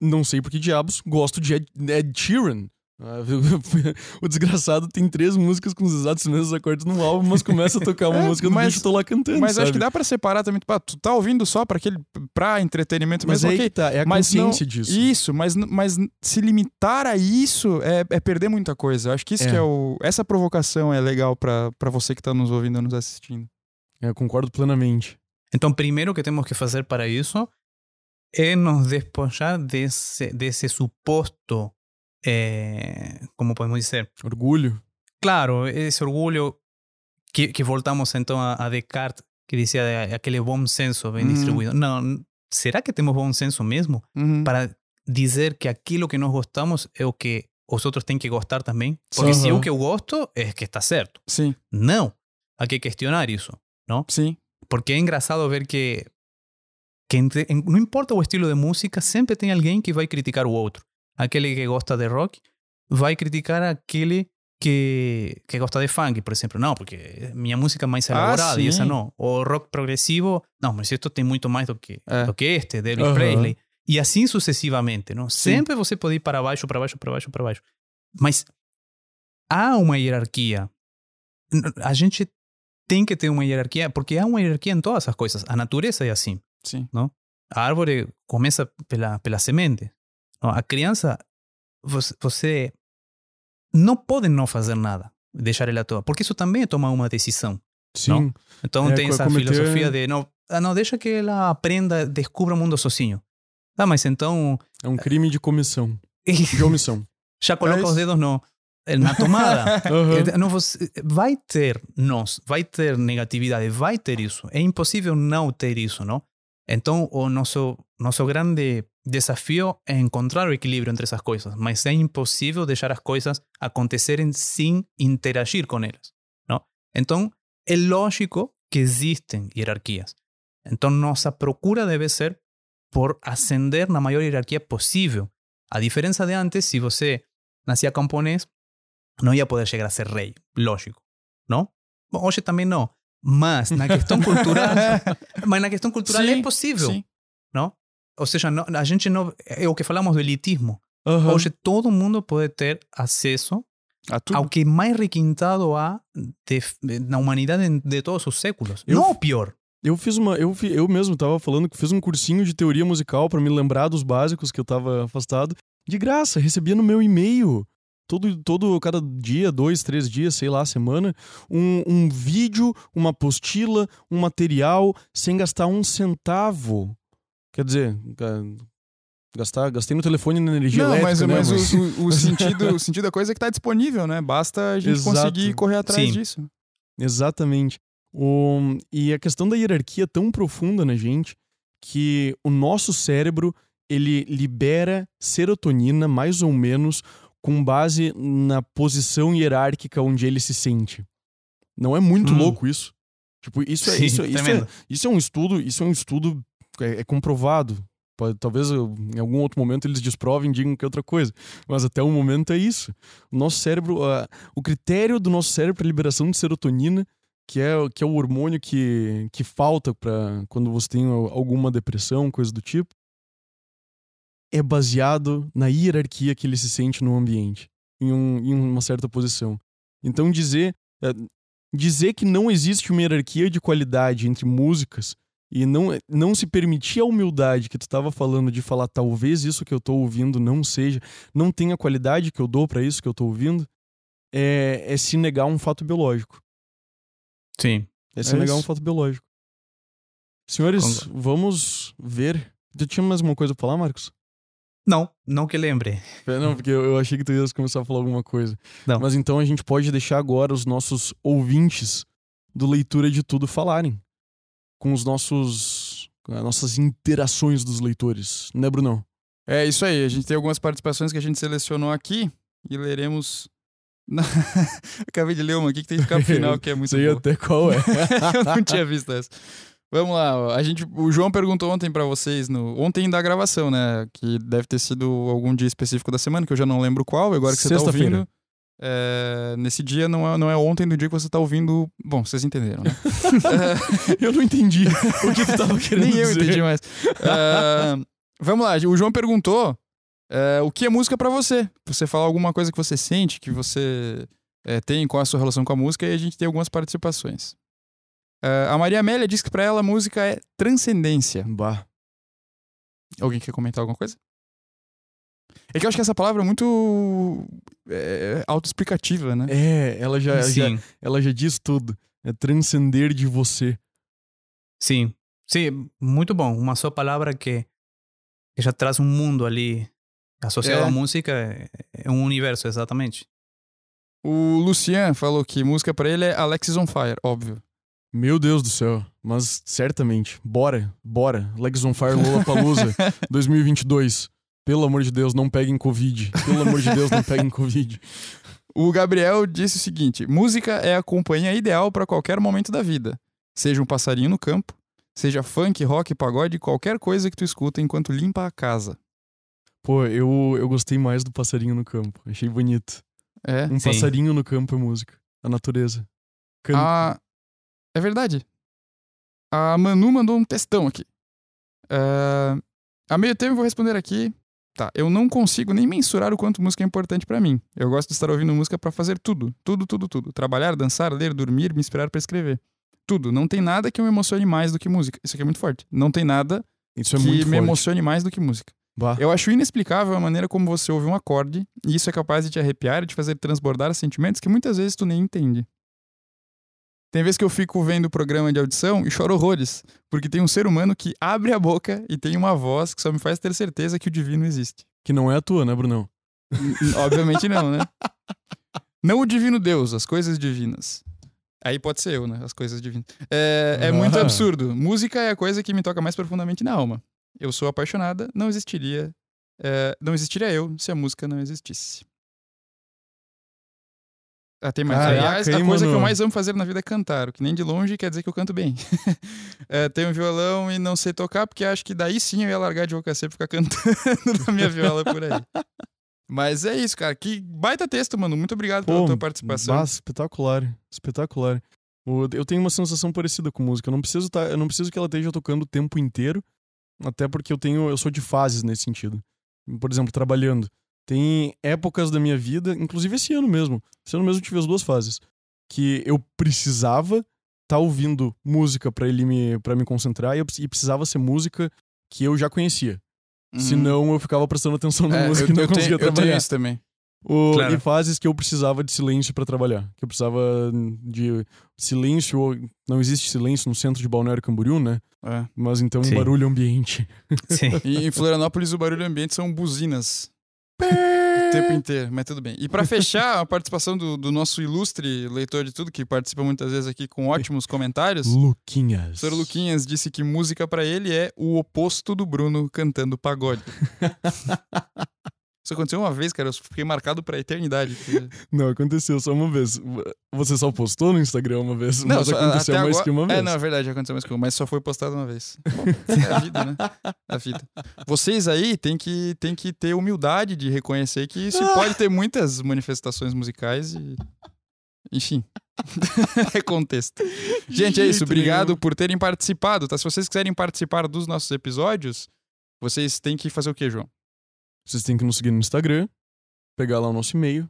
não sei por que diabos, gosto de Ed, Ed Sheeran. Ah, o desgraçado tem três músicas com os exatos mesmos acordes no álbum, mas começa a tocar uma É, música do mas- bicho, eu tô lá cantando, Mas acho sabe? que dá pra separar também. Pá, tu tá ouvindo só pra aquele pra entretenimento Mas mesmo, aí ok. que tá, é a Mas não- consciência disso. Isso, mas, mas se limitar a isso é, é perder muita coisa. Eu acho que isso É. que é o. Essa provocação é legal pra pra você que tá nos ouvindo e nos assistindo. É, eu concordo plenamente. Então, primeiro que temos que fazer para isso é nos despojar desse, desse suposto, eh, como podemos dizer, Orgulho. claro, esse orgulho que, que voltamos então a, a Descartes, que dizia de aquele bom senso bem Uhum. distribuído. Não, será que temos bom senso mesmo para dizer que aquilo que nós gostamos é o que os outros têm que gostar também? Porque se Aham. o que eu gosto é que está certo. Sim, Não, há que questionar isso. sim. Porque é engraçado ver que, que entre- en- não importa o estilo de música, sempre tem alguém que vai criticar o outro. Aquele que gosta de rock vai criticar aquele que, que gosta de funk, por exemplo. Não, porque minha música é mais Ah, elaborada e essa sim. não. O rock progressivo, não, mas isto tem muito mais do que, É. do que este, de Elvis Aham. Presley. E assim sucessivamente, não? Sempre você pode ir para baixo, para baixo, para baixo, para baixo. Mas há uma hierarquia. A gente tem que ter uma hierarquia, porque há uma hierarquia em todas as coisas. A natureza é assim. Sim. A árvore começa pela, pela semente. Não? A criança, você, não pode não fazer nada, deixar ela à toa, porque isso também é tomar uma decisão. Sim. Então É, tem essa cometer- filosofia de não, ah, não, deixa que ela aprenda, descubra o mundo sozinho. Ah, mas então É um crime de comissão. De omissão. já coloca É os dedos no, na tomada. Eh, Não, você, vai ter nós, vai ter negatividade, vai ter isso. É impossível não ter isso, não? Então, o nosso, nosso grande desafio é encontrar o equilíbrio entre essas coisas, mas é impossível deixar as coisas acontecerem sem interagir com elas, não? Então, é lógico que existem hierarquias. Então, nossa procura deve ser por ascender na maior hierarquia possível. A diferença de antes, se você nascia camponês, não ia poder chegar a ser rei, lógico, não? Bom, hoje também não, mas na questão cultural, mas na questão cultural Sim, é possível, Sim. não? Ou seja, a gente não é o que falamos do elitismo. Aham. Hoje todo mundo pode ter acesso A tudo. ao que mais requintado há de, na humanidade de, de todos os séculos. Eu- Não o pior. Eu fiz uma. Eu, eu mesmo tava falando que fiz um cursinho de teoria musical pra me lembrar dos básicos que eu tava afastado. De graça, recebia no meu e-mail. Todo, todo, cada dia, dois, três dias, sei lá, semana, um, um vídeo, uma apostila, um material, sem gastar um centavo. Quer dizer, ga- gastar, gastei no telefone na energia Não, mas, elétrica, né? mas Mas- o, o- o sentido, o sentido da coisa é que tá disponível, né? Basta a gente Exato. conseguir correr atrás Sim. disso. Exatamente. O, e a questão da hierarquia é tão profunda na gente que o nosso cérebro ele libera serotonina mais ou menos com base na posição hierárquica onde ele se sente. Não é muito Hum. louco isso? Tipo, isso é, Sim, isso, isso, é, isso é um estudo, isso é um estudo é, é comprovado. Pode- talvez eu- em algum outro momento eles desprovem e digam que é outra coisa. Mas até o momento é isso. O nosso cérebro, o critério do nosso cérebro para liberação de serotonina, que é, o- que é o hormônio que, que falta para quando você tem al- alguma depressão, coisa do tipo, é baseado na hierarquia que ele se sente no ambiente, em, um, em uma certa posição. Então dizer, eh, dizer que não existe uma hierarquia de qualidade entre músicas e não, não se permitir a humildade que tu estava falando de falar talvez isso que eu tô ouvindo não seja, não tenha a qualidade que eu dou para isso que eu tô ouvindo, é, é se negar um fato biológico. Sim. É se É negar um isso. fato biológico. Senhores, vamos ver. Tu tinha mais uma coisa pra falar, Marcos? Não, não que lembre. Não, porque eu eu achei que tu ia começar a falar alguma coisa. Não. Mas então a gente pode deixar agora os nossos ouvintes do Leitura de Tudo falarem. Com os nossos. com as nossas interações dos leitores. Né, Brunão? É isso aí. A gente tem algumas participações que a gente selecionou aqui e leremos Acabei de ler uma aqui que tem que ficar pro final, que é muito Sei boa. até qual é. eu não tinha visto essa. Vamos lá, a gente, o João perguntou ontem pra vocês, no, ontem da gravação, né? Que deve ter sido algum dia específico da semana, que eu já não lembro qual, agora que você tá ouvindo. É, nesse dia não é, não é ontem do dia que você tá ouvindo. Bom, vocês entenderam, né? Eu não entendi o que tu tava querendo Nem eu dizer. entendi mais. Ah, vamos lá, o João perguntou é, o que é música pra você. Você falar alguma coisa que você sente, que você é, tem, qual é a sua relação com a música, e a gente tem algumas participações. A Maria Amélia diz que pra ela a música é transcendência. Bah. Alguém quer comentar alguma coisa? É que eu acho que essa palavra é muito é, autoexplicativa, né? É, ela já, já, Sim, ela já diz tudo. É transcender de você. sim. Sim, muito bom. Uma só palavra que, que já traz um mundo ali associado É. à música. É, é um universo, exatamente. O Lucian falou que música pra ele é Alexis on Fire, óbvio. Meu Deus do céu. Mas certamente. Bora, bora. Legs on Fire Lollapalooza 2022. Pelo amor de Deus, não peguem Covid. Pelo amor de Deus, não peguem Covid. O Gabriel disse o seguinte: música é a companhia ideal para qualquer momento da vida. Seja um passarinho no campo, seja funk, rock, pagode, qualquer coisa que tu escuta enquanto limpa a casa. Pô, eu, eu gostei mais do passarinho no campo. Achei bonito. É. Um Sim. passarinho no campo é música. A natureza. Can... A... É verdade. A Manu mandou um textão aqui. Ah, A meio tempo eu vou responder aqui. Tá, eu não consigo nem mensurar o quanto música é importante pra mim. Eu gosto de estar ouvindo música pra fazer tudo, tudo, tudo, tudo. Trabalhar, dançar, ler, dormir, me inspirar pra escrever. Tudo. Não tem nada que eu me emocione mais do que música. Isso aqui é muito forte. Não tem nada Isso é que muito me forte. emocione mais do que música. Bah. Eu acho inexplicável a maneira como você ouve um acorde e isso é capaz de te arrepiar e de fazer transbordar sentimentos que muitas vezes tu nem entende. Tem vezes que eu fico vendo o programa de audição e choro horrores, porque tem um ser humano que abre a boca e tem uma voz que só me faz ter certeza que o divino existe. Que não é a tua, né, Brunão? Obviamente não, né? Não o divino Deus, as coisas divinas. Aí pode ser eu, né? As coisas divinas. É, é muito Ah. absurdo. Música é a coisa que me toca mais profundamente na alma. Eu sou apaixonada, não existiria. é, não existiria eu se a música não existisse. Ah, tem mais. Caraca, Aliás, a hein, coisa que eu mano? mais amo fazer na vida é cantar, o que nem de longe quer dizer que eu canto bem. É, tenho um violão e não sei tocar, porque acho que daí sim eu ia largar de vocação e ficar cantando na minha viola por aí. Mas é isso, cara. Que baita texto, mano. Muito obrigado pela Pô, tua participação. bah, espetacular. Espetacular. Eu tenho uma sensação parecida com música. Eu não preciso tá, eu não preciso que ela esteja tocando o tempo inteiro, até porque eu tenho, eu sou de fases nesse sentido. Por exemplo, trabalhando. Tem épocas da minha vida, inclusive esse ano mesmo. Esse ano mesmo eu tive as duas fases que eu precisava estar ouvindo música pra ele me para me concentrar e, eu, e precisava ser música que eu já conhecia. Uhum. Senão eu ficava prestando atenção na É, música eu, e não eu tenho, conseguia eu tenho trabalhar. isso também. O- Claro. E fases que eu precisava de silêncio pra trabalhar. Que eu precisava de silêncio. ou- Não existe silêncio no centro de Balneário Camboriú, né? É. Mas então um Sim. barulho ambiente. Sim. E em Florianópolis o barulho ambiente são buzinas. O tempo inteiro, mas tudo bem. E pra fechar a participação do, do nosso ilustre leitor de tudo, que participa muitas vezes aqui com ótimos comentários, o Luquinhas. Sr. Luquinhas disse que música pra ele é o oposto do Bruno cantando pagode. Isso aconteceu uma vez, cara, eu fiquei marcado pra eternidade. porque- Não, aconteceu só uma vez. Você só postou no Instagram uma vez, mas só- aconteceu mais agora- que uma vez. É, não, é verdade, aconteceu mais que uma, mas só foi postado uma vez. É a vida, né? A vida. Vocês aí têm que, têm que ter humildade de reconhecer que se pode ter muitas manifestações musicais e. Enfim. é contexto. Gente, é isso. Obrigado por terem participado, tá? Se vocês quiserem participar dos nossos episódios, vocês têm que fazer o quê, João? Vocês têm que nos seguir no Instagram, pegar lá o nosso e-mail.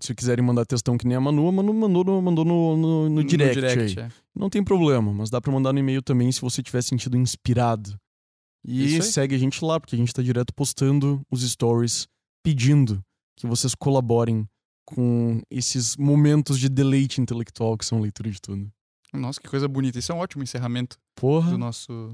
Se quiserem mandar textão que nem a Manu, a Manu mandou no, mandou no, no, no direct, aí. é. Não tem problema, mas dá pra mandar no e-mail também se você tiver sentido inspirado. E segue a gente lá, porque a gente tá direto postando os stories, pedindo que vocês colaborem com esses momentos de deleite intelectual que são leitura de tudo. Nossa, que coisa bonita. Isso é um ótimo encerramento Porra. do nosso.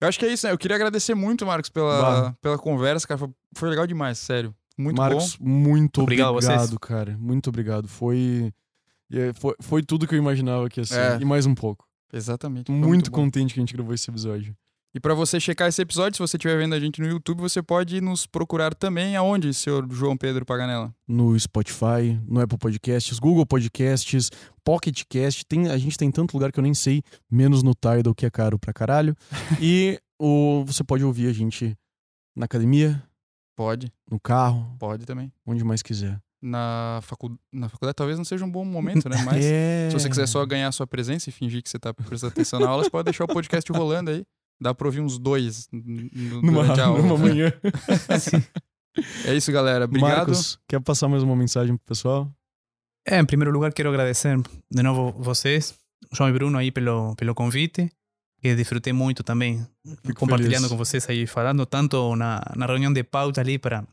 Eu acho que é isso, né? Eu queria agradecer muito, Marcos, pela, Bah. pela conversa, cara. Foi, foi legal demais, sério. Muito Marcos, bom. muito Obrigado obrigado, cara. Muito obrigado. Foi, é, foi. Foi tudo que eu imaginava que ia ser. É. E mais um pouco. Exatamente. Muito, bom. contente que a gente gravou esse episódio. E para você checar esse episódio, se você estiver vendo a gente no YouTube, você pode nos procurar também aonde, senhor João Pedro Paganella? No Spotify, no Apple Podcasts, Google Podcasts, Pocket Cast. Tem, a gente tem tanto lugar que eu nem sei, menos no Tidal, que é caro pra caralho. e o, você pode ouvir a gente na academia, Pode, no carro, pode também. onde mais quiser. Na, facu... na faculdade talvez não seja um bom momento, né? Mas é... se você quiser só ganhar sua presença e fingir que você tá prestando atenção na aula, você pode deixar o podcast rolando aí. Dá pra ouvir uns dois Numa, aula. numa manhã. É isso, galera. Obrigado. Marcos, quer passar mais uma mensagem pro pessoal? É, em primeiro lugar, quero agradecer de novo vocês, João e Bruno, aí pelo, pelo convite. Que disfrutei muito também, Fico compartilhando feliz. com vocês aí, falando tanto na, na reunião de pauta ali para,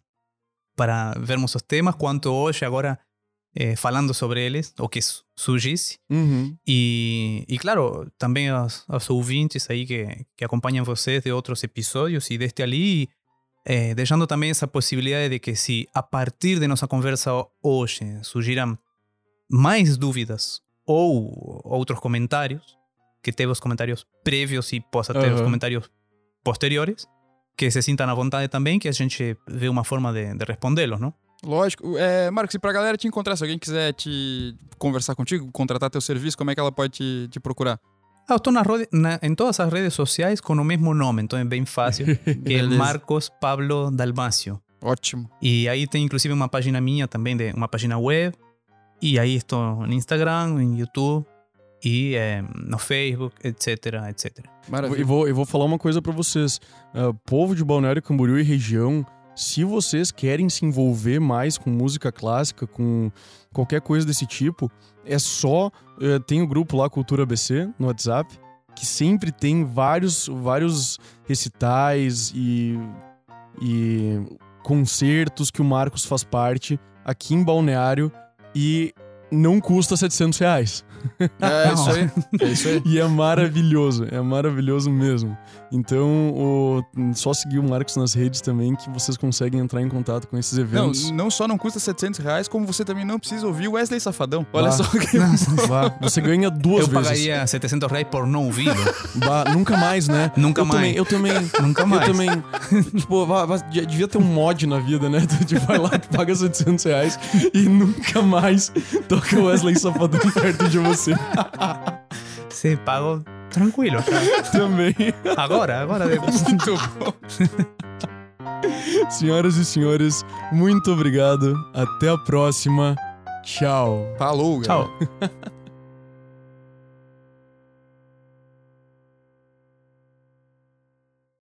para vermos os temas, quanto hoje, agora, eh, falando sobre eles, o que su- surgisse. Uhum. E, e claro, também aos, aos ouvintes aí que, que acompanham vocês de outros episódios e deste ali, eh, deixando também essa possibilidade de que se a partir de nossa conversa hoje surgiram mais dúvidas ou outros comentários, que teve os comentários prévios e possa ter os Aham. comentários posteriores, que se sintam à vontade também, que a gente vê uma forma de, de respondê-los, não? Lógico. É, Marcos, e pra galera te encontrar, se alguém quiser te conversar contigo, contratar teu serviço, como é que ela pode te, te procurar? Ah, eu estou rode- na- em todas as redes sociais com o mesmo nome, então é bem fácil. que é. Marcos Pablo Dalmacio. Ótimo. E aí tem inclusive uma página minha também, de uma página web. E aí estou no Instagram, no YouTube e eh, no Facebook, etc, etc. E Maravilha. vou, eu vou falar uma coisa pra vocês. Ah, povo de Balneário Camboriú e região, se vocês querem se envolver mais com música clássica, com qualquer coisa desse tipo, é só. eh, tem o grupo lá, Cultura BC, no WhatsApp, que sempre tem vários, vários recitais e, e concertos que o Marcos faz parte aqui em Balneário e não custa 700 reais. É isso aí. É isso aí. E é maravilhoso, é maravilhoso mesmo. Então, o- só seguir o Marcos nas redes também que vocês conseguem entrar em contato com esses Não, eventos. não só não custa 700 reais, como você também não precisa ouvir o Wesley Safadão. Olha Ah. só que... Você ganha duas eu vezes. pagaria 700 reais por não ouvi-lo. Bah, nunca mais, né? Nunca eu mais. Também, eu também. Nunca Eu mais. também. tipo, vá- vá- de- devia ter um mod na vida, né? Tu tipo, vai lá, tu paga 700 reais e nunca mais toca o Wesley Safadão perto de você. Sim, pago tranquilo. também. Agora, agora. depois. Muito bom. Senhoras e senhores, muito obrigado. Até a próxima. Tchau. Falou, galera. Tchau.